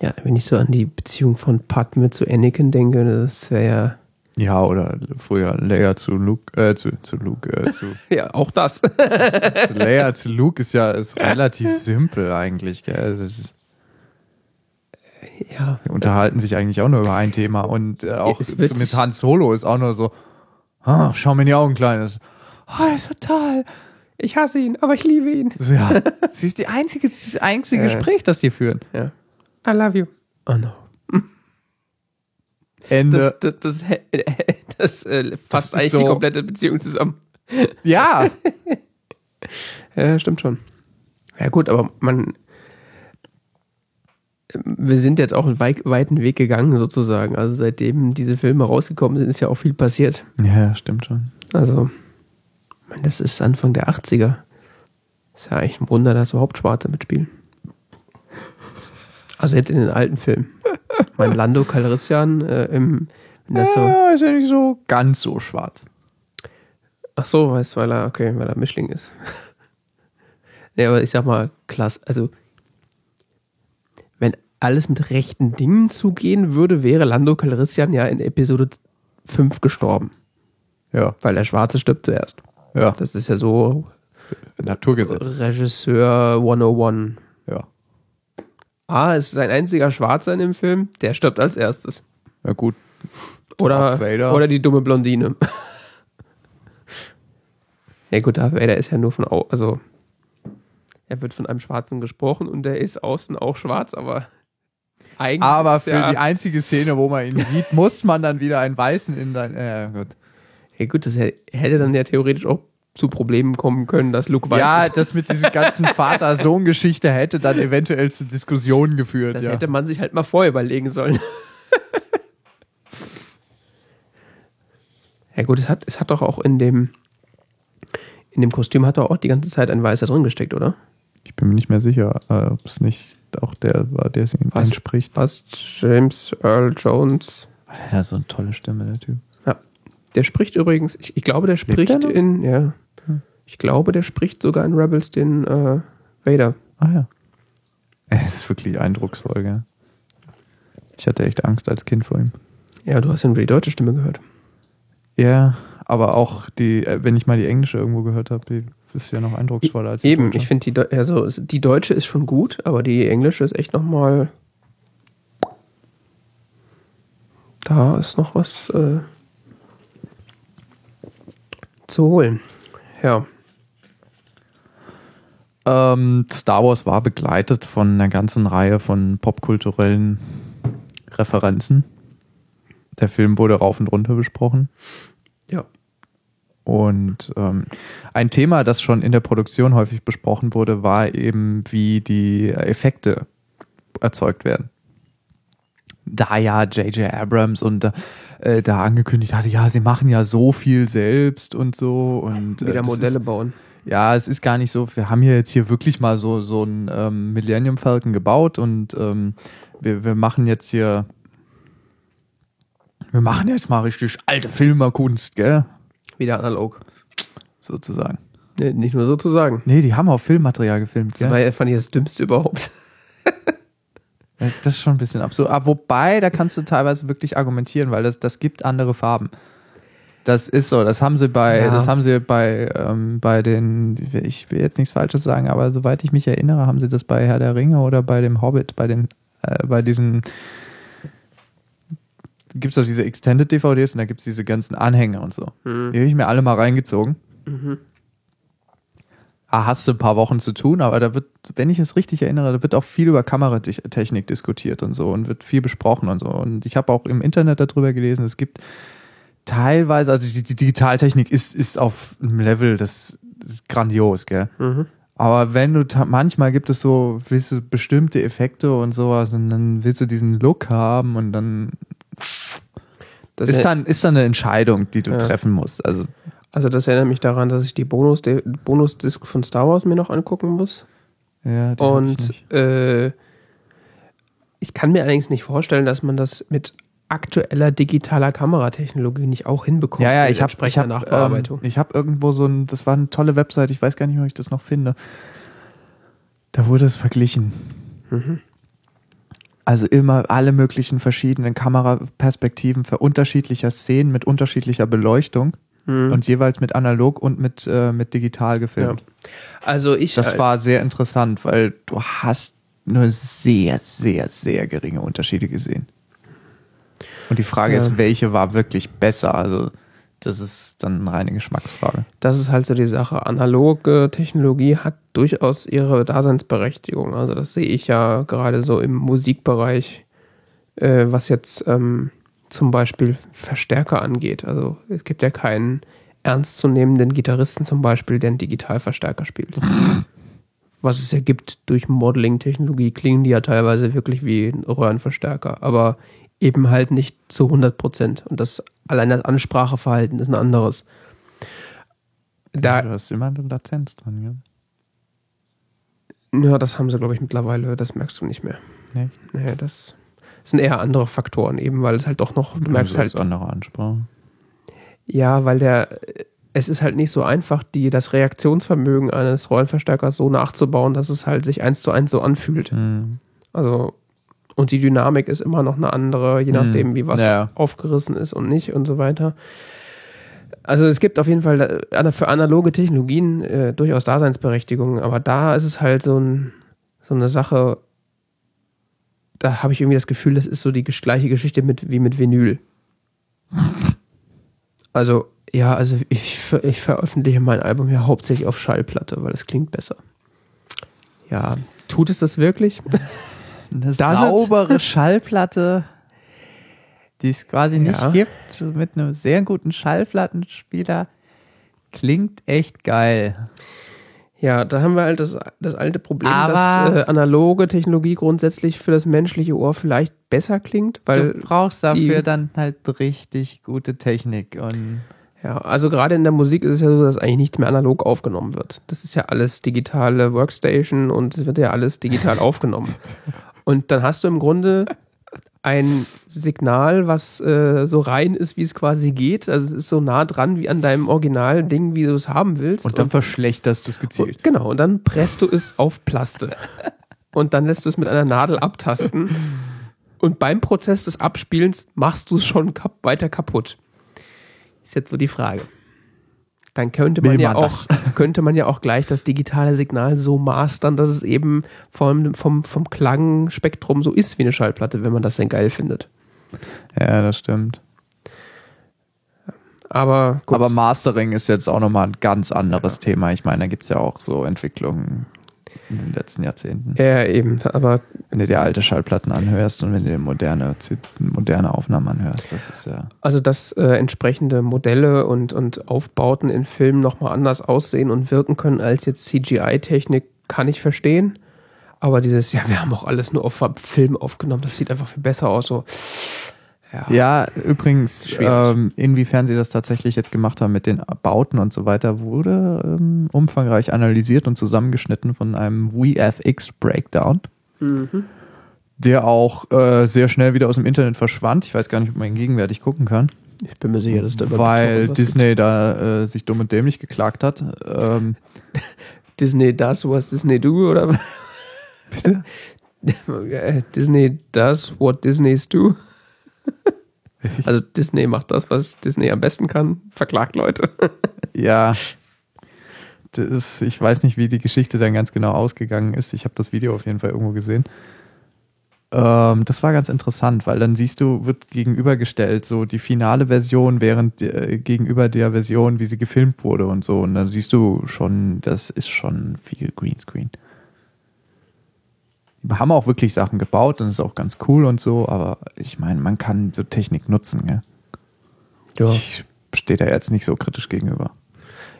Ja, wenn ich so an die Beziehung von Padme zu Anakin denke, das wäre ja. Ja, oder früher Leia zu Luke, äh, zu, zu Luke, äh, zu. ja, auch das. zu Leia zu Luke ist ja ist relativ simpel eigentlich, gell? Das ist, ja. Unterhalten sich eigentlich auch nur über ein Thema und äh, auch so mit Han Solo ist auch nur so, ah, schau mir in die Augen, Kleines. Oh, ist total. Ich hasse ihn, aber ich liebe ihn. Ja. Sie ist die einzige, das einzige äh, Gespräch, das die führen. Ja. I love you. Oh no. Ende. Das, das, das, das äh, fasst eigentlich so die komplette Beziehung zusammen. Ja. ja, stimmt schon. Ja, gut, aber man. Wir sind jetzt auch einen weit, weiten Weg gegangen, sozusagen. Also, seitdem diese Filme rausgekommen sind, ist ja auch viel passiert. Ja, stimmt schon. Also, man, das ist Anfang der 80er. Ist ja eigentlich ein Wunder, dass überhaupt Schwarze mitspielen. Also jetzt in den alten Filmen. mein Lando Calrissian äh, im. Ja, so ist ja nicht so ganz so schwarz. Ach so, weißt weil er, okay, weil er Mischling ist. ja, aber ich sag mal, klasse, also wenn alles mit rechten Dingen zugehen würde, wäre Lando Calrissian ja in Episode 5 gestorben. Ja. Weil der Schwarze stirbt zuerst. Ja. Das ist ja so Naturgesetz. Regisseur 101. Ja. A ist sein einziger Schwarzer in dem Film, der stirbt als erstes. Ja, gut. Oder, oder die dumme Blondine. ja, gut, Darth Vader ist ja nur von, also, er wird von einem Schwarzen gesprochen und der ist außen auch schwarz, aber eigentlich. Aber für ja die einzige Szene, wo man ihn sieht, muss man dann wieder einen Weißen in dein, ja, gut. Ja, gut, das hätte dann ja theoretisch auch zu Problemen kommen können, dass Luke weiß. Ja, das mit dieser ganzen Vater-Sohn-Geschichte hätte dann eventuell zu Diskussionen geführt. Das ja. hätte man sich halt mal vorher überlegen sollen. ja gut, es hat, es hat doch auch in dem in dem Kostüm hat doch auch die ganze Zeit ein Weißer drin gesteckt, oder? Ich bin mir nicht mehr sicher, äh, ob es nicht auch der war, der es ihm anspricht. Was James Earl Jones? Hat so eine tolle Stimme, der Typ. Ja. Der spricht übrigens, ich, ich glaube, der spricht in, ja, ich glaube, der spricht sogar in Rebels den äh, Vader. Ah ja. Er ist wirklich eindrucksvoll, gell? Ich hatte echt Angst als Kind vor ihm. Ja, du hast ja nur die deutsche Stimme gehört. Ja, aber auch die, äh, wenn ich mal die englische irgendwo gehört habe, ist ja noch eindrucksvoller als die Eben, deutsche. ich finde die, also die deutsche ist schon gut, aber die englische ist echt nochmal. Da ist noch was äh, zu holen. Ja. Ähm, Star Wars war begleitet von einer ganzen Reihe von popkulturellen Referenzen. Der Film wurde rauf und runter besprochen. Ja. Und ähm, ein Thema, das schon in der Produktion häufig besprochen wurde, war eben, wie die Effekte erzeugt werden. Da ja J.J. Abrams und äh, da angekündigt hatte, ja, sie machen ja so viel selbst und so und äh, wieder Modelle ist, bauen ja, es ist gar nicht so, wir haben hier jetzt hier wirklich mal so, so ein ähm, Millennium Falcon gebaut und ähm, wir, wir machen jetzt hier, wir machen jetzt mal richtig alte Filmerkunst, gell? Wieder analog. Sozusagen. Nee, nicht nur sozusagen. Nee, die haben auch Filmmaterial gefilmt, gell? Das war ja, fand ich das Dümmste überhaupt. das ist schon ein bisschen absurd. Aber wobei, da kannst du teilweise wirklich argumentieren, weil das, das gibt andere Farben. Das ist so, das haben sie bei, ja. das haben sie bei, ähm, bei den, ich will jetzt nichts Falsches sagen, aber soweit ich mich erinnere, haben sie das bei Herr der Ringe oder bei dem Hobbit, bei den, äh, bei diesen, gibt es auch diese Extended DVDs und da gibt es diese ganzen Anhänge und so. Mhm. Die habe ich mir alle mal reingezogen. Mhm. Ah, hast du ein paar Wochen zu tun, aber da wird, wenn ich es richtig erinnere, da wird auch viel über Kameratechnik diskutiert und so und wird viel besprochen und so. Und ich habe auch im Internet darüber gelesen, es gibt teilweise, also die, die Digitaltechnik ist, ist auf einem Level, das ist grandios, gell? Mhm. Aber wenn du manchmal gibt es so, willst du bestimmte Effekte und sowas und dann willst du diesen Look haben und dann Das ist dann, ist dann eine Entscheidung, die du Ja. treffen musst. Also also das erinnert mich daran, dass ich die Bonus Bonusdisk von Star Wars mir noch angucken muss. ja, die ich Und nicht. äh, ich kann mir allerdings nicht vorstellen, dass man das mit aktueller digitaler Kameratechnologie nicht auch hinbekommt. ja, ja, ich habe ich hab, Nachbearbeitung. ähm, ich hab irgendwo so ein, das war eine tolle Website, ich weiß gar nicht, ob ich das noch finde. Da wurde es verglichen. Mhm. Also immer alle möglichen verschiedenen Kameraperspektiven für unterschiedliche Szenen mit unterschiedlicher Beleuchtung Mhm. und jeweils mit analog und mit, äh, mit digital gefilmt. also ich Das äh, war sehr interessant, weil du hast nur sehr, sehr, sehr geringe Unterschiede gesehen. Und die Frage Ja. ist, welche war wirklich besser? Also das ist dann eine reine Geschmacksfrage. das ist halt so die Sache. Analoge Technologie hat durchaus ihre Daseinsberechtigung. Also das sehe ich ja gerade so im Musikbereich, äh, was jetzt ähm, zum Beispiel Verstärker angeht. Also es gibt ja keinen ernstzunehmenden Gitarristen zum Beispiel, der einen Digitalverstärker spielt. Was es ja gibt durch Modeling-Technologie, klingen die ja teilweise wirklich wie Röhrenverstärker, aber eben halt nicht zu 100 Prozent. Und das allein das Anspracheverhalten ist ein anderes. Da, du hast immer eine Latenz dran, ja? Ja, das haben sie, glaube ich, mittlerweile, das merkst du nicht mehr. Echt? Nee, das sind eher andere Faktoren, eben weil es halt doch noch, du merkst halt, andere Ansprache. ja, weil der, es ist halt nicht so einfach, die, das Reaktionsvermögen eines Rollenverstärkers so nachzubauen, dass es halt sich eins zu eins so anfühlt. Hm. Also, und die Dynamik ist immer noch eine andere, je Hm. nachdem, wie was Ja. aufgerissen ist und nicht und so weiter. Also es gibt auf jeden Fall äh, für analoge Technologien äh, durchaus Daseinsberechtigungen, aber da ist es halt so, ein, so eine Sache, da habe ich irgendwie das Gefühl, das ist so die gleiche Geschichte mit, wie mit Vinyl. Also, ja, also ich, ich veröffentliche mein Album ja hauptsächlich auf Schallplatte, weil es klingt besser. Ja, tut es das wirklich? Eine Das saubere Schallplatte, die es quasi nicht Ja. gibt, mit einem sehr guten Schallplattenspieler, klingt echt geil. Ja, da haben wir halt das, das alte Problem, Aber- dass äh, analoge Technologie grundsätzlich für das menschliche Ohr vielleicht besser klingt, weil du brauchst dafür dann halt richtig gute Technik und Ja, also gerade in der Musik ist es ja so, dass eigentlich nichts mehr analog aufgenommen wird. Das ist ja alles digitale Workstation und es wird ja alles digital aufgenommen. Und dann hast du im Grunde ein Signal, was äh, so rein ist, wie es quasi geht. Also es ist so nah dran wie an deinem Original-Ding, wie du es haben willst. und dann verschlechterst du es gezielt. Und, genau, und dann presst du es auf Plaste. Und dann lässt du es mit einer Nadel abtasten. Und beim Prozess des Abspielens machst du es schon kap weiter kaputt. Ist jetzt so die Frage. Dann könnte man ja auch, könnte man ja auch gleich das digitale Signal so mastern, dass es eben vom, vom, vom Klangspektrum so ist wie eine Schallplatte, wenn man das denn geil findet. Ja, das stimmt. Aber gut. Aber Mastering ist jetzt auch nochmal ein ganz anderes Thema. Ich meine, da gibt es ja auch so Entwicklungen in den letzten Jahrzehnten. ja, eben. Aber Wenn du dir alte Schallplatten anhörst und wenn du dir moderne, moderne Aufnahmen anhörst, das ist ja. Also, dass äh, entsprechende Modelle und, und Aufbauten in Filmen nochmal anders aussehen und wirken können als jetzt CGI-Technik, kann ich verstehen. Aber dieses, ja, wir haben auch alles nur auf Film aufgenommen, das sieht einfach viel besser aus. So, ja. Ja, übrigens, ähm, inwiefern sie das tatsächlich jetzt gemacht haben mit den Bauten und so weiter, wurde ähm, umfangreich analysiert und zusammengeschnitten von einem VFX Breakdown, Mhm. der auch äh, sehr schnell wieder aus dem Internet verschwand. Ich weiß gar nicht, ob man ihn gegenwärtig gucken kann, Ich bin mir sicher, dass da weil was Disney da äh, sich dumm und dämlich geklagt hat. Ähm, gibt. Disney does, was Disney do, oder? Bitte? Disney does what Disneys do. Also Disney macht das, was Disney am besten kann, verklagt Leute. Ja. Das, ich weiß nicht, wie die Geschichte dann ganz genau ausgegangen ist. Ich habe das Video auf jeden Fall irgendwo gesehen. Ähm, das war ganz interessant, weil dann siehst du, wird gegenübergestellt, so die finale Version während äh, gegenüber der Version, wie sie gefilmt wurde und so. Und dann siehst du schon, das ist schon viel Greenscreen. Die haben auch wirklich Sachen gebaut und ist auch ganz cool und so, aber ich meine, man kann so Technik nutzen, gell? Ja. Ich stehe da jetzt nicht so kritisch gegenüber.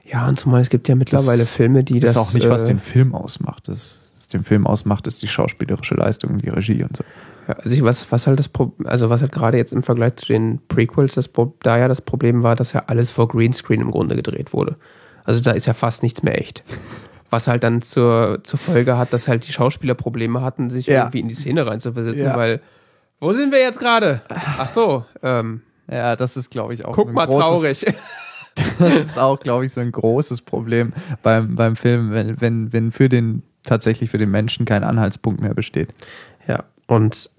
Ja, und zumal es gibt ja mittlerweile Das Filme, die Das das. ist auch nicht, was äh, den Film ausmacht. Das, was den Film ausmacht, ist die schauspielerische Leistung, die Regie und so. Ja, also ich, was, was halt das Pro also was halt gerade jetzt im Vergleich zu den Prequels das Pro da ja das Problem war, dass ja alles vor Greenscreen im Grunde gedreht wurde. Also da ist ja fast nichts mehr echt. Was halt dann zur, zur Folge hat, dass halt die Schauspieler Probleme hatten, sich Ja. irgendwie in die Szene reinzuversetzen, Ja. weil wo sind wir jetzt gerade? Ach so, ähm, Ja, das ist, glaube ich, auch guck ein mal großes, traurig. Das ist auch, glaube ich, so ein großes Problem beim, beim Film, wenn, wenn, wenn für den, tatsächlich für den Menschen kein Anhaltspunkt mehr besteht. Ja, und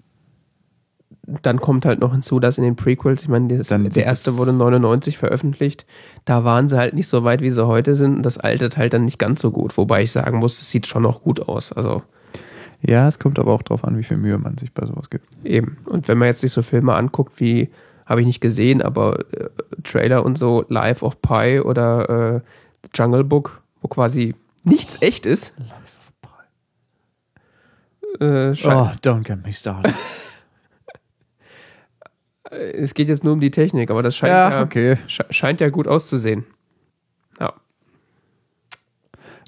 dann kommt halt noch hinzu, dass in den Prequels, ich meine, das, der erste wurde 99 veröffentlicht, da waren sie halt nicht so weit, wie sie heute sind und das altert halt dann nicht ganz so gut, wobei ich sagen muss, es sieht schon noch gut aus, also Ja, es kommt aber auch darauf an, wie viel Mühe man sich bei sowas gibt. eben. Und wenn man jetzt sich so Filme anguckt, wie, habe ich nicht gesehen, aber äh, Trailer und so, Life of Pi oder äh, Jungle Book, wo quasi nichts echt ist. Äh, scheint, Oh, don't get me started. Es geht jetzt nur um die Technik, aber das scheint ja, ja, okay. sche- scheint ja gut auszusehen. Ja.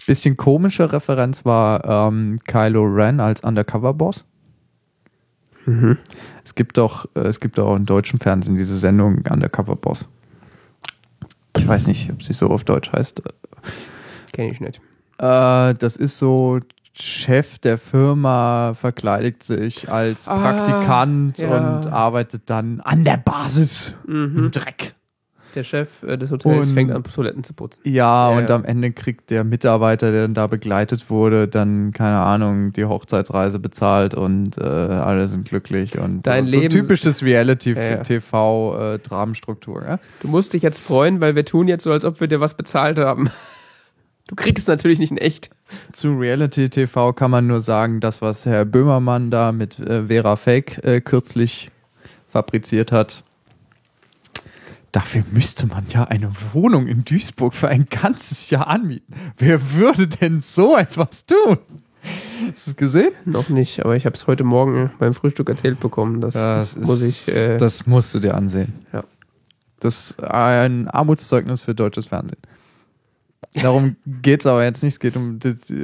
Bisschen komische Referenz war ähm, Kylo Ren als Undercover-Boss. Mhm. Es gibt doch, äh, es gibt auch im deutschen Fernsehen diese Sendung Undercover-Boss. Ich weiß nicht, ob sie so auf Deutsch heißt. Kenn ich nicht. Äh, das ist so, Chef der Firma verkleidet sich als Ah, Praktikant ja. und arbeitet dann an der Basis im Dreck. Der Chef äh, des Hotels Und- fängt an, Toiletten zu putzen. Ja, Ja, und am Ende kriegt der Mitarbeiter, der dann da begleitet wurde, dann, keine Ahnung, die Hochzeitsreise bezahlt und äh, alle sind glücklich. Und Dein so, Leben- typisches Ja, ja. Reality-TV-Dramenstruktur. Ja? Du musst dich jetzt freuen, weil wir tun jetzt so, als ob wir dir was bezahlt haben. Du kriegst es natürlich nicht in echt. Zu Reality-TV kann man nur sagen, das, was Herr Böhmermann da mit äh, Vera Fake äh, kürzlich fabriziert hat. Dafür müsste man ja eine Wohnung in Duisburg für ein ganzes Jahr anmieten. Wer würde denn so etwas tun? Hast du es gesehen? Noch nicht, aber ich habe es heute Morgen beim Frühstück erzählt bekommen. Das, Das muss ich. Äh, das musst du dir ansehen. Ja. Das ist ein Armutszeugnis für deutsches Fernsehen. Darum geht es aber jetzt nicht. Es geht um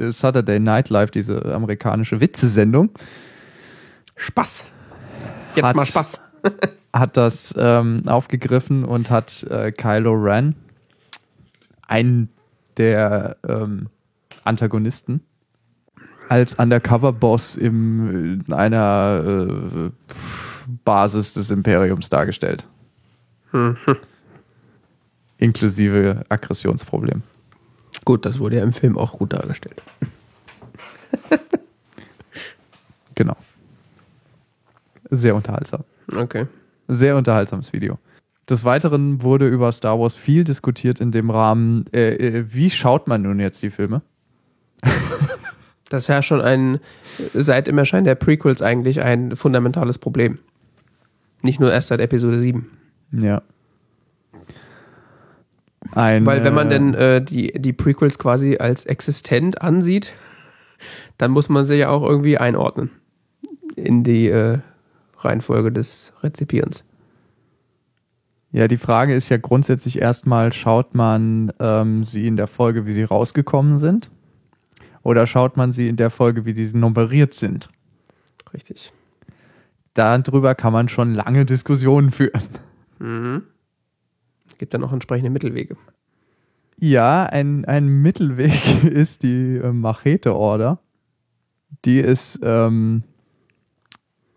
Saturday Night Live, diese amerikanische Witzesendung. Spaß. Jetzt Hat- mal Spaß. Hat das ähm, aufgegriffen und hat äh, Kylo Ren, einen der ähm, Antagonisten, als Undercover-Boss in einer äh, Basis des Imperiums dargestellt. Mhm. Inklusive Aggressionsproblem. Gut, das wurde ja im Film auch gut dargestellt. Genau. Sehr unterhaltsam. Okay. Sehr unterhaltsames Video. Des Weiteren wurde über Star Wars viel diskutiert in dem Rahmen, äh, äh, wie schaut man nun jetzt die Filme? Das ist ja schon ein, seit dem Erscheinen der Prequels eigentlich ein fundamentales Problem. Nicht nur erst seit Episode 7. Ja. Ein, Weil wenn man äh, denn äh, die, die Prequels quasi als existent ansieht, dann muss man sie ja auch irgendwie einordnen in die äh, Reihenfolge des Rezipierens. Ja, die Frage ist ja grundsätzlich erstmal, schaut man ähm, sie in der Folge, wie sie rausgekommen sind? Oder schaut man sie in der Folge, wie sie nummeriert sind? Richtig. Darüber kann man schon lange Diskussionen führen. Mhm. Gibt dann auch entsprechende Mittelwege. Ja, ein, ein Mittelweg ist die äh, Machete-Order. Die ist ähm,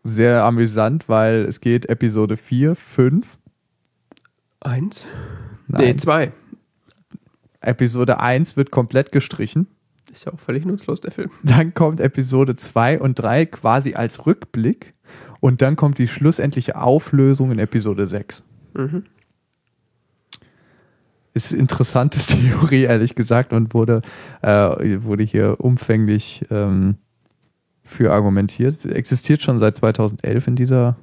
sehr amüsant, weil es geht Episode 4, 5. Eins? Nein. Nee, zwei. Episode 1 wird komplett gestrichen. Ist ja auch völlig nutzlos, der Film. Dann kommt Episode 2 und 3 quasi als Rückblick. Und dann kommt die schlussendliche Auflösung in Episode 6. Mhm. Ist eine interessante Theorie, ehrlich gesagt, und wurde, äh, wurde hier umfänglich ähm, für argumentiert. Existiert schon seit 2011 in dieser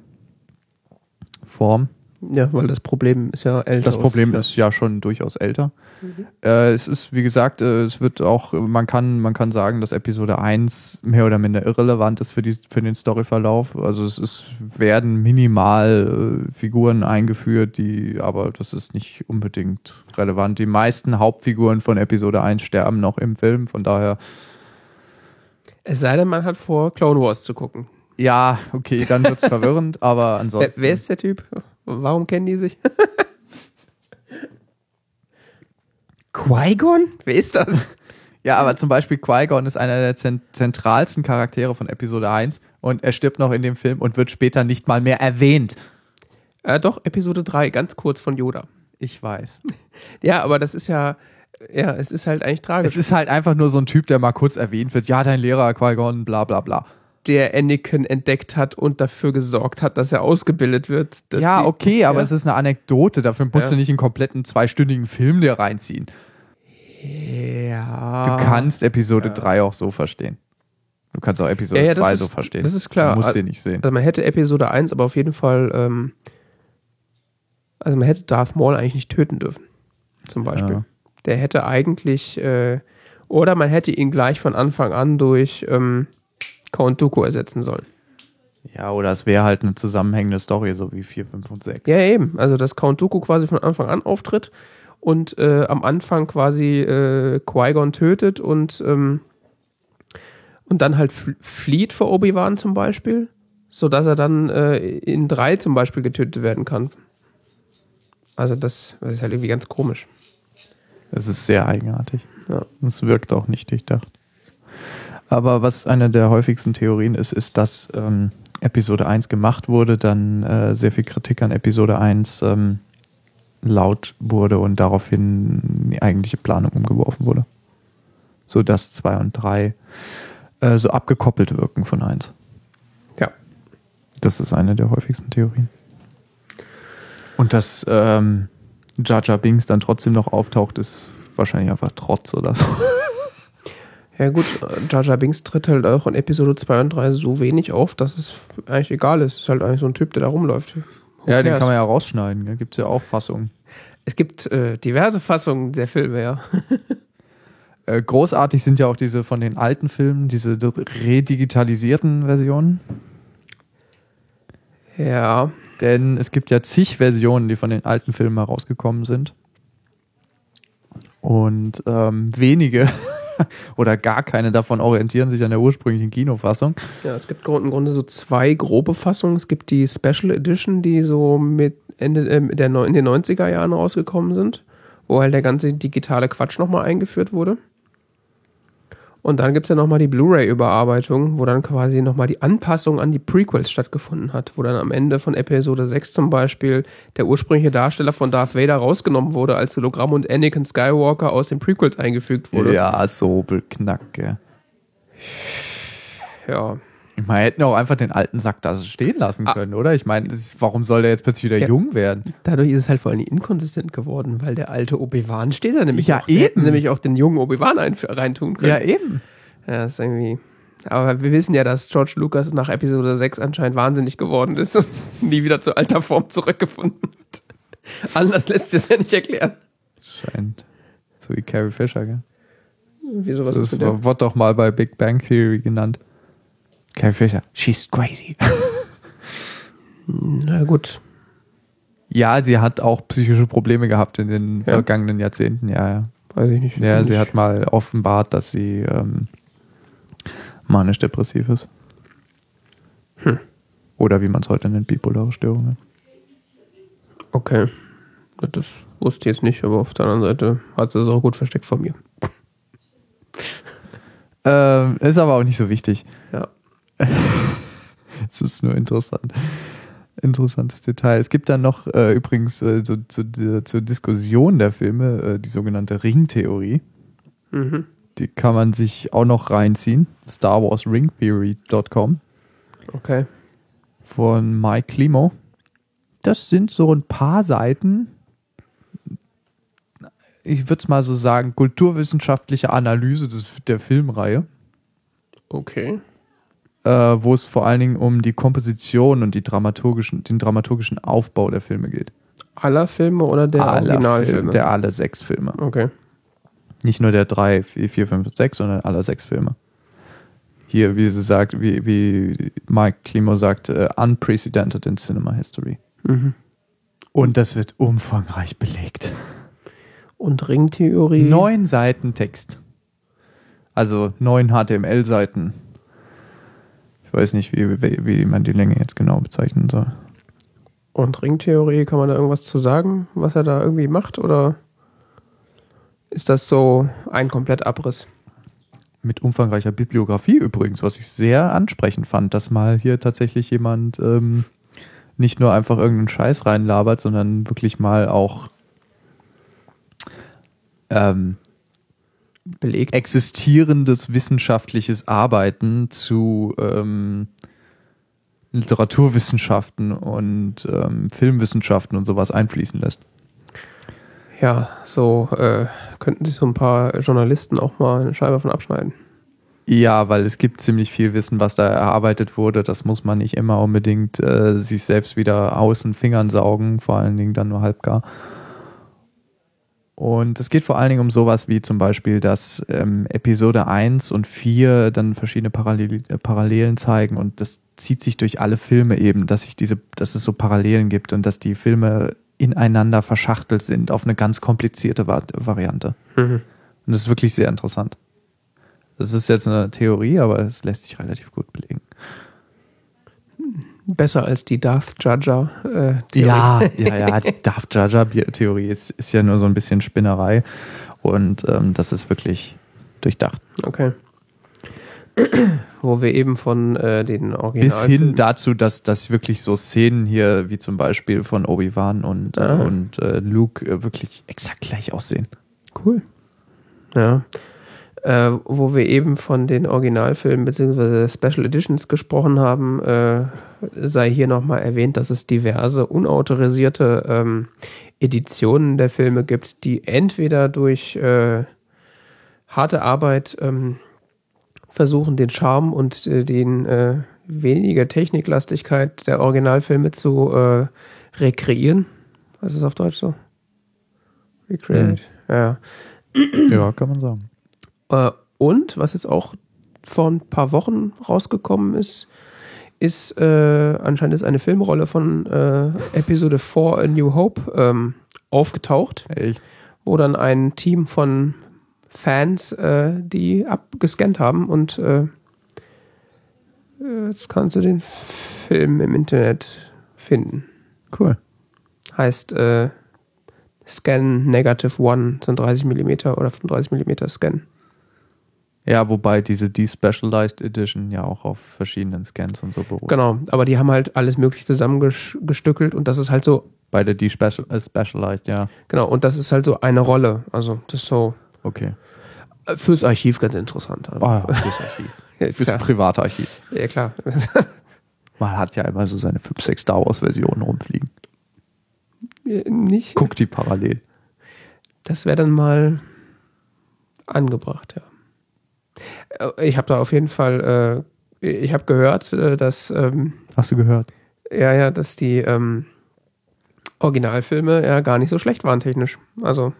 Form. Ja, weil das Problem ist ja älter. Das Problem aus- ist ja schon durchaus älter. Äh, es ist, wie gesagt, äh, es wird auch, man kann, man kann sagen, dass Episode 1 mehr oder minder irrelevant ist für, die, für den Storyverlauf. Also es ist, werden minimal äh, Figuren eingeführt, die, aber das ist nicht unbedingt relevant. Die meisten Hauptfiguren von Episode 1 sterben noch im Film, von daher, Es sei denn, man hat vor, Clone Wars zu gucken. ja, okay, dann wird es verwirrend, aber Wer, ansonsten. wer ist der Typ? Warum kennen die sich? Qui-Gon? Wer ist das? Ja, aber zum Beispiel Qui-Gon ist einer der zent zentralsten Charaktere von Episode 1 und er stirbt noch in dem Film und wird später nicht mal mehr erwähnt. Äh, doch, Episode 3, ganz kurz von Yoda. Ich weiß. Ja, aber das ist ja, ja, es ist halt eigentlich tragisch. Es ist halt einfach nur so ein Typ, der mal kurz erwähnt wird. Ja, dein Lehrer Qui-Gon, bla bla bla. Der Anakin entdeckt hat und dafür gesorgt hat, dass er ausgebildet wird. Ja, die- okay, aber Ja. es ist eine Anekdote. Dafür musst Ja. du nicht einen kompletten zweistündigen Film dir reinziehen. Ja. Du kannst Episode Ja. 3 auch so verstehen. Du kannst auch Episode Ja, ja, das 2 ist- so verstehen. das ist klar. Du musst Also- den nicht sehen. Also man hätte Episode 1 aber auf jeden Fall, ähm, also man hätte Darth Maul eigentlich nicht töten dürfen. Zum Beispiel. Ja. Der hätte eigentlich, äh, oder man hätte ihn gleich von Anfang an durch ähm, Count Dooku ersetzen sollen. Ja, oder es wäre halt eine zusammenhängende Story, so wie 4, 5 und 6. Ja, eben. Also dass Count Dooku quasi von Anfang an auftritt und äh, am Anfang quasi äh, Qui-Gon tötet und, ähm, und dann halt fl- flieht vor Obi-Wan zum Beispiel, sodass er dann äh, in drei zum Beispiel getötet werden kann. Also das, das ist halt irgendwie ganz komisch. Es ist sehr eigenartig. Ja. Es wirkt auch nicht durchdacht. Aber was eine der häufigsten Theorien ist, ist, dass ähm, Episode 1 gemacht wurde, dann äh, sehr viel Kritik an Episode 1 ähm, laut wurde und daraufhin die eigentliche Planung umgeworfen wurde. Sodass 2 und 3 äh, so abgekoppelt wirken von 1. Ja. Das ist eine der häufigsten Theorien. Und dass ähm, Jar Jar Binks dann trotzdem noch auftaucht, ist wahrscheinlich einfach Trotz oder so. Ja gut, Jar Jar Binks tritt halt auch in Episode 2 und 3 so wenig auf, dass es eigentlich egal ist. Es ist halt eigentlich so ein Typ, der da rumläuft. Who Ja, den kann man ja rausschneiden. Da gibt es ja auch Fassungen. Es gibt äh, diverse Fassungen der Filme, ja. Äh, großartig sind ja auch diese von den alten Filmen, diese redigitalisierten Versionen. Ja, Denn es gibt ja zig Versionen, die von den alten Filmen herausgekommen sind. Und ähm, wenige oder gar keine davon orientieren sich an der ursprünglichen Kinofassung. Ja, es gibt im Grunde so zwei grobe Fassungen. Es gibt die Special Edition, die so mit Ende äh, der, in den 90er Jahren rausgekommen sind, wo halt der ganze digitale Quatsch nochmal eingeführt wurde. Und dann gibt es ja nochmal die Blu-ray-Überarbeitung, wo dann quasi nochmal die Anpassung an die Prequels stattgefunden hat, wo dann am Ende von Episode 6 zum Beispiel der ursprüngliche Darsteller von Darth Vader rausgenommen wurde als Hologramm und Anakin Skywalker aus den Prequels eingefügt wurde. Ja, so beknacke. ja. Ich meine, hätten auch einfach den alten Sack da stehen lassen Ah. können, oder? Ich meine, das warum soll der jetzt plötzlich wieder Ja. jung werden? Dadurch ist es halt vor allem inkonsistent geworden, weil der alte Obi-Wan steht da nämlich Ja, noch. Da Hätten eben. sie nämlich auch den jungen Obi-Wan ein- reintun können. eben. Ja, ist irgendwie. Aber wir wissen ja, dass George Lucas nach Episode 6 anscheinend wahnsinnig geworden ist und nie wieder zu alter Form zurückgefunden hat. Anders lässt sich das ja nicht erklären. Scheint. So wie Carrie Fisher, gell? Wieso, was das ist mit der? wird doch mal bei Big Bang Theory genannt. Carrie Fisher. She's crazy. Na gut. Ja, sie hat auch psychische Probleme gehabt in den Ja? vergangenen Jahrzehnten, ja, ja. Weiß ich nicht. Ja, sie Nicht- hat mal offenbart, dass sie ähm, manisch-depressiv ist. Hm. Oder wie man es heute nennt, bipolare Störungen. Okay. Das wusste ich jetzt nicht, aber auf der anderen Seite hat sie es auch gut versteckt von mir. Ähm, ist aber auch nicht so wichtig. Ja. Es ist nur interessant. Interessantes Detail. Es gibt dann noch äh, übrigens äh, so, zu, der- zur Diskussion der Filme äh, die sogenannte Ringtheorie. Mhm. Die kann man sich auch noch reinziehen. Star Wars Ring Theory.com Okay. von Mike Klimo. Das sind so ein paar Seiten, ich würde es mal so sagen, kulturwissenschaftliche Analyse des, der Filmreihe. Okay. Äh, wo es vor allen Dingen um die Komposition und die dramaturgischen, den dramaturgischen Aufbau der Filme geht. Aller Filme oder der Aller Originalfilme? Film- Der alle sechs Filme. okay. Nicht nur der drei, vier, vier, fünf, sechs, sondern aller sechs Filme. Hier, wie sie sagt, wie, wie Mike Klimo sagt, äh, unprecedented in Cinema History. Mhm. Und das wird umfangreich belegt. Und Ringtheorie? Neun Seiten Text. Also neun HTML-Seiten. Weiß nicht, wie, wie, wie man die Länge jetzt genau bezeichnen soll. Und Ringtheorie, kann man da irgendwas zu sagen, was er da irgendwie macht? Oder ist das so ein Komplettabriss? Mit umfangreicher Bibliografie übrigens, was ich sehr ansprechend fand, dass mal hier tatsächlich jemand ähm, nicht nur einfach irgendeinen Scheiß reinlabert, sondern wirklich mal auch ähm, Belegt? existierendes wissenschaftliches Arbeiten zu ähm, Literaturwissenschaften und ähm, Filmwissenschaften und sowas einfließen lässt. Ja, so äh, könnten sich so ein paar Journalisten auch mal eine Scheibe von abschneiden. Ja, weil es gibt ziemlich viel Wissen, was da erarbeitet wurde. Das muss man nicht immer unbedingt äh, sich selbst wieder aus den Fingern saugen, vor allen Dingen dann nur halbgar. Und es geht vor allen Dingen um sowas wie zum Beispiel, dass ähm, Episode 1 und 4 dann verschiedene Parallel äh, Parallelen zeigen und das zieht sich durch alle Filme eben, dass sich diese, dass es so Parallelen gibt und dass die Filme ineinander verschachtelt sind auf eine ganz komplizierte Va Variante. Mhm. Und das ist wirklich sehr interessant. Das ist jetzt eine Theorie, aber es lässt sich relativ gut belegen. Besser als die Darth Jar äh, Theorie. Ja, ja, ja. Die Darth Jar Jar Theorie ist, ist ja nur so ein bisschen Spinnerei. Und ähm, das ist wirklich durchdacht. Okay. Wo wir eben von äh, den Original Bis hin dazu, dass, dass wirklich so Szenen hier, wie zum Beispiel von Obi-Wan und, Ah. und äh, Luke, äh, wirklich exakt gleich aussehen. Cool. Ja. Äh, wo wir eben von den Originalfilmen bzw. Special Editions gesprochen haben, äh, sei hier nochmal erwähnt, dass es diverse unautorisierte ähm, Editionen der Filme gibt, die entweder durch äh, harte Arbeit ähm, versuchen, den Charme und äh, den äh, weniger Techniklastigkeit der Originalfilme zu äh, rekreieren. Was ist auf Deutsch so? Recreate. Ja. Ja, kann man sagen. Äh, und was jetzt auch vor ein paar Wochen rausgekommen ist, ist äh, anscheinend ist eine Filmrolle von äh, Episode 4 A New Hope ähm, aufgetaucht, Echt? wo dann ein Team von Fans äh, die abgescannt haben und äh, äh, jetzt kannst du den Film im Internet finden. Cool. Heißt äh, Scan Negative One, so ein 30 mm oder 35 mm Scan. Ja, wobei diese Despecialized Edition ja auch auf verschiedenen Scans und so beruht. Genau, aber die haben halt alles mögliche zusammengestückelt und das ist halt so, Bei der Despecialized, ja. genau, und das ist halt so eine Rolle. Also das ist so Okay. äh, fürs Archiv ganz interessant. Also, Ah, fürs Archiv. Fürs ja, Privatarchiv. ja, klar. Man hat ja immer so seine 5, 6 Star Wars Versionen rumfliegen. Nicht. Guck die parallel. Das wäre dann mal angebracht, ja. Äh, Ich habe da auf jeden Fall, äh, ich habe gehört, äh, dass, ähm, Hast du gehört? ja, ja, dass die ähm, Originalfilme ja gar nicht so schlecht waren technisch. Also,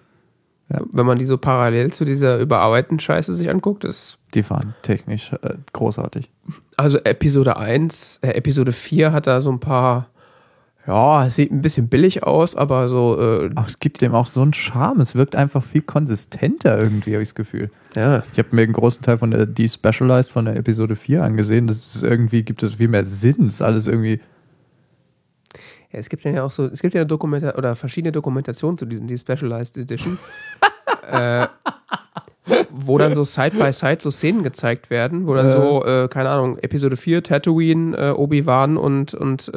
Ja. wenn man die so parallel zu dieser überarbeiteten Scheiße sich anguckt, ist Die waren technisch äh, großartig. Also Episode 1, äh, Episode 4 hat da so ein paar, ja, sieht ein bisschen billig aus, aber so, äh, Aber es gibt dem auch so einen Charme. Es wirkt einfach viel konsistenter irgendwie, habe ich das Gefühl. ja, Ich habe mir einen großen Teil von der Despecialized von der Episode 4 angesehen. Das ist irgendwie, gibt es viel mehr Sinn. Es ist alles irgendwie. ja, es gibt ja auch so, es gibt ja Dokumenta oder verschiedene Dokumentationen zu diesen, die Specialized Edition, äh, wo dann so Side by Side so Szenen gezeigt werden, wo dann Äh. so, äh, keine Ahnung, Episode 4, Tatooine, äh, Obi-Wan und, und,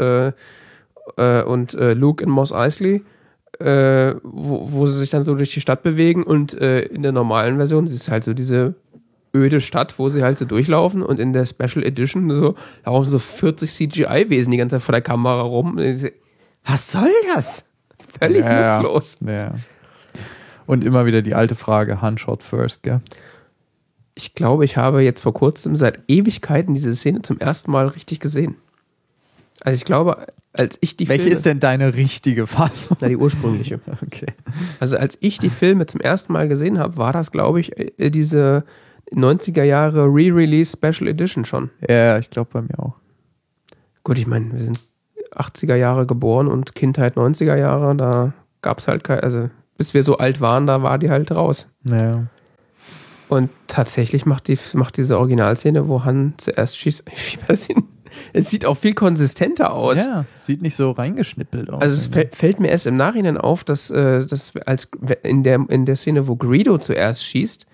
äh, und äh, Luke in Mos Eisley, äh, wo, wo sie sich dann so durch die Stadt bewegen und äh, in der normalen Version ist halt so diese öde Stadt, wo sie halt so durchlaufen und in der Special Edition so laufen so 40 CGI-Wesen die ganze Zeit vor der Kamera rum. Was soll das? Völlig ja. nutzlos. Ja. Und immer wieder die alte Frage: Handshot first, gell? Ich glaube, ich habe jetzt vor kurzem seit Ewigkeiten diese Szene zum ersten Mal richtig gesehen. Also ich glaube, als ich die Welche Filme, ist denn deine richtige Fassung? Na, die ursprüngliche. Okay. Also als ich die Filme zum ersten Mal gesehen habe, war das, glaube ich, äh, diese 90er Jahre Re-Release Special Edition schon. Ja, ich glaube bei mir auch. Gut, ich meine, wir sind 80er Jahre geboren und Kindheit 90er Jahre, da gab es halt keine, also bis wir so alt waren, da war die halt raus. Ja. Und tatsächlich macht, die, macht diese Originalszene, wo Han zuerst schießt, Fiebersinn. Es sieht auch viel konsistenter aus. Ja, sieht nicht so reingeschnippelt aus. Also es fällt, fällt mir erst im Nachhinein auf, dass, äh, dass als in der, in der Szene, wo Greedo zuerst schießt,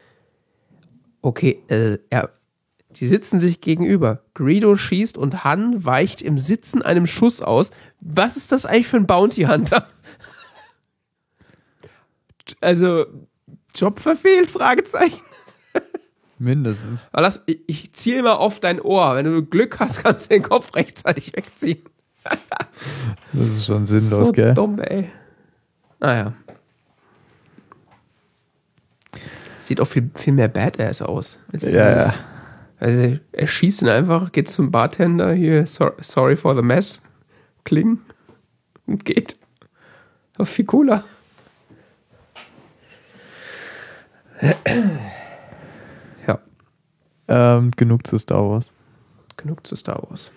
okay, äh, er, die sitzen sich gegenüber. Greedo schießt und Han weicht im Sitzen einem Schuss aus. Was ist das eigentlich für ein Bounty Hunter? Also, Job verfehlt? Fragezeichen. Mindestens. Aber lass, ich, ich ziele mal auf dein Ohr. Wenn du Glück hast, kannst du den Kopf rechtzeitig wegziehen. Das ist schon sinnlos, so gell? dumm, ey. Naja. Sieht auch viel, viel mehr Badass aus. als Ja, dieses- Also er schießt ihn einfach, geht zum Bartender, hier, so, sorry for the mess, kling und geht. Auch viel cooler. Ähm, genug zu Star Wars. genug zu Star Wars.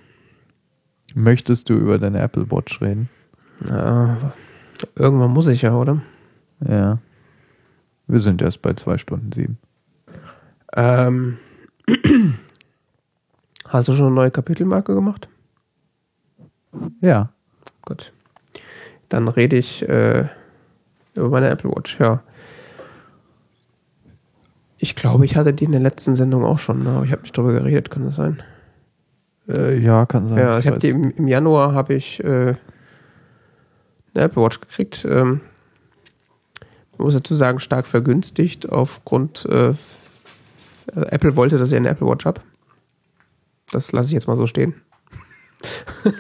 Möchtest du über deine Apple Watch reden? Ja, irgendwann muss ich ja, oder? Ja. Wir sind erst bei zwei Stunden sieben. Ähm, hast du schon eine neue Kapitelmarke gemacht? Ja. Gut. Dann rede ich äh, über meine Apple Watch, ja. Ich glaube, ich hatte die in der letzten Sendung auch schon, ne? aber ich habe nicht drüber geredet, kann das sein? Äh, ja, kann sein. ja, ich habe weiß. die im, im Januar habe ich äh, eine Apple Watch gekriegt. Ähm, man muss dazu sagen, stark vergünstigt aufgrund äh, also Apple wollte, dass ich eine Apple Watch habe. Das lasse ich jetzt mal so stehen.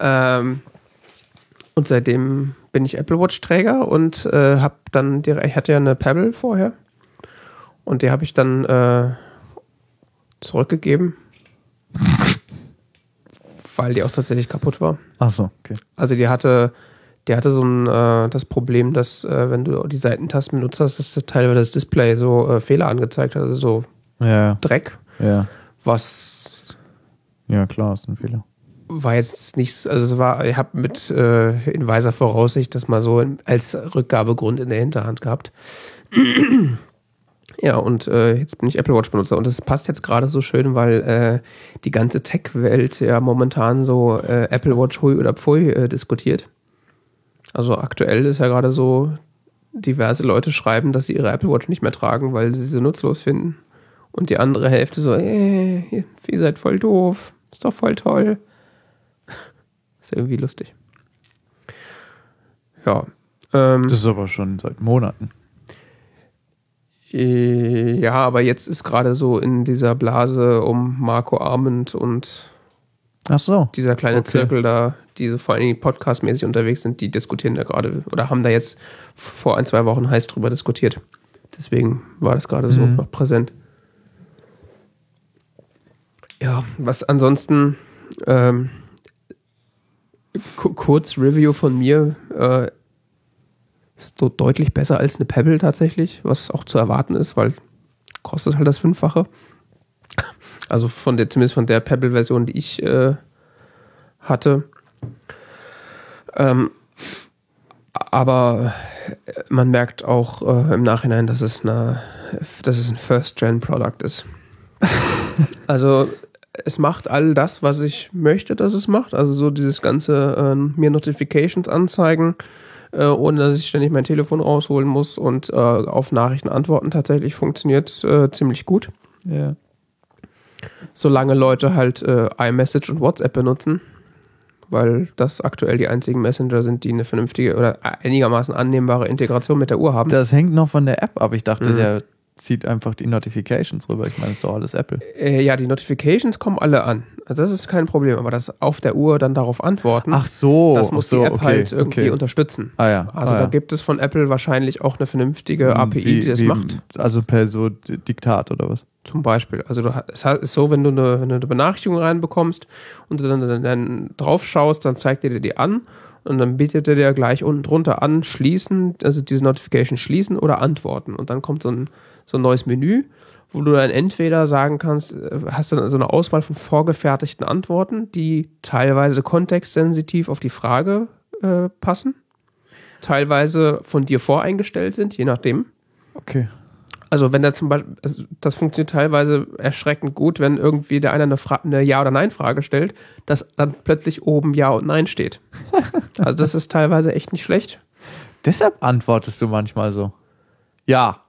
ähm, und seitdem bin ich Apple Watch Träger und äh, habe dann direkt, ich hatte ja eine Pebble vorher und die habe ich dann äh, zurückgegeben, weil die auch tatsächlich kaputt war. Ach so, okay. Also die hatte, die hatte so ein äh, das Problem, dass äh, wenn du die Seitentasten benutzt hast, dass das teilweise das Display so äh, Fehler angezeigt hat, also so Ja, Dreck, ja. was Ja, klar, ist ein Fehler. war jetzt nichts, also es war, ich habe mit äh, in weiser Voraussicht das mal so in, als Rückgabegrund in der Hinterhand gehabt. Ja, und äh, jetzt bin ich Apple Watch Benutzer und das passt jetzt gerade so schön, weil äh, die ganze Tech-Welt ja momentan so äh, Apple Watch Hui oder Pfui äh, diskutiert. Also aktuell ist ja gerade so, diverse Leute schreiben, dass sie ihre Apple Watch nicht mehr tragen, weil sie sie nutzlos finden. Und die andere Hälfte so, äh, ihr ihr seid voll doof, ist doch voll toll. Ist irgendwie lustig. Ja. Ähm, Das ist aber schon seit Monaten. Äh, ja, aber jetzt ist gerade so in dieser Blase um Marco Arment und Ach so. dieser kleine Okay. Zirkel da, die so vor allen Dingen podcastmäßig unterwegs sind, die diskutieren da gerade oder haben da jetzt vor ein, zwei Wochen heiß drüber diskutiert. Deswegen war das gerade so Mhm. noch präsent. Ja, was ansonsten ähm, ku- kurz Review von mir äh, ist so deutlich besser als eine Pebble tatsächlich, was auch zu erwarten ist, weil kostet halt das Fünffache. Also von der, zumindest von der Pebble-Version, die ich äh, hatte. Ähm, aber man merkt auch äh, im Nachhinein, dass es, eine, dass es ein First-Gen-Product ist. also es macht all das, was ich möchte, dass es macht. Also so dieses ganze äh, mir Notifications anzeigen, äh, ohne dass ich ständig mein Telefon rausholen muss und äh, auf Nachrichten antworten tatsächlich funktioniert äh, ziemlich gut. Ja. Solange Leute halt äh, iMessage und WhatsApp benutzen, weil das aktuell die einzigen Messenger sind, die eine vernünftige oder einigermaßen annehmbare Integration mit der Uhr haben. Das hängt noch von der App ab. Ich dachte, Mhm. der zieht einfach die Notifications rüber. Ich meine, ist doch alles Apple. Äh, ja, die Notifications kommen alle an. Also das ist kein Problem, aber das auf der Uhr dann darauf antworten, so. das muss ach so, die App okay, halt irgendwie okay. unterstützen. Ah ja. Also ah, da ja. gibt es von Apple wahrscheinlich auch eine vernünftige Hm, API, wie- die das wie- macht. Also per so Diktat oder was? Zum Beispiel. Also du, es ist so, wenn du eine, wenn du eine Benachrichtigung reinbekommst und du dann, dann, dann drauf schaust, dann zeigt er dir die an und dann bietet er dir gleich unten drunter an, schließen, also diese Notification schließen oder antworten. Und dann kommt so ein, so ein neues Menü, wo du dann entweder sagen kannst, äh, hast dann so eine Auswahl von vorgefertigten Antworten, die teilweise kontextsensitiv auf die Frage äh, passen, teilweise von dir voreingestellt sind, je nachdem. Okay. Also wenn da zum Beispiel, also das funktioniert teilweise erschreckend gut, wenn irgendwie der einer eine, Fra eine Ja- oder Nein-Frage stellt, dass dann plötzlich oben Ja und Nein steht. also das ist teilweise echt nicht schlecht. Deshalb antwortest du manchmal so. Ja.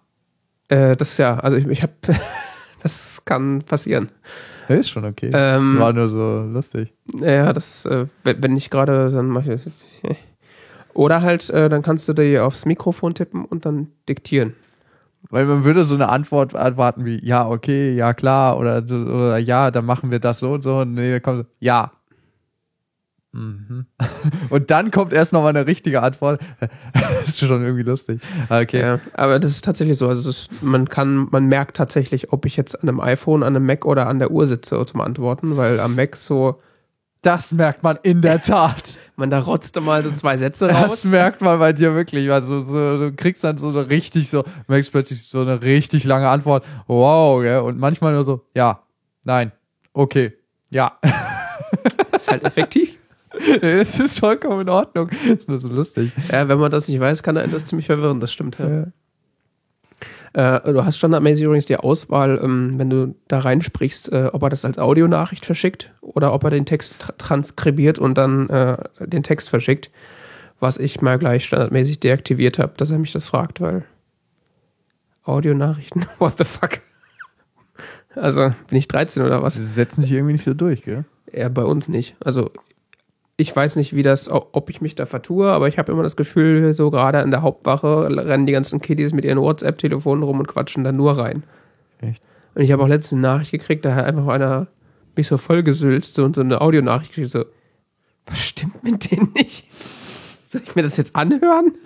Äh, das ist ja, also ich, ich habe, das kann passieren. Ja, Ist schon okay. Ähm, das war nur so lustig. Ja, das, äh, wenn nicht gerade, dann mache ich das. Oder halt, äh, dann kannst du dir aufs Mikrofon tippen und dann diktieren. Weil man würde so eine Antwort erwarten wie, ja, okay, ja, klar, oder, so, oder ja, dann machen wir das so und so. Und nee, da kommt so, ja. Mhm. Und dann kommt erst noch mal eine richtige Antwort. das ist schon irgendwie lustig. Okay. Ja, aber das ist tatsächlich so. Also das, man kann, man merkt tatsächlich, ob ich jetzt an einem iPhone, an einem Mac oder an der Uhr sitze zum Antworten, weil am Mac so, Das merkt man in der Tat. man da rotzte mal so zwei Sätze Das raus. merkt man bei dir wirklich. Also, so, du kriegst dann so eine richtig so, merkst plötzlich so eine richtig lange Antwort. Wow, gell? Und manchmal nur so, ja, nein, okay, ja. ist halt effektiv. Es ist vollkommen in Ordnung. Ist nur so lustig. Ja, wenn man das nicht weiß, kann einen das ziemlich verwirren, das stimmt. Ja. Äh, du hast standardmäßig übrigens die Auswahl, ähm, wenn du da reinsprichst, äh, ob er das als Audionachricht verschickt oder ob er den Text tra transkribiert und dann äh, den Text verschickt. Was ich mal gleich standardmäßig deaktiviert habe, dass er mich das fragt, weil Audionachrichten, what the fuck? Also, bin ich 13 oder was? Sie setzen sich irgendwie nicht so durch, gell? Eher bei uns nicht. Also ich weiß nicht, wie das, ob ich mich da vertue, aber ich habe immer das Gefühl, so gerade in der Hauptwache rennen die ganzen Kiddies mit ihren WhatsApp-Telefonen rum und quatschen da nur rein. Echt? Und ich habe auch letztens eine Nachricht gekriegt, da hat einfach einer mich so vollgesülzt so, und so eine Audionachricht geschickt, so, was stimmt mit denen nicht? Soll ich mir das jetzt anhören?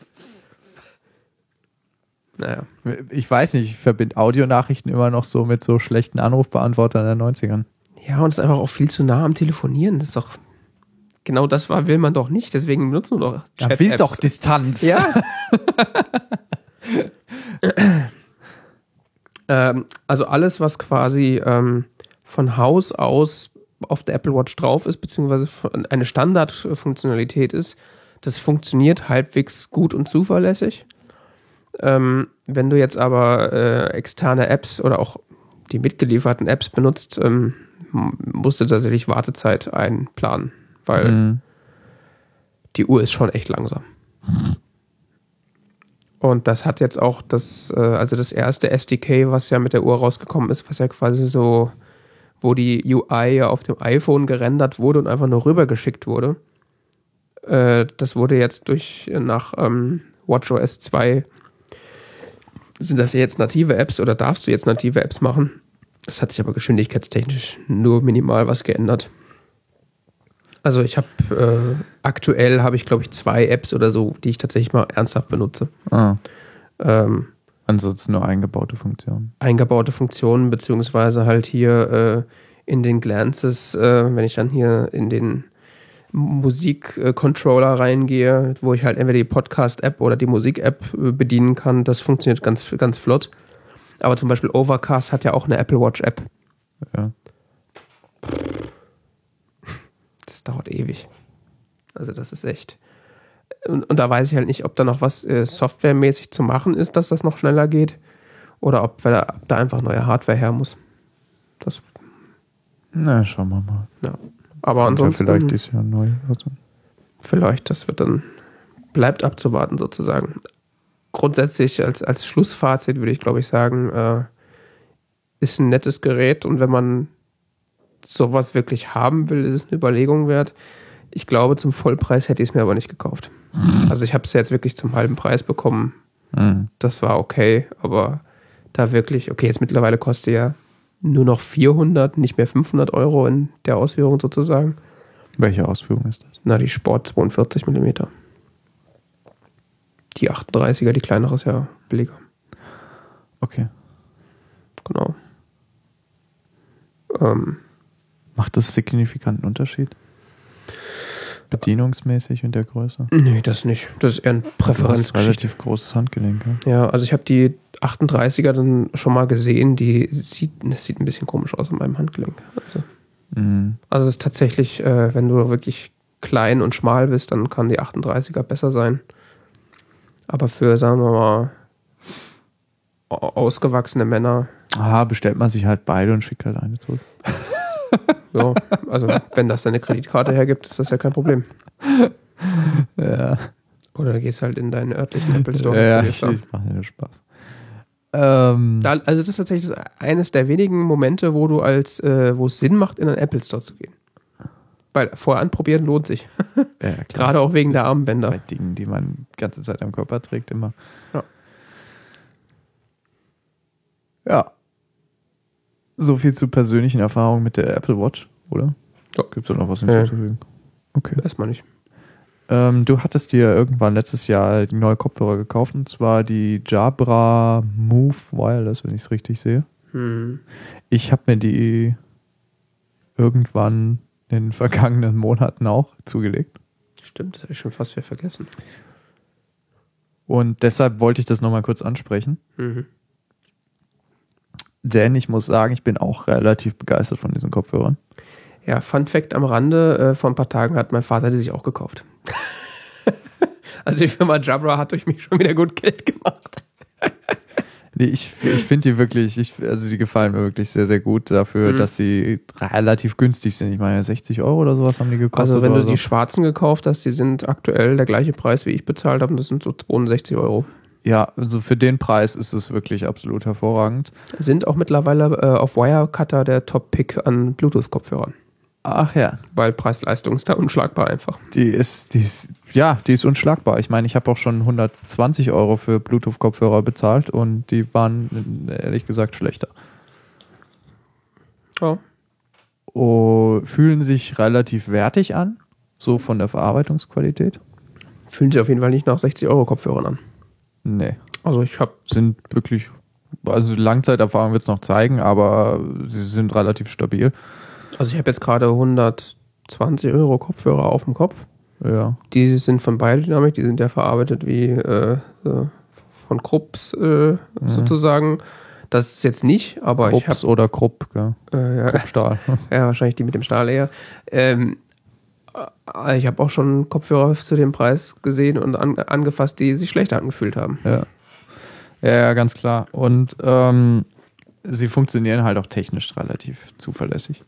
Naja. Ich weiß nicht, ich verbinde Audionachrichten immer noch so mit so schlechten Anrufbeantwortern in den 90ern. Ja, und es ist einfach auch viel zu nah am Telefonieren. Das ist doch, genau das war, will man doch nicht, deswegen benutzen wir doch Man Chat-Apps. will doch Distanz. Ja. ähm, also alles, was quasi ähm, von Haus aus auf der Apple Watch drauf ist, beziehungsweise eine Standardfunktionalität ist, das funktioniert halbwegs gut und zuverlässig. Ähm, wenn du jetzt aber äh, externe Apps oder auch die mitgelieferten Apps benutzt, ähm, musst du tatsächlich Wartezeit einplanen, weil Mhm. die Uhr ist schon echt langsam. Und das hat jetzt auch das, äh, also das erste SDK, was ja mit der Uhr rausgekommen ist, was ja quasi so, wo die UI ja auf dem iPhone gerendert wurde und einfach nur rübergeschickt wurde. Äh, das wurde jetzt durch, nach ähm, WatchOS 2 sind das jetzt native Apps oder darfst du jetzt native Apps machen? Das hat sich aber geschwindigkeitstechnisch nur minimal was geändert. Also ich habe äh, aktuell habe ich glaube ich zwei Apps oder so, die ich tatsächlich mal ernsthaft benutze. Ah, Ähm, ansonsten nur eingebaute Funktionen. eingebaute Funktionen beziehungsweise halt hier äh, in den Glances, äh, wenn ich dann hier in den Musik-Controller reingehe, wo ich halt entweder die Podcast-App oder die Musik-App äh, bedienen kann, das funktioniert ganz, ganz flott. Aber zum Beispiel Overcast hat ja auch eine Apple Watch-App. Ja. Das dauert ewig. Also das ist echt. Und, und da weiß ich halt nicht, ob da noch was äh, softwaremäßig zu machen ist, dass das noch schneller geht. Oder ob, da, ob da einfach neue Hardware her muss. Das, Na, schauen wir mal. ja. Aber Kommt ja ansonsten, vielleicht dieses Jahr neu. Also. vielleicht, das wird dann, bleibt abzuwarten sozusagen. Grundsätzlich als, als Schlussfazit würde ich glaube ich sagen, äh, ist ein nettes Gerät und wenn man sowas wirklich haben will, ist es eine Überlegung wert. Ich glaube, zum Vollpreis hätte ich es mir aber nicht gekauft. Also ich habe es jetzt wirklich zum halben Preis bekommen. Mhm. Das war okay, aber da wirklich, okay, jetzt mittlerweile kostet ja nur noch 400, nicht mehr 500 Euro in der Ausführung sozusagen. Welche Ausführung ist das? Na, die Sport 42 mm. Die 38er, die kleinere ist ja billiger. Okay. Genau. Ähm, Macht das signifikanten Unterschied? Bedienungsmäßig und der Größe? nee, das nicht. Das ist eher ein hast Präferenzgeschichte. relativ großes Handgelenk. Ja? Ja, also ich habe die 38er dann schon mal gesehen. Die sieht, das sieht ein bisschen komisch aus an meinem Handgelenk. Also, Mhm. also es ist tatsächlich, äh, wenn du wirklich klein und schmal bist, dann kann die 38er besser sein. Aber für, sagen wir mal, au- ausgewachsene Männer, Ah, bestellt man sich halt beide und schickt halt eine zurück. ja, also wenn das deine Kreditkarte hergibt, ist das ja kein Problem. Ja, Oder gehst halt in deinen örtlichen Apple Store. ja und ich, probierst ich mache nur Spaß. Ähm, da. Also das ist tatsächlich eines der wenigen Momente, wo du als, äh, wo es Sinn macht, in einen Apple Store zu gehen. Weil vorher anprobieren lohnt sich. ja, klar. Gerade auch wegen der Armbänder. bei Dingen, die man die ganze Zeit am Körper trägt, immer. Ja. Ja. So viel zu persönlichen Erfahrungen mit der Apple Watch, oder? Ja. Gibt es da noch was hinzuzufügen? Okay. Erstmal nicht. Ähm, du hattest dir irgendwann letztes Jahr neue Kopfhörer gekauft, und zwar die Jabra Move Wireless, wenn ich es richtig sehe. Hm. Ich habe mir die irgendwann in den vergangenen Monaten auch zugelegt. Stimmt, das habe ich schon fast wieder vergessen. Und deshalb wollte ich das nochmal kurz ansprechen. Mhm. Denn ich muss sagen, ich bin auch relativ begeistert von diesen Kopfhörern. Ja, Fun Fact am Rande, äh, vor ein paar Tagen hat mein Vater die sich auch gekauft. also die Firma Jabra hat durch mich schon wieder gut Geld gemacht. Nee, ich ich finde die wirklich, ich, also die gefallen mir wirklich sehr, sehr gut dafür, Mhm. dass sie relativ günstig sind. Ich meine, 60 Euro oder sowas haben die gekostet. Also wenn du oder die so. schwarzen gekauft hast, die sind aktuell der gleiche Preis, wie ich bezahlt habe, und das sind so 62 Euro. Ja, also für den Preis ist es wirklich absolut hervorragend. Sind auch mittlerweile äh, auf Wirecutter der Top-Pick an Bluetooth-Kopfhörern. Ach ja, Weil Preis-Leistung ist da unschlagbar einfach. die ist, die ist, ja, die ist unschlagbar. Ich meine, ich habe auch schon 120 Euro für Bluetooth-Kopfhörer bezahlt und die waren ehrlich gesagt schlechter. Ja. Oh, fühlen sich relativ wertig an, so von der Verarbeitungsqualität. Fühlen sich auf jeden Fall nicht nach 60 Euro Kopfhörern an. Nee, Also ich habe sind wirklich, also Langzeiterfahrung wird es noch zeigen, aber sie sind relativ stabil. also ich habe jetzt gerade 120 Euro Kopfhörer auf dem Kopf. Ja. Die sind von Biodynamic, die sind ja verarbeitet wie äh, von Krupps äh, sozusagen. Das ist jetzt nicht, aber ich Krupps oder Krupp, gell? habe äh, ja, Kruppstahl. ja wahrscheinlich die mit dem Stahl eher. Ähm, äh, ich habe auch schon Kopfhörer zu dem Preis gesehen und an, angefasst, die sich schlechter angefühlt haben. ja. ja, ganz klar. Und ähm, sie funktionieren halt auch technisch relativ zuverlässig.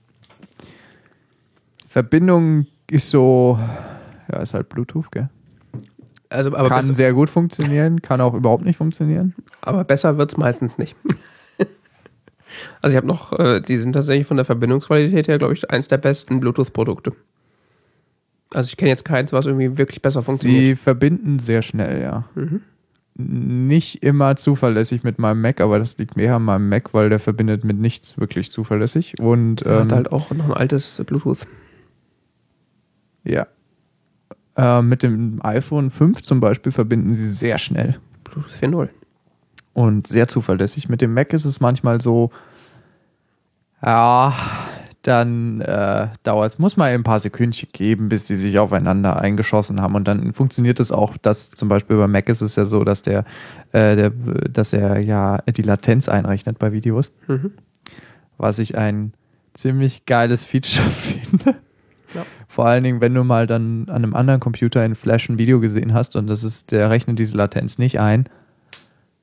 Verbindung ist so, ja, ist halt Bluetooth, gell? Also, aber, kann sehr gut funktionieren, kann auch überhaupt nicht funktionieren. aber besser wird es meistens nicht. also ich habe noch, äh, die sind tatsächlich von der Verbindungsqualität her, glaube ich, eins der besten Bluetooth-Produkte. Also ich kenne jetzt keins, was irgendwie wirklich besser funktioniert. Sie verbinden sehr schnell, ja. Mhm. Nicht immer zuverlässig mit meinem Mac, aber das liegt mehr an meinem Mac, weil der verbindet mit nichts wirklich zuverlässig. Und ähm, hat halt auch noch ein altes Bluetooth. ja. Äh, mit dem iPhone 5 zum Beispiel verbinden sie sehr schnell Bluetooth 4.0. und sehr zuverlässig. Mit dem Mac ist es manchmal so, ja, dann äh, dauert es, muss man ein paar Sekündchen geben, bis die sich aufeinander eingeschossen haben. Und dann funktioniert es auch, dass zum Beispiel bei Mac ist es ja so, dass der, äh, der dass er ja die Latenz einrechnet bei Videos, Mhm. was ich ein ziemlich geiles Feature finde. Ja. Vor allen Dingen, wenn du mal dann an einem anderen Computer in Flash ein Video gesehen hast und das ist, der rechnet diese Latenz nicht ein,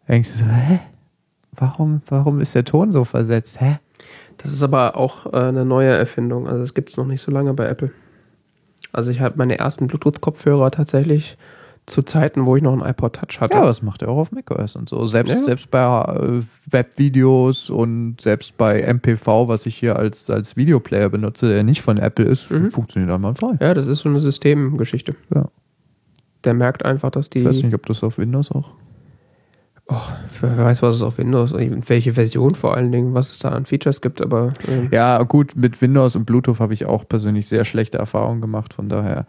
denkst du so, hä? Warum, warum ist der Ton so versetzt? Hä? Das ist aber auch äh, eine neue Erfindung. Also das gibt es noch nicht so lange bei Apple. Also ich habe meine ersten Bluetooth-Kopfhörer tatsächlich zu Zeiten, wo ich noch einen iPod Touch hatte. Ja, das macht er auch auf macOS und so. Selbst, Ja. selbst bei äh, Webvideos und selbst bei MPV, was ich hier als, als Videoplayer benutze, der nicht von Apple ist, Mhm. funktioniert einmal frei. Ja, das ist so eine Systemgeschichte. Ja. Der merkt einfach, dass die. Ich weiß nicht, ob das auf Windows auch. Och, wer weiß, was es auf Windows, welche Version vor allen Dingen, was es da an Features gibt, aber. Äh. Ja, gut, mit Windows und Bluetooth habe ich auch persönlich sehr schlechte Erfahrungen gemacht, von daher.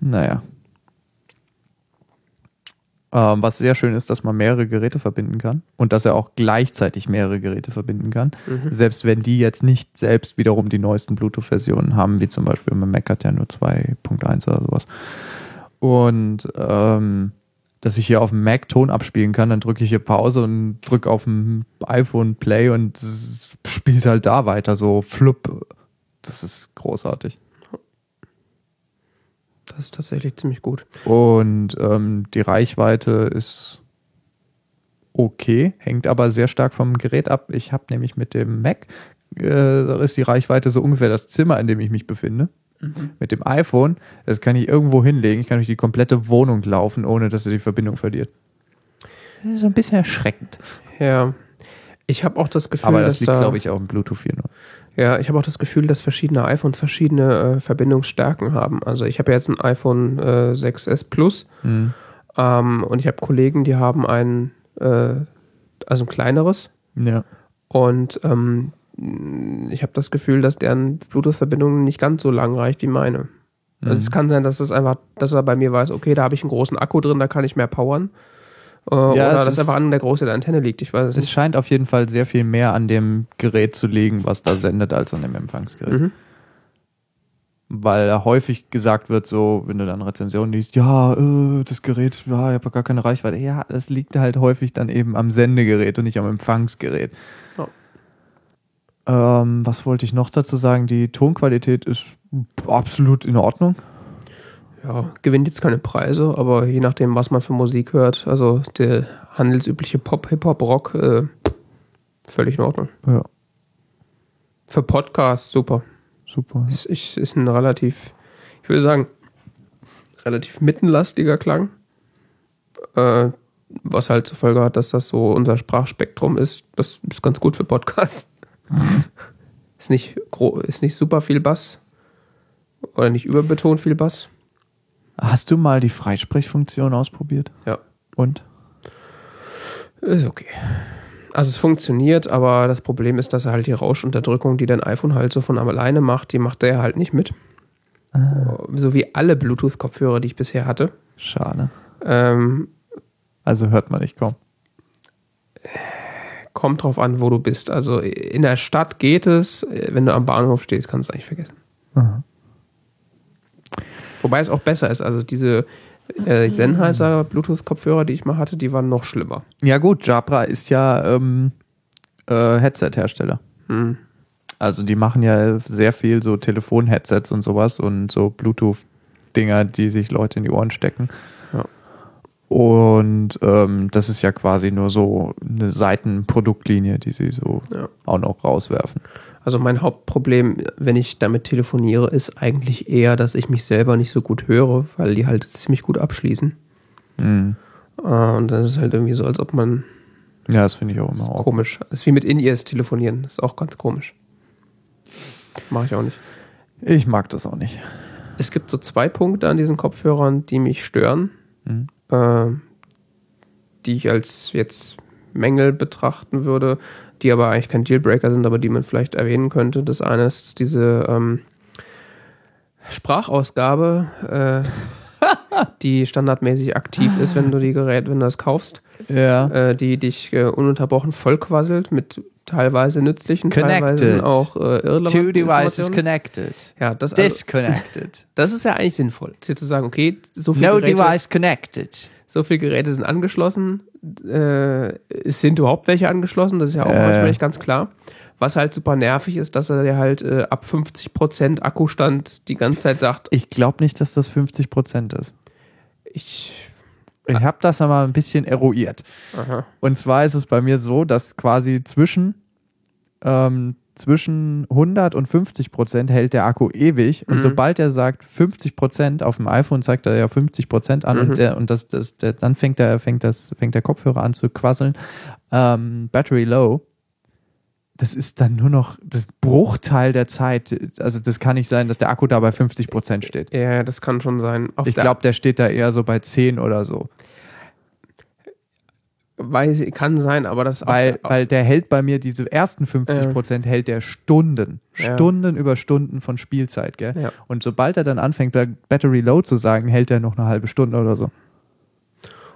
Naja. Ähm, was sehr schön ist, dass man mehrere Geräte verbinden kann und dass er auch gleichzeitig mehrere Geräte verbinden kann. Mhm. Selbst wenn die jetzt nicht selbst wiederum die neuesten Bluetooth-Versionen haben, wie zum Beispiel mein Mac hat ja nur 2.1 oder sowas. Und ähm, dass ich hier auf dem Mac Ton abspielen kann, dann drücke ich hier Pause und drücke auf dem iPhone Play und spielt halt da weiter, so flupp. Das ist großartig. Das ist tatsächlich ziemlich gut. Und ähm, die Reichweite ist okay, hängt aber sehr stark vom Gerät ab. Ich habe nämlich mit dem Mac, äh, da ist die Reichweite so ungefähr das Zimmer, in dem ich mich befinde. Mhm. Mit dem iPhone, das kann ich irgendwo hinlegen. Ich kann durch die komplette Wohnung laufen, ohne dass er die Verbindung verliert. Das ist so ein bisschen erschreckend. Ja. Ich habe auch das Gefühl, aber das liegt, da, glaube ich, auch im Bluetooth hier nur. Ja, ich habe auch das Gefühl, dass verschiedene iPhones verschiedene äh, Verbindungsstärken haben. Also ich habe jetzt ein iPhone äh, 6S Plus mhm. ähm, und ich habe Kollegen, die haben ein, äh, also ein kleineres. Ja. Und ähm, ich habe das Gefühl, dass deren Bluetooth-Verbindung nicht ganz so lang reicht wie meine. Also mhm. es kann sein, dass das einfach, dass er bei mir weiß, okay, da habe ich einen großen Akku drin, da kann ich mehr powern. Äh, ja, oder dass einfach an der Größe der Antenne liegt. Ich weiß es, es nicht. scheint auf jeden Fall sehr viel mehr an dem Gerät zu liegen, was da sendet, als an dem Empfangsgerät. Mhm. Weil häufig gesagt wird, so, wenn du dann Rezensionen liest, ja, äh, das Gerät, ja, ich habe gar keine Reichweite. Ja, das liegt halt häufig dann eben am Sendegerät und nicht am Empfangsgerät. Ähm, was wollte ich noch dazu sagen? Die Tonqualität ist absolut in Ordnung ja, gewinnt jetzt keine Preise, aber je nachdem, was man für Musik hört, also der handelsübliche Pop, Hip-Hop, Rock, äh, völlig in Ordnung. Ja. Für Podcasts super. Super. Ist, ist ein relativ, ich würde sagen, relativ mittenlastiger Klang. Äh, was halt zur Folge hat, dass das so unser Sprachspektrum ist. Das ist ganz gut für Podcasts. Mhm. Ist nicht, ist nicht super viel Bass. Oder nicht überbetont viel Bass. Hast du mal die Freisprechfunktion ausprobiert? Ja. Und? Ist okay. Also es funktioniert, aber das Problem ist, dass er halt die Rauschunterdrückung, die dein iPhone halt so von alleine macht, die macht er halt nicht mit. Ah. So wie alle Bluetooth-Kopfhörer, die ich bisher hatte. Schade. Ähm, also hört man nicht kaum. Kommt drauf an, wo du bist. Also in der Stadt geht es, wenn du am Bahnhof stehst, kannst du es eigentlich vergessen. Aha. Wobei es auch besser ist. Also diese äh, Sennheiser Bluetooth-Kopfhörer, die ich mal hatte, die waren noch schlimmer. Ja gut, Jabra ist ja ähm, äh, Headset-Hersteller. Hm. Also die machen ja sehr viel so Telefon-Headsets und sowas und so Bluetooth-Dinger, die sich Leute in die Ohren stecken. Und ähm, das ist ja quasi nur so eine Seitenproduktlinie, die sie so ja. auch noch rauswerfen. Also mein Hauptproblem, wenn ich damit telefoniere, ist eigentlich eher, dass ich mich selber nicht so gut höre, weil die halt ziemlich gut abschließen. Mhm. Und das ist halt irgendwie so, als ob man. Ja, das finde ich auch immer auch. komisch. Das ist wie mit In-Ears telefonieren. Das ist auch ganz komisch. Mache ich auch nicht. Ich mag das auch nicht. Es gibt so zwei Punkte an diesen Kopfhörern, die mich stören, mhm. Äh, die ich als jetzt Mängel betrachten würde die aber eigentlich kein Dealbreaker sind, aber die man vielleicht erwähnen könnte. Das eine ist diese ähm, Sprachausgabe, äh, die standardmäßig aktiv ist, wenn du die Gerät, wenn du das kaufst. Ja. Äh, die dich äh, ununterbrochen vollquasselt mit teilweise nützlichen, connected. teilweise auch äh, irrelevanten Two devices connected. Ja, das Disconnected. Also, das ist ja eigentlich sinnvoll. Zu sagen, okay, so viel No Geräte, device connected. So viele Geräte sind angeschlossen, äh, es sind überhaupt welche angeschlossen, das ist ja auch äh. manchmal nicht ganz klar. Was halt super nervig ist, dass er dir halt äh, ab 50% Akkustand die ganze Zeit sagt. Ich glaube nicht, dass das 50% ist. Ich, ich habe das aber ein bisschen eruiert. Aha. Und zwar ist es bei mir so, dass quasi zwischen ähm, zwischen 100 und 50 Prozent hält der Akku ewig. Und mhm. sobald er sagt 50 Prozent, auf dem iPhone zeigt er ja 50 Prozent an mhm. und, der, und das, das, der, dann fängt der, fängt, das, fängt der Kopfhörer an zu quasseln. Ähm, Battery Low. Das ist dann nur noch das Bruchteil der Zeit. Also, das kann nicht sein, dass der Akku da bei 50 Prozent steht. Ja, das kann schon sein. Auf ich glaube, der steht da eher so bei 10 oder so. Weiß, kann sein, aber das Weil, der- weil der hält bei mir diese ersten 50 Prozent hält der Stunden. Ja. Stunden über Stunden von Spielzeit, gell? Ja. Und sobald er dann anfängt, Battery Low zu sagen, hält er noch eine halbe Stunde oder so.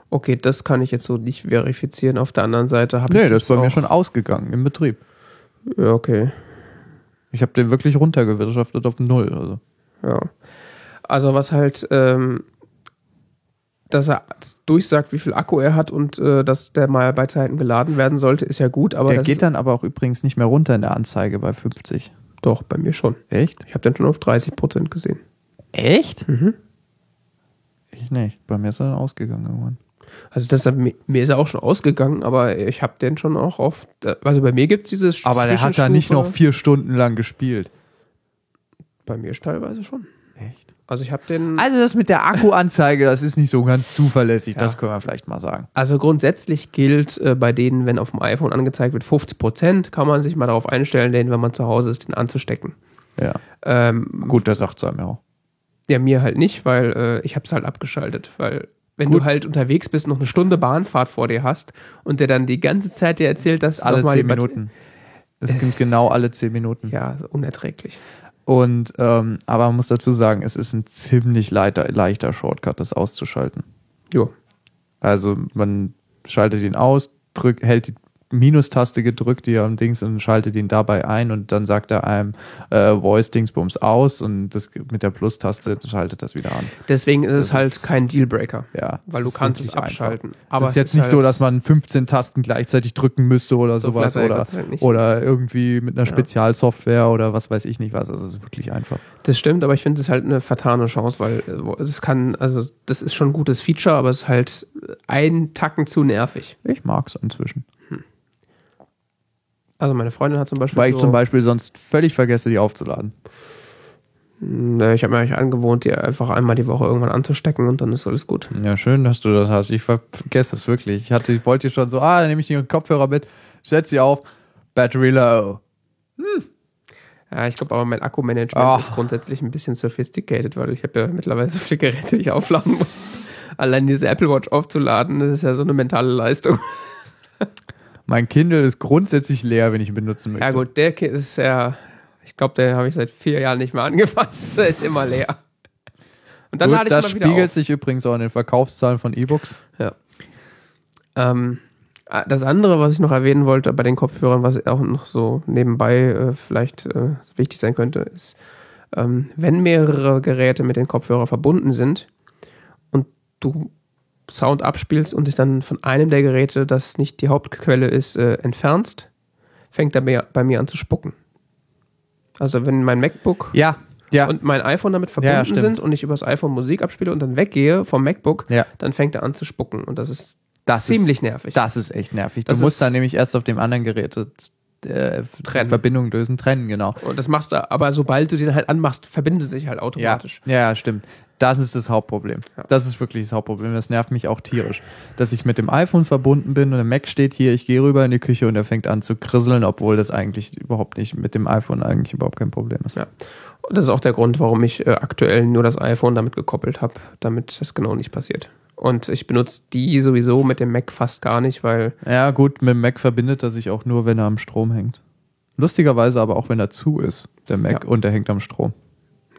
Okay, das kann ich jetzt so nicht verifizieren. Auf der anderen Seite habe Nee, ich das ist bei mir schon ausgegangen im Betrieb. Ja, okay. Ich habe den wirklich runtergewirtschaftet auf null. Also. Ja. Also was halt, ähm, dass er durchsagt, wie viel Akku er hat und äh, dass der mal bei Zeiten geladen werden sollte, ist ja gut, aber der geht dann aber auch übrigens nicht mehr runter in der Anzeige bei 50. doch bei mir schon. Echt? Ich habe den schon auf 30 Prozent gesehen. Echt? Mhm. Ich nicht. Bei mir ist er dann ausgegangen irgendwann. Also das, mir mir ist er auch schon ausgegangen, aber ich habe den schon auch auf, also bei mir gibt es dieses Aber der hat da nicht noch vier Stunden lang gespielt. Bei mir teilweise schon. Echt? Also ich habe den, Also das mit der Akkuanzeige, das ist nicht so ganz zuverlässig. Ja. Das können wir vielleicht mal sagen. Also grundsätzlich gilt äh, bei denen, wenn auf dem iPhone angezeigt wird 50 Prozent, kann man sich mal darauf einstellen, den, wenn man zu Hause ist, den anzustecken. Ja. Ähm, Gut, das sagt es einem ja auch. ja, mir halt nicht, weil äh, ich habe es halt abgeschaltet, weil wenn Gut. du halt unterwegs bist, noch eine Stunde Bahnfahrt vor dir hast und der dann die ganze Zeit dir erzählt, dass Alle zehn Minuten. Das sind genau alle zehn Minuten. Ja, unerträglich. Und ähm, aber man muss dazu sagen, es ist ein ziemlich leichter, leichter Shortcut, das auszuschalten. Jo. Also man schaltet ihn aus, drückt, hält die Minustaste gedrückt, die am Dings und schaltet ihn dabei ein und dann sagt er einem äh, Voice Dingsbums aus und das mit der Plus-Taste schaltet das wieder an. Deswegen ist es Das halt ist- kein Dealbreaker. Ja, Weil du kannst es abschalten. Einfach. Aber es ist jetzt ist nicht so, halt- dass man 15 Tasten gleichzeitig drücken müsste oder So sowas oder, nicht. oder irgendwie mit einer Ja. Spezialsoftware oder was weiß ich nicht was. Also es ist wirklich einfach. Das stimmt, aber ich finde es halt eine vertane Chance, weil äh, es kann, also das ist schon ein gutes Feature, aber es ist halt ein Tacken zu nervig. Ich mag es inzwischen. Also meine Freundin hat zum Beispiel Weil so, ich zum Beispiel sonst völlig vergesse, die aufzuladen. Ich habe mir eigentlich angewohnt, die einfach einmal die Woche irgendwann anzustecken und dann ist alles gut. Ja, schön, dass du das hast. Ich vergesse das wirklich. Ich hatte, ich wollte schon so, ah, dann nehme ich den Kopfhörer mit, setz sie auf, Battery low. Ja, ich glaube aber mein Akkumanagement Ach. ist grundsätzlich ein bisschen sophisticated, weil ich habe ja mittlerweile so viele Geräte, die ich aufladen muss. Allein diese Apple Watch aufzuladen, das ist ja so eine mentale Leistung. Mein Kindle ist grundsätzlich leer, wenn ich ihn benutzen möchte. Ja gut, der Ki- ist ja, ich glaube, den habe ich seit vier Jahren nicht mehr angefasst. Der ist immer leer. Und dann Gut, lade ich das mal wieder spiegelt auf. sich übrigens auch in den Verkaufszahlen von E-Books. Ja. Ähm, ah, das andere, was ich noch erwähnen wollte bei den Kopfhörern, was auch noch so nebenbei äh, vielleicht äh, wichtig sein könnte, ist, ähm, wenn mehrere Geräte mit den Kopfhörern verbunden sind und du Sound abspielst und dich dann von einem der Geräte, das nicht die Hauptquelle ist, äh, entfernst, fängt er bei mir an zu spucken. Also wenn mein MacBook Ja, ja. und mein iPhone damit verbunden Ja, ja, sind und ich übers iPhone Musik abspiele und dann weggehe vom MacBook, ja. dann fängt er an zu spucken. Und das ist Das ziemlich nervig. Das ist echt nervig. Das du musst ist- dann nämlich erst auf dem anderen Gerät äh, Trennen. Verbindung lösen, trennen, genau. Und das machst du, aber sobald du den halt anmachst, verbindet es sich halt Ja, automatisch. ja, stimmt. Das ist das Hauptproblem. Das ist wirklich das Hauptproblem. Das nervt mich auch tierisch. Dass ich mit dem iPhone verbunden bin und der Mac steht hier, ich gehe rüber in die Küche und er fängt an zu krisseln, obwohl das eigentlich überhaupt nicht mit dem iPhone eigentlich überhaupt kein Problem ist. Ja. Und das ist auch der Grund, warum ich äh, aktuell nur das iPhone damit gekoppelt habe, damit das genau nicht passiert. Und ich benutze die sowieso mit dem Mac fast gar nicht, weil Ja, gut, mit dem Mac verbindet er sich auch nur, wenn er am Strom hängt. Lustigerweise aber auch, wenn er zu ist, der Mac, Ja. und er hängt am Strom.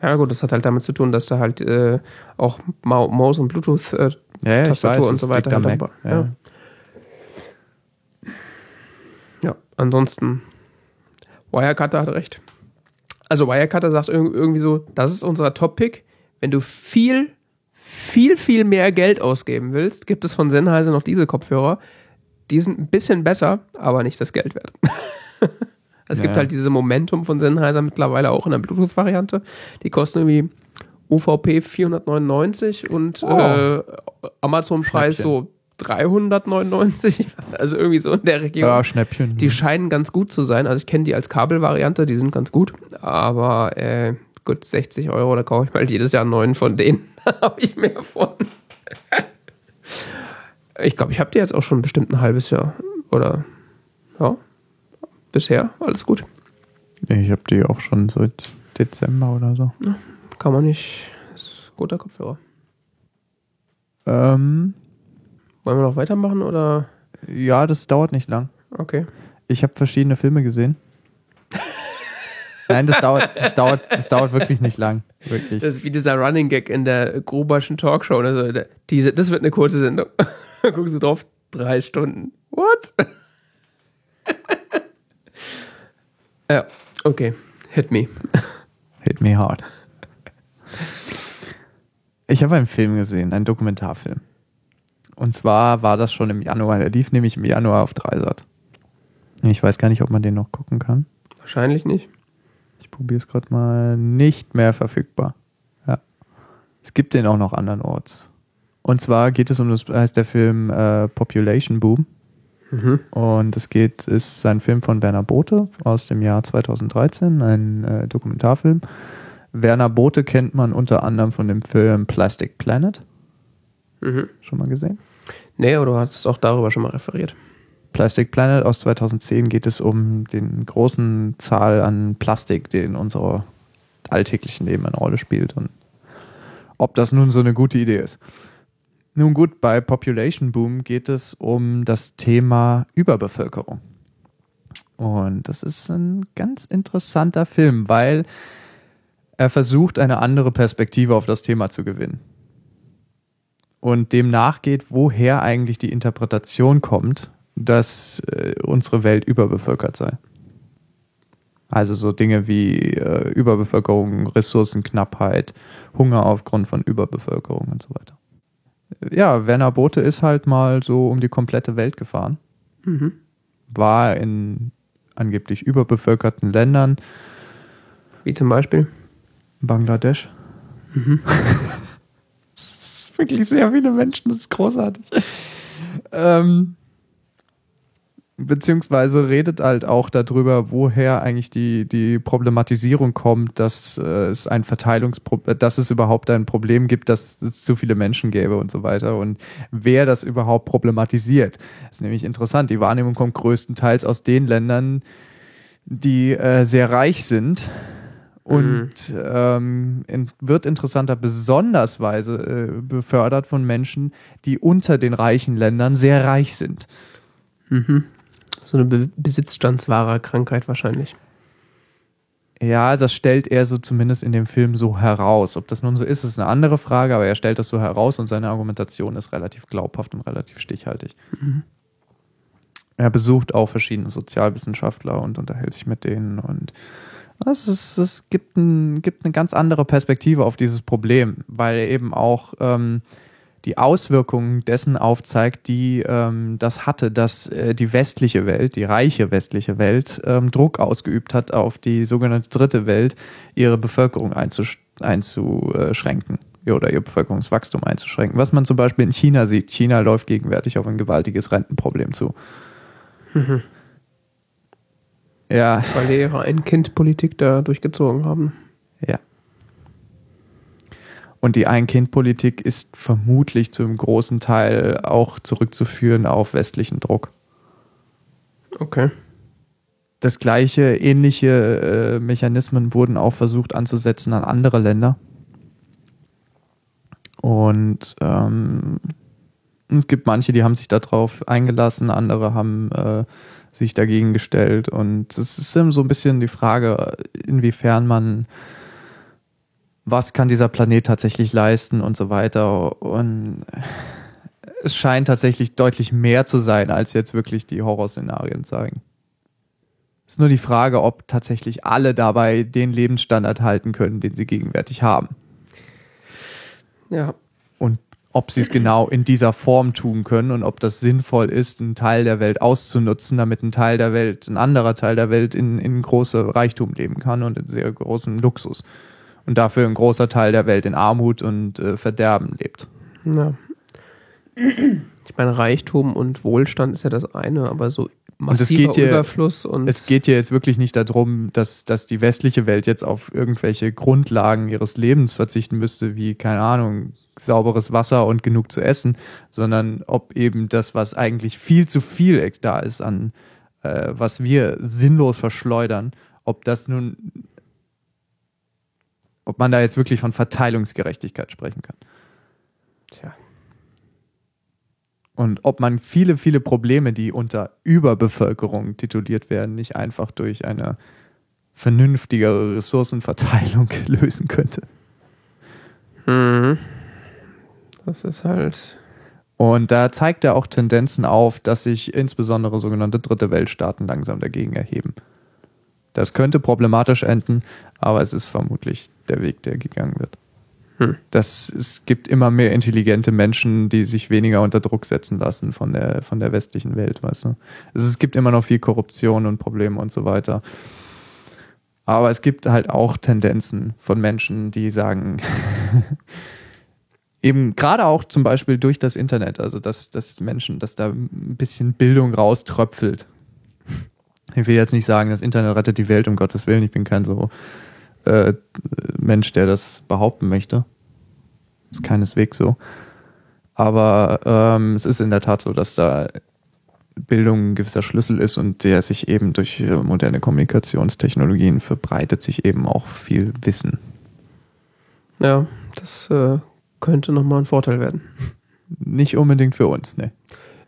Ja gut, das hat halt damit zu tun, dass da halt äh, auch Mau- Maus und Bluetooth äh, Ja, Tastatur und so weiter halt Mac. dabei. Ja. Ja. Ja, ansonsten, Wirecutter hat recht. Also Wirecutter sagt irg- irgendwie so, das ist unser Top-Pick. Wenn du viel, viel, viel mehr Geld ausgeben willst, gibt es von Sennheiser noch diese Kopfhörer. Die sind ein bisschen besser, aber nicht das Geld wert. es Ja. gibt halt diese Momentum von Sennheiser mittlerweile auch in der Bluetooth-Variante. Die kosten irgendwie UVP 499 und Oh. äh, Amazon-Preis so 399. Also irgendwie so in der Region. Ja, Schnäppchen. Die scheinen ganz gut zu sein. Also ich kenne die als Kabelvariante, die sind ganz gut. Aber äh, gut, 60 Euro, da kaufe ich mal jedes Jahr neuen von denen. Da habe ich mehr von. ich glaube, ich habe die jetzt auch schon bestimmt ein halbes Jahr. Oder ja, bisher alles gut. ich habe die auch schon seit Dezember oder so. Kann man nicht. Ist ein guter Kopfhörer. Ähm, Wollen wir noch weitermachen oder? Ja, das dauert nicht lang. Okay. Ich habe verschiedene Filme gesehen. Nein, das dauert, das dauert, das dauert wirklich nicht lang. Wirklich. Das ist wie dieser Running Gag in der Gruberschen Talkshow. Also diese, das wird eine kurze Sendung. Gucken Sie drauf, drei Stunden. What? Ja, okay. Hit me. Hit me hard. Ich habe einen Film gesehen, einen Dokumentarfilm. Und zwar war das schon im Januar. Der lief nämlich im Januar auf Dreisat. Ich weiß gar nicht, ob man den noch gucken kann. Wahrscheinlich nicht. Ich probiere es gerade mal. Nicht mehr verfügbar. Ja. Es gibt den auch noch andernorts. Und zwar geht es um das, heißt der Film äh, Population Boom. Mhm. Und es geht, ist ein Film von Werner Bothe aus dem Jahr 2013, ein äh, Dokumentarfilm. Werner Bothe kennt man unter anderem von dem Film Plastic Planet. Mhm. Schon mal gesehen? Nee, aber du hast auch darüber schon mal referiert. Plastic Planet aus 2010 geht es um den großen Zahl an Plastik, die in unserer alltäglichen Leben eine Rolle spielt und ob das nun so eine gute Idee ist. Nun gut, bei Population Boom geht es um das Thema Überbevölkerung. Und das ist ein ganz interessanter Film, weil er versucht, eine andere Perspektive auf das Thema zu gewinnen. Und dem nachgeht, woher eigentlich die Interpretation kommt, dass äh, unsere Welt überbevölkert sei. Also so Dinge wie äh, Überbevölkerung, Ressourcenknappheit, Hunger aufgrund von Überbevölkerung und so weiter. Ja, Werner Bothe ist halt mal so um die komplette Welt gefahren. Mhm. War in angeblich überbevölkerten Ländern, Wie zum Beispiel? Bangladesch. das ist wirklich sehr viele Menschen, das ist großartig. ähm, beziehungsweise redet halt auch darüber, woher eigentlich die, die Problematisierung kommt, dass äh, es ein Verteilungspro dass es überhaupt ein Problem gibt, dass es zu viele Menschen gäbe und so weiter und wer das überhaupt problematisiert. Das ist nämlich interessant. Die Wahrnehmung kommt größtenteils aus den Ländern, die äh, sehr reich sind und ähm, in, wird interessanter besondersweise äh, befördert von Menschen, die unter den reichen Ländern sehr reich sind. Mhm. So eine Be Besitzstandswahrer Krankheit wahrscheinlich. Ja, das stellt er so zumindest in dem Film so heraus. Ob das nun so ist, ist eine andere Frage, aber er stellt das so heraus und seine Argumentation ist relativ glaubhaft und relativ stichhaltig. Er besucht auch verschiedene Sozialwissenschaftler und unterhält sich mit denen und es, ist, es gibt, ein, gibt eine ganz andere Perspektive auf dieses Problem, weil er eben auch ähm, die Auswirkungen dessen aufzeigt, die ähm, das hatte, dass äh, die westliche Welt, die reiche westliche Welt, ähm, Druck ausgeübt hat auf die sogenannte dritte Welt, ihre Bevölkerung einzusch einzuschränken oder ihr Bevölkerungswachstum einzuschränken. Was man zum Beispiel in China sieht. China läuft gegenwärtig auf ein gewaltiges Rentenproblem zu. Ja, Weil die ihre Ein-Kind-Politik da durchgezogen haben. Ja. Und die Ein-Kind-Politik ist vermutlich zum großen Teil auch zurückzuführen auf westlichen Druck. Okay. Das gleiche, ähnliche äh, Mechanismen wurden auch versucht anzusetzen an andere Länder. Und ähm, es gibt manche, die haben sich darauf eingelassen, andere haben äh, sich dagegen gestellt. Und es ist eben so ein bisschen die Frage, inwiefern man, was kann dieser Planet tatsächlich leisten und so weiter. Und es scheint tatsächlich deutlich mehr zu sein, als jetzt wirklich die Horrorszenarien zeigen. Es ist nur die Frage, ob tatsächlich alle dabei den Lebensstandard halten können, den sie gegenwärtig haben. Ja. Und ob sie es genau in dieser Form tun können und ob das sinnvoll ist, einen Teil der Welt auszunutzen, damit ein Teil der Welt, ein anderer Teil der Welt in, in große Reichtum leben kann und in sehr großem Luxus. Und dafür ein großer Teil der Welt in Armut und äh, Verderben lebt. ja. Ich meine, Reichtum und Wohlstand ist ja das eine, aber so massiver geht hier- Überfluss und Es geht hier jetzt wirklich nicht darum, dass, dass die westliche Welt jetzt auf irgendwelche Grundlagen ihres Lebens verzichten müsste, wie, keine Ahnung, sauberes Wasser und genug zu essen, sondern ob eben das, was eigentlich viel zu viel da ist an, äh, was wir sinnlos verschleudern, ob das nun, ob man da jetzt wirklich von Verteilungsgerechtigkeit sprechen kann. Tja. Und ob man viele, viele Probleme, die unter Überbevölkerung tituliert werden, nicht einfach durch eine vernünftigere Ressourcenverteilung lösen könnte. Mhm. Das ist halt. Und da zeigt er auch Tendenzen auf, dass sich insbesondere sogenannte dritte Weltstaaten langsam dagegen erheben. Das könnte problematisch enden, aber es ist vermutlich der Weg, der gegangen wird. Hm. Das, es gibt immer mehr intelligente Menschen, die sich weniger unter Druck setzen lassen von der, von der westlichen Welt, weißt du. Es, es gibt immer noch viel Korruption und Probleme und so weiter. Aber es gibt halt auch Tendenzen von Menschen, die sagen, eben gerade auch zum Beispiel durch das Internet, also dass, dass Menschen, dass da ein bisschen Bildung rauströpfelt. Ich will jetzt nicht sagen, das Internet rettet die Welt, um Gottes Willen. Ich bin kein so äh, Mensch, der das behaupten möchte. Ist keineswegs so. Aber ähm, es ist in der Tat so, dass da Bildung ein gewisser Schlüssel ist und der sich eben durch äh, moderne Kommunikationstechnologien verbreitet sich eben auch viel Wissen. Ja, das äh, könnte nochmal ein Vorteil werden. Nicht unbedingt für uns, ne.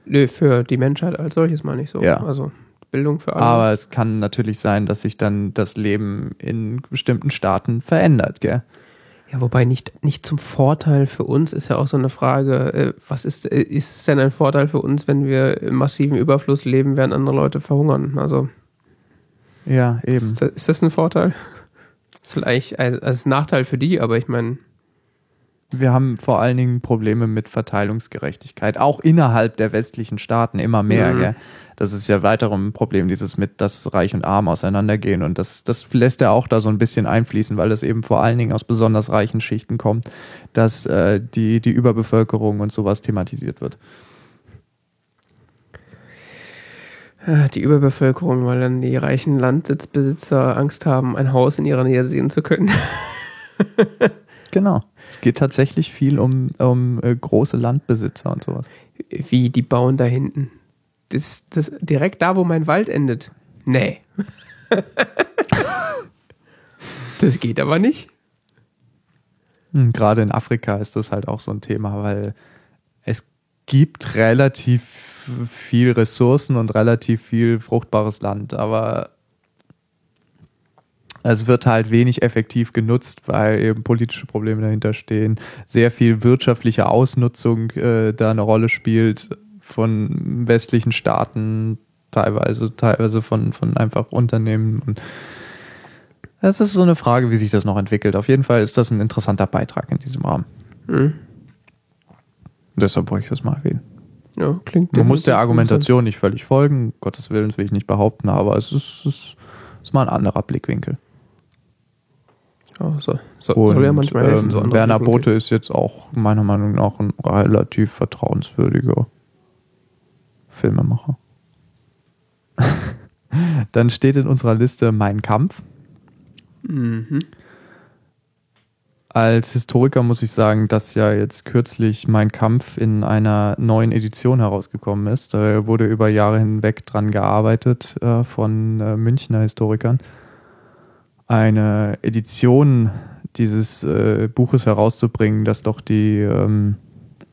Nö, für die Menschheit als solches mal nicht so. Ja. Also Bildung für alle. Aber es kann natürlich sein, dass sich dann das Leben in bestimmten Staaten verändert, gell? Ja, wobei nicht, nicht zum Vorteil für uns ist ja auch so eine Frage, äh, was ist, äh, ist es denn ein Vorteil für uns, wenn wir im massiven Überfluss leben, während andere Leute verhungern? Also Ja, eben. ist, das- ist das ein Vorteil? Das ist vielleicht ein, als Nachteil für die, aber ich meine, Wir haben vor allen Dingen Probleme mit Verteilungsgerechtigkeit, auch innerhalb der westlichen Staaten immer mehr. Mhm. Gell? Das ist ja weiterem Problem, dieses mit, dass Reich und Arm auseinandergehen. Und das, das lässt er auch da so ein bisschen einfließen, weil es eben vor allen Dingen aus besonders reichen Schichten kommt, dass äh, die, die Überbevölkerung und sowas thematisiert wird. äh, die Überbevölkerung, weil dann die reichen Landsitzbesitzer Angst haben, ein Haus in ihrer Nähe sehen zu können. Genau. Es geht tatsächlich viel um, um äh, große Landbesitzer und sowas. Wie, die bauen da hinten. Das, das, direkt da, wo mein Wald endet. Nee. das geht aber nicht. Hm, Gerade in Afrika ist das halt auch so ein Thema, weil es gibt relativ viel Ressourcen und relativ viel fruchtbares Land, aber es wird halt wenig effektiv genutzt, weil eben politische Probleme dahinter stehen. Sehr viel wirtschaftliche Ausnutzung äh, da eine Rolle spielt von westlichen Staaten, teilweise, teilweise von, von einfach Unternehmen und das ist so eine Frage, wie sich das noch entwickelt. Auf jeden Fall ist das ein interessanter Beitrag in diesem Rahmen. Hm. Deshalb wollte ich das mal erwähnen. Ja, klingt Man muss der Argumentation nicht völlig folgen, Gottes Willen will ich nicht behaupten, aber es ist, es ist mal ein anderer Blickwinkel. Ja, so, so, Und ja manchmal helfen. ähm, So andere Werner. Bote ist jetzt auch meiner Meinung nach ein relativ vertrauenswürdiger Filmemacher. Dann steht in unserer Liste Mein Kampf. Mhm. Als Historiker muss ich sagen, dass ja jetzt kürzlich Mein Kampf in einer neuen Edition herausgekommen ist. Da wurde über Jahre hinweg dran gearbeitet äh, von äh, Münchner Historikern. Eine Edition dieses äh, Buches herauszubringen, das doch die ähm,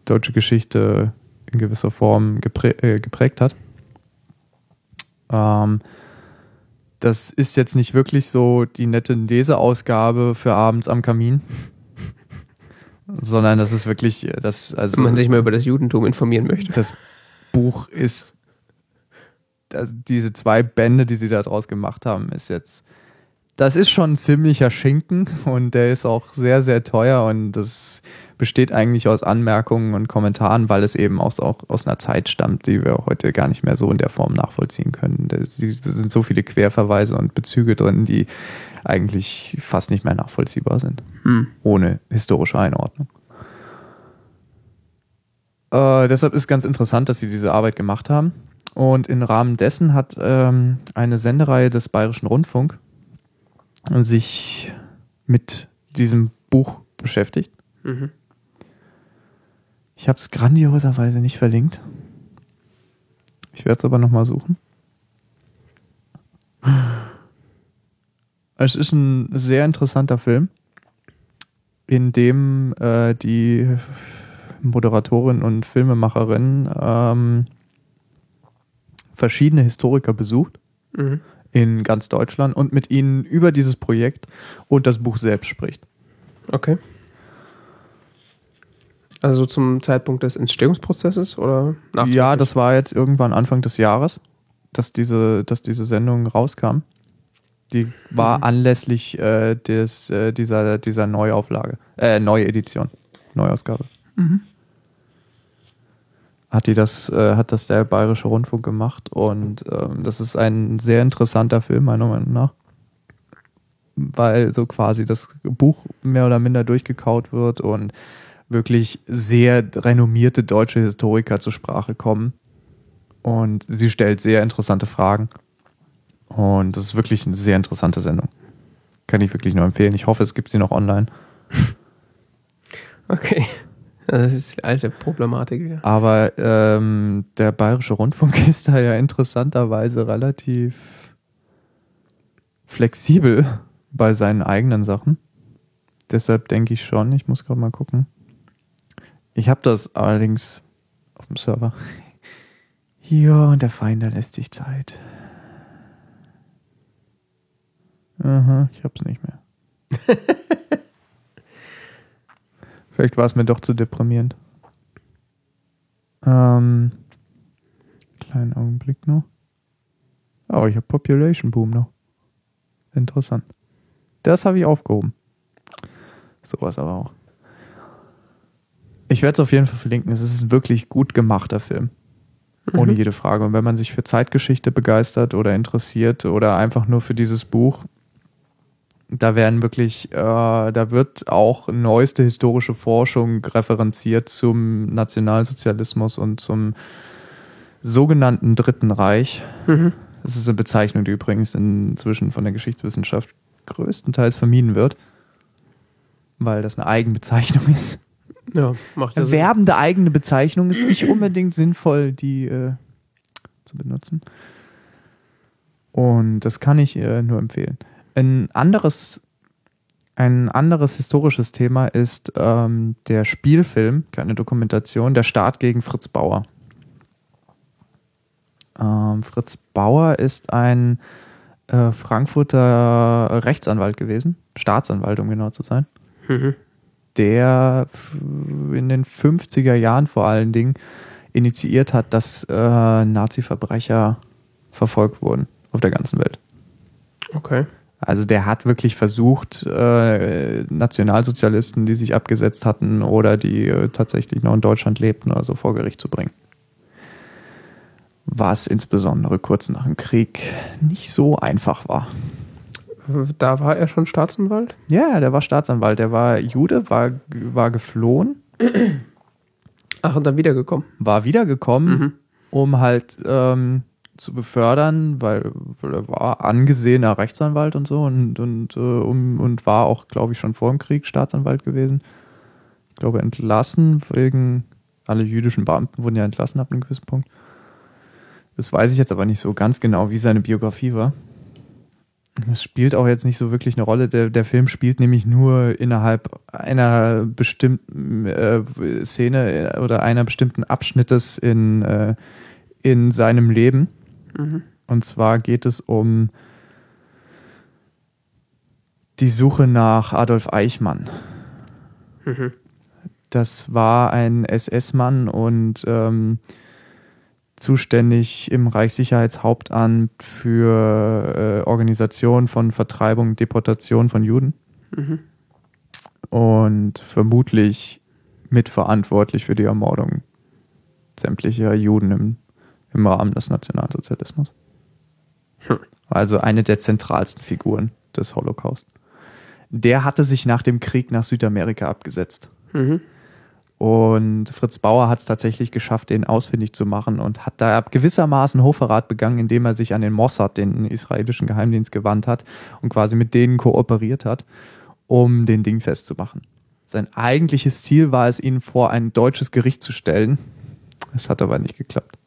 deutsche Geschichte in gewisser Form geprä äh, geprägt hat. Ähm, das ist jetzt nicht wirklich so die nette Leseausgabe für abends am Kamin, sondern das ist wirklich äh, das. Also Wenn man sich mal über das Judentum informieren möchte. das Buch ist, also diese zwei Bände, die sie da draus gemacht haben, ist jetzt, das ist schon ein ziemlicher Schinken und der ist auch sehr, sehr teuer und das besteht eigentlich aus Anmerkungen und Kommentaren, weil es eben aus, auch aus einer Zeit stammt, die wir heute gar nicht mehr so in der Form nachvollziehen können. Da sind so viele Querverweise und Bezüge drin, die eigentlich fast nicht mehr nachvollziehbar sind Hm. ohne historische Einordnung. Äh, deshalb ist ganz interessant, dass sie diese Arbeit gemacht haben. Und im Rahmen dessen hat ähm, eine Sendereihe des Bayerischen Rundfunk sich mit diesem Buch beschäftigt. Mhm. Ich habe es grandioserweise nicht verlinkt. Ich werde es aber nochmal suchen. Es ist ein sehr interessanter Film, in dem äh, die Moderatorin und Filmemacherin, ähm, verschiedene Historiker besucht Mhm. in ganz Deutschland und mit ihnen über dieses Projekt und das Buch selbst spricht. Okay. Also zum Zeitpunkt des Entstehungsprozesses oder nachträglich? Ja, das war jetzt irgendwann Anfang des Jahres, dass diese, dass diese Sendung rauskam. Die war Mhm. anlässlich äh, des, äh, dieser, dieser Neuauflage, äh, Neuedition, Neuausgabe. Mhm. Hat die das, äh, hat das der Bayerische Rundfunk gemacht und ähm, das ist ein sehr interessanter Film, meiner Meinung nach. Weil so quasi das Buch mehr oder minder durchgekaut wird und wirklich sehr renommierte deutsche Historiker zur Sprache kommen. Und sie stellt sehr interessante Fragen. Und das ist wirklich eine sehr interessante Sendung. Kann ich wirklich nur empfehlen. Ich hoffe, es gibt sie noch online. Okay. Das ist die alte Problematik wieder. Aber ähm, der Bayerische Rundfunk ist da ja interessanterweise relativ flexibel bei seinen eigenen Sachen. Deshalb denke ich schon, ich muss gerade mal gucken. Ich habe das allerdings auf dem Server. Ja, und der Finder lässt sich Zeit. Aha, ich hab's nicht mehr. Vielleicht war es mir doch zu deprimierend. Ähm, kleinen Augenblick noch. Oh, ich habe Population Boom noch. Interessant. Das habe ich aufgehoben. Sowas aber auch. Ich werde es auf jeden Fall verlinken. Es ist ein wirklich gut gemachter Film. Ohne Mhm. jede Frage. Und wenn man sich für Zeitgeschichte begeistert oder interessiert oder einfach nur für dieses Buch, da werden wirklich, äh, da wird auch neueste historische Forschung referenziert zum Nationalsozialismus und zum sogenannten Dritten Reich. Mhm. Das ist eine Bezeichnung, die übrigens inzwischen von der Geschichtswissenschaft größtenteils vermieden wird, weil das eine Eigenbezeichnung ist. Ja, macht ja Eine Sinn. werbende eigene Bezeichnung ist nicht unbedingt sinnvoll, die äh, zu benutzen. Und das kann ich äh, nur empfehlen. Ein anderes, ein anderes historisches Thema ist ähm, der Spielfilm, keine Dokumentation, der Staat gegen Fritz Bauer. Ähm, Fritz Bauer ist ein äh, Frankfurter Rechtsanwalt gewesen, Staatsanwalt, um genau zu sein Mhm. Der in den 50er Jahren vor allen Dingen initiiert hat, dass äh, Nazi-Verbrecher verfolgt wurden auf der ganzen Welt. Okay. Also der hat wirklich versucht, äh, Nationalsozialisten, die sich abgesetzt hatten oder die äh, tatsächlich noch in Deutschland lebten oder so vor Gericht zu bringen. Was insbesondere kurz nach dem Krieg nicht so einfach war. Da war er schon Staatsanwalt? Ja, der war Staatsanwalt, der war Jude, war, war geflohen Ach, und dann wiedergekommen. war wiedergekommen, Mhm. um halt ähm, zu befördern, weil, weil er war angesehener Rechtsanwalt und so und, und, äh, um, und war auch, glaube ich, schon vor dem Krieg Staatsanwalt gewesen. Ich glaube, entlassen wegen, alle jüdischen Beamten wurden ja entlassen ab einem gewissen Punkt. Das weiß ich jetzt aber nicht so ganz genau, wie seine Biografie war. Das spielt auch jetzt nicht so wirklich eine Rolle. Der, der Film spielt nämlich nur innerhalb einer bestimmten äh, Szene oder einer bestimmten Abschnittes in, äh, in seinem Leben. Mhm. Und zwar geht es um die Suche nach Adolf Eichmann. Mhm. Das war ein SS-Mann und ähm, zuständig im Reichssicherheitshauptamt für äh, Organisation von Vertreibung und Deportation von Juden Mhm. und vermutlich mitverantwortlich für die Ermordung sämtlicher Juden im, im Rahmen des Nationalsozialismus. Hm. Also eine der zentralsten Figuren des Holocaust. Der hatte sich nach dem Krieg nach Südamerika abgesetzt. Mhm. Und Fritz Bauer hat es tatsächlich geschafft, den ausfindig zu machen und hat da gewissermaßen Hochverrat begangen, indem er sich an den Mossad, den israelischen Geheimdienst, gewandt hat und quasi mit denen kooperiert hat, um den Ding festzumachen. Sein eigentliches Ziel war es, ihn vor ein deutsches Gericht zu stellen. Das hat aber nicht geklappt.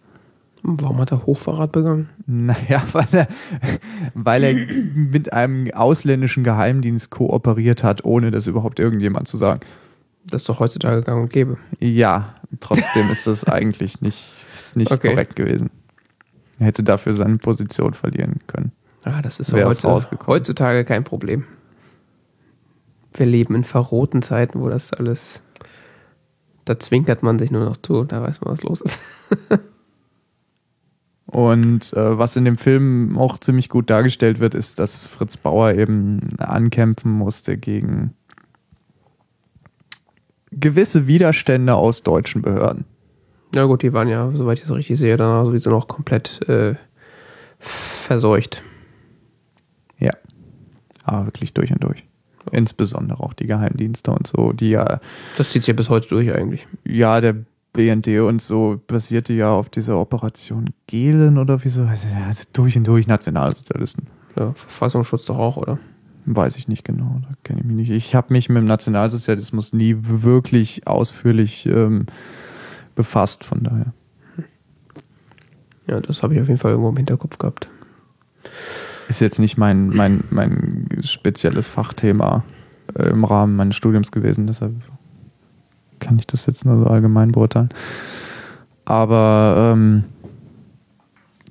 Warum hat er Hochverrat begangen? Naja, weil er, weil er mit einem ausländischen Geheimdienst kooperiert hat, ohne das überhaupt irgendjemand zu sagen. Das ist doch heutzutage gang und gäbe. Ja, trotzdem ist das eigentlich nicht, nicht Okay. korrekt gewesen. Er hätte dafür seine Position verlieren können. Ah, das ist heute, heutzutage kein Problem. Wir leben in verroten Zeiten, wo das alles. Da zwinkert man sich nur noch zu, da weiß man, was los ist. Und äh, was in dem Film auch ziemlich gut dargestellt wird, ist, dass Fritz Bauer eben ankämpfen musste gegen gewisse Widerstände aus deutschen Behörden. Ja, gut, die waren ja, soweit ich das richtig sehe, dann sowieso noch komplett äh, verseucht. Ja. Aber wirklich durch und durch. Insbesondere auch die Geheimdienste und so, die ja, Das zieht sich ja bis heute durch eigentlich. ja, der BND und so basierte ja auf dieser Operation Gehlen oder wieso, also, also durch und durch Nationalsozialisten. Ja, Verfassungsschutz doch auch, oder? Weiß ich nicht genau, da kenne ich mich nicht. Ich habe mich mit dem Nationalsozialismus nie wirklich ausführlich ähm, befasst, von daher. Ja, das habe ich auf jeden Fall irgendwo im Hinterkopf gehabt. Ist jetzt nicht mein, mein, mein spezielles Fachthema äh, im Rahmen meines Studiums gewesen, deshalb kann ich das jetzt nur so allgemein beurteilen. Aber ähm,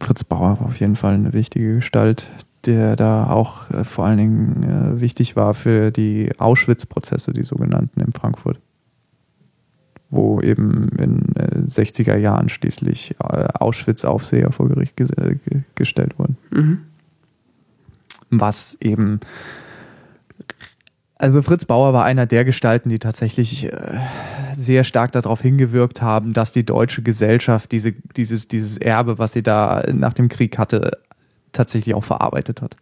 Fritz Bauer war auf jeden Fall eine wichtige Gestalt, der da auch äh, vor allen Dingen äh, wichtig war für die Auschwitz-Prozesse, die sogenannten in Frankfurt. Wo eben in äh, 60er Jahren schließlich äh, Auschwitz-Aufseher vor Gericht ges äh, ge gestellt wurden Mhm. was eben. Also Fritz Bauer war einer der Gestalten, die tatsächlich äh, sehr stark darauf hingewirkt haben, dass die deutsche Gesellschaft diese, dieses, dieses Erbe, was sie da nach dem Krieg hatte, tatsächlich auch verarbeitet hat.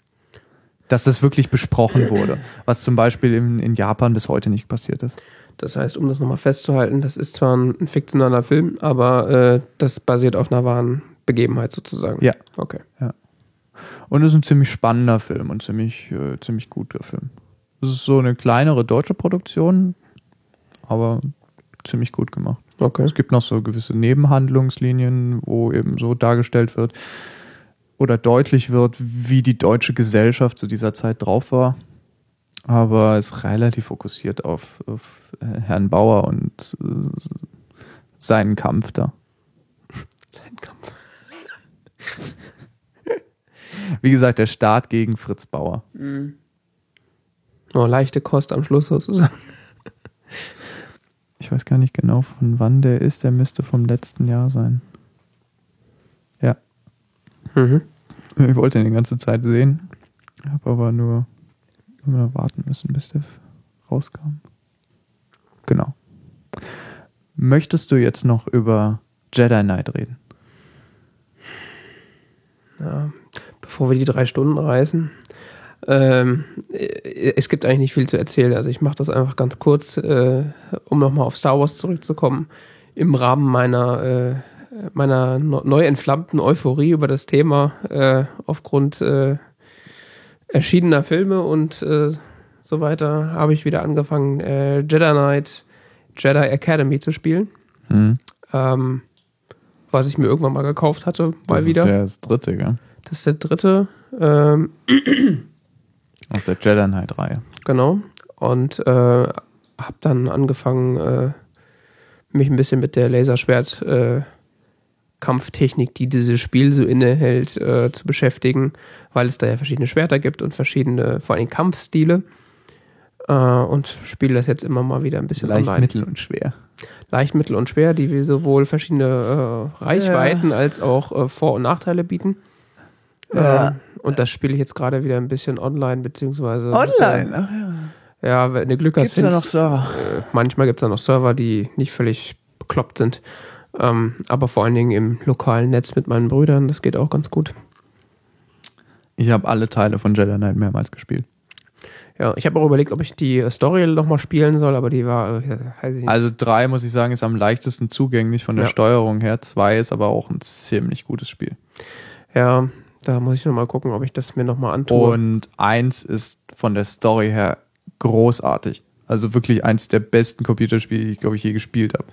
Dass das wirklich besprochen wurde, was zum Beispiel in, in Japan bis heute nicht passiert ist. Das heißt, um das nochmal festzuhalten, das ist zwar ein, ein fiktionaler Film, aber äh, das basiert auf einer wahren Begebenheit sozusagen. Ja. Okay. Und es ist ein ziemlich spannender Film und ziemlich, äh, ziemlich guter Film. Es ist so eine kleinere deutsche Produktion, aber ziemlich gut gemacht. Okay. Es gibt noch so gewisse Nebenhandlungslinien, wo eben so dargestellt wird oder deutlich wird, wie die deutsche Gesellschaft zu dieser Zeit drauf war. Aber es ist relativ fokussiert auf, auf äh, Herrn Bauer und äh, seinen Kampf da. Sein Kampf. Wie gesagt, der Start gegen Fritz Bauer. Oh, leichte Kost am Schluss sozusagen. Ich weiß gar nicht genau, von wann der ist. Der müsste vom letzten Jahr sein. Mhm. Ich wollte ihn die ganze Zeit sehen, habe aber nur, nur warten müssen, bis der rauskam. Genau. Möchtest du jetzt noch über Jedi Knight reden? Ja. Bevor wir die drei Stunden reißen. Ähm, äh, es gibt eigentlich nicht viel zu erzählen. Also ich mache das einfach ganz kurz, äh, um nochmal auf Star Wars zurückzukommen. Im Rahmen meiner, äh, meiner neu entflammten Euphorie über das Thema äh, aufgrund äh, erschienener Filme und äh, so weiter habe ich wieder angefangen, äh, Jedi Knight, Jedi Academy zu spielen. Hm. Ähm, was ich mir irgendwann mal gekauft hatte, mal das wieder. ist ja das dritte, gell? Das ist der dritte. Ähm, Aus der Jedi Knight Reihe. Genau. Und äh, habe dann angefangen, äh, mich ein bisschen mit der Laserschwert äh, Kampftechnik, die dieses Spiel so innehält, äh, zu beschäftigen, weil es da ja verschiedene Schwerter gibt und verschiedene, vor allem Kampfstile. Äh, und spiele das jetzt immer mal wieder ein bisschen Leicht, online. mittel und schwer. Leicht, mittel und schwer, die wir sowohl verschiedene äh, Reichweiten als auch äh, Vor- und Nachteile bieten. Ja. Ähm, und das spiele ich jetzt gerade wieder ein bisschen online, beziehungsweise. Online? Äh, ja, wenn du Glück hast, Gibt's da noch Server? äh, manchmal gibt es da noch Server, die nicht völlig bekloppt sind. Ähm, aber vor allen Dingen im lokalen Netz mit meinen Brüdern, das geht auch ganz gut. Ich habe alle Teile von Jedi Knight mehrmals gespielt. Ja, ich habe auch überlegt, ob ich die Story nochmal spielen soll, aber die war, äh. Also drei, muss ich sagen, ist am leichtesten zugänglich von der Ja. Steuerung her. Zwei ist aber auch ein ziemlich gutes Spiel. ja, da muss ich nochmal gucken, ob ich das mir nochmal antue. Und eins ist von der Story her großartig. Also wirklich eins der besten Computerspiele, die ich glaube ich je gespielt habe.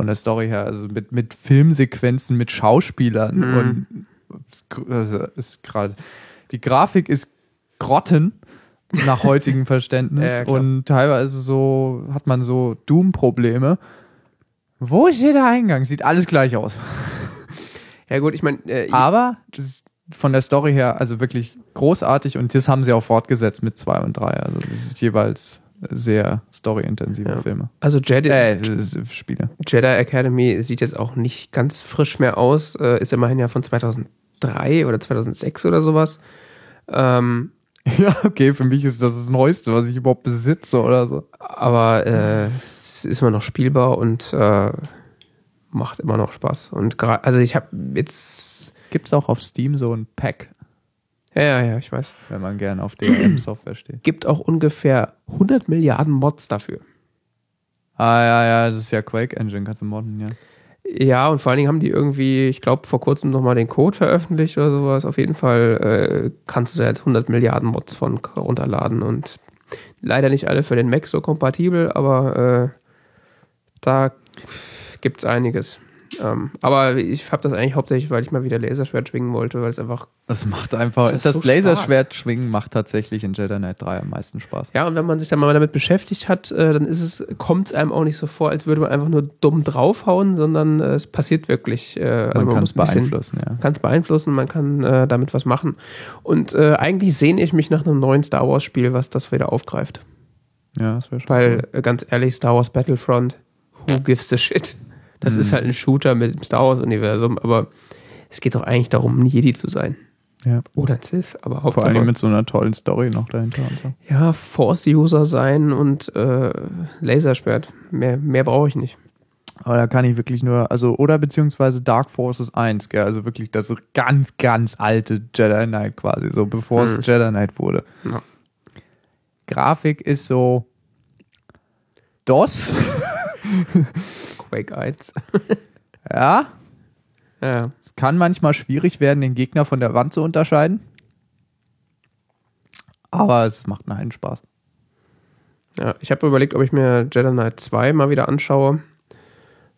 Von der Story her, also mit, mit Filmsequenzen, mit Schauspielern Mhm. und also ist gerade die Grafik ist grotten, nach heutigem Verständnis. Ja, und teilweise so hat man so Doom-Probleme. Wo ist hier der Eingang? Sieht alles gleich aus. Ja gut, ich meine, äh, Aber das ist von der Story her also wirklich großartig und das haben sie auch fortgesetzt mit zwei und drei. Also das ist jeweils sehr storyintensive Ja. Filme. also Jedi, Äh, ist Spiele. Jedi Academy sieht jetzt auch nicht ganz frisch mehr aus, äh, ist immerhin ja von 2003 oder 2006 oder sowas. Ähm, Ja, okay, für mich ist das das Neueste, was ich überhaupt besitze oder so. aber äh, es ist immer noch spielbar und äh, macht immer noch Spaß. Und gerade, also ich habe jetzt, Gibt es auch auf Steam so ein Pack, ja, ja, ja, ich weiß, wenn man gern auf DRM-Software steht. gibt auch ungefähr 100 Milliarden Mods dafür. Ah, ja, ja, das ist ja Quake Engine, kannst du modden, ja. Ja, und vor allen Dingen haben die irgendwie, ich glaube, vor kurzem nochmal den Code veröffentlicht oder sowas. Auf jeden Fall äh, kannst du da jetzt 100 Milliarden Mods von runterladen und leider nicht alle für den Mac so kompatibel, aber äh, da gibt's einiges. Ähm, aber ich habe das eigentlich hauptsächlich, weil ich mal wieder Laserschwert schwingen wollte, weil es einfach. Das macht einfach, Das das, so Laserschwert-Schwingen macht tatsächlich in Jedi Knight 3 am meisten Spaß. Ja, und wenn man sich dann mal damit beschäftigt hat, äh, dann ist es, kommt es einem auch nicht so vor, als würde man einfach nur dumm draufhauen, sondern äh, es passiert wirklich. Äh, also man kann es beeinflussen, ja. Man kann es beeinflussen, man kann äh, damit was machen. Und äh, eigentlich sehne ich mich nach einem neuen Star Wars Spiel, was das wieder aufgreift. Ja, das wäre schon. Weil, äh, ganz ehrlich, Star Wars Battlefront, who gives a shit? Das Mhm. ist halt ein Shooter mit dem Star Wars Universum, aber es geht doch eigentlich darum, ein Jedi zu sein. Ja. Oder ein Sith, aber Vor Hauptsache, allem mit so einer tollen Story noch dahinter und so. ja, Force-User sein und äh, Laserschwert. Mehr, mehr brauche ich nicht. Aber da kann ich wirklich nur, also, oder beziehungsweise Dark Forces 1, gell, also wirklich das ganz, ganz alte Jedi Knight quasi, so bevor es Hm. Jedi Knight wurde. Ja. Grafik ist so DOS, Quake 1. ja. ja, Es kann manchmal schwierig werden, den Gegner von der Wand zu unterscheiden. Aber es macht einen Spaß. Ja, ich habe überlegt, ob ich mir Jedi Knight 2 mal wieder anschaue.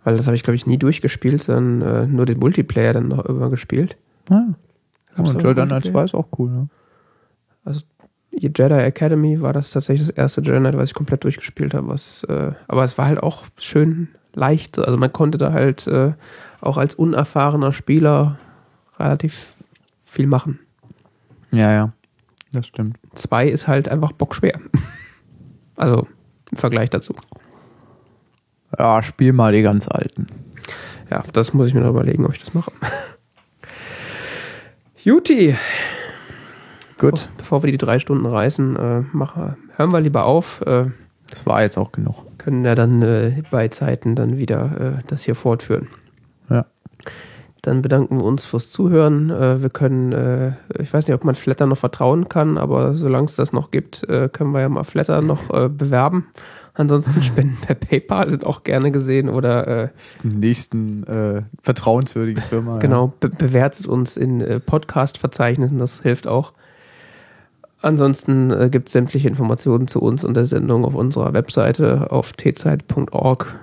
Weil das habe ich, glaube ich, nie durchgespielt, sondern äh, nur den Multiplayer dann noch immer gespielt. Ja. Gab's und da Jedi Knight 2 ist auch cool, ne? Jedi Academy war das tatsächlich das erste Jedi Knight, was ich komplett durchgespielt habe. Was, äh, aber es war halt auch schön leicht. Also man konnte da halt äh, auch als unerfahrener Spieler relativ viel machen. Ja, ja. Das stimmt. 2 ist halt einfach bockschwer. Also im Vergleich dazu. Ja, spiel mal die ganz alten. Ja, das muss ich mir noch überlegen, ob ich das mache. Juti, Gut. bevor wir die drei Stunden reißen, äh, mache, hören wir lieber auf. Äh, Das war jetzt auch genug. Können ja dann äh, bei Zeiten dann wieder äh, das hier fortführen. Ja. Dann bedanken wir uns fürs Zuhören. Äh, wir können, äh, ich weiß nicht, ob man Flatter noch vertrauen kann, aber solange es das noch gibt, äh, können wir ja mal Flatter noch äh, bewerben. Ansonsten Spenden per PayPal sind auch gerne gesehen oder äh, Nächsten äh, vertrauenswürdigen Firma. Genau, be bewertet uns in äh, Podcast-Verzeichnissen, das hilft auch. Ansonsten äh, gibt es sämtliche Informationen zu uns und der Sendung auf unserer Webseite auf tzeit.org.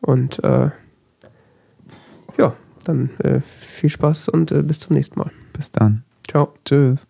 Und äh, ja, dann äh, viel Spaß und äh, bis zum nächsten Mal. Bis dann. Ciao. Tschüss.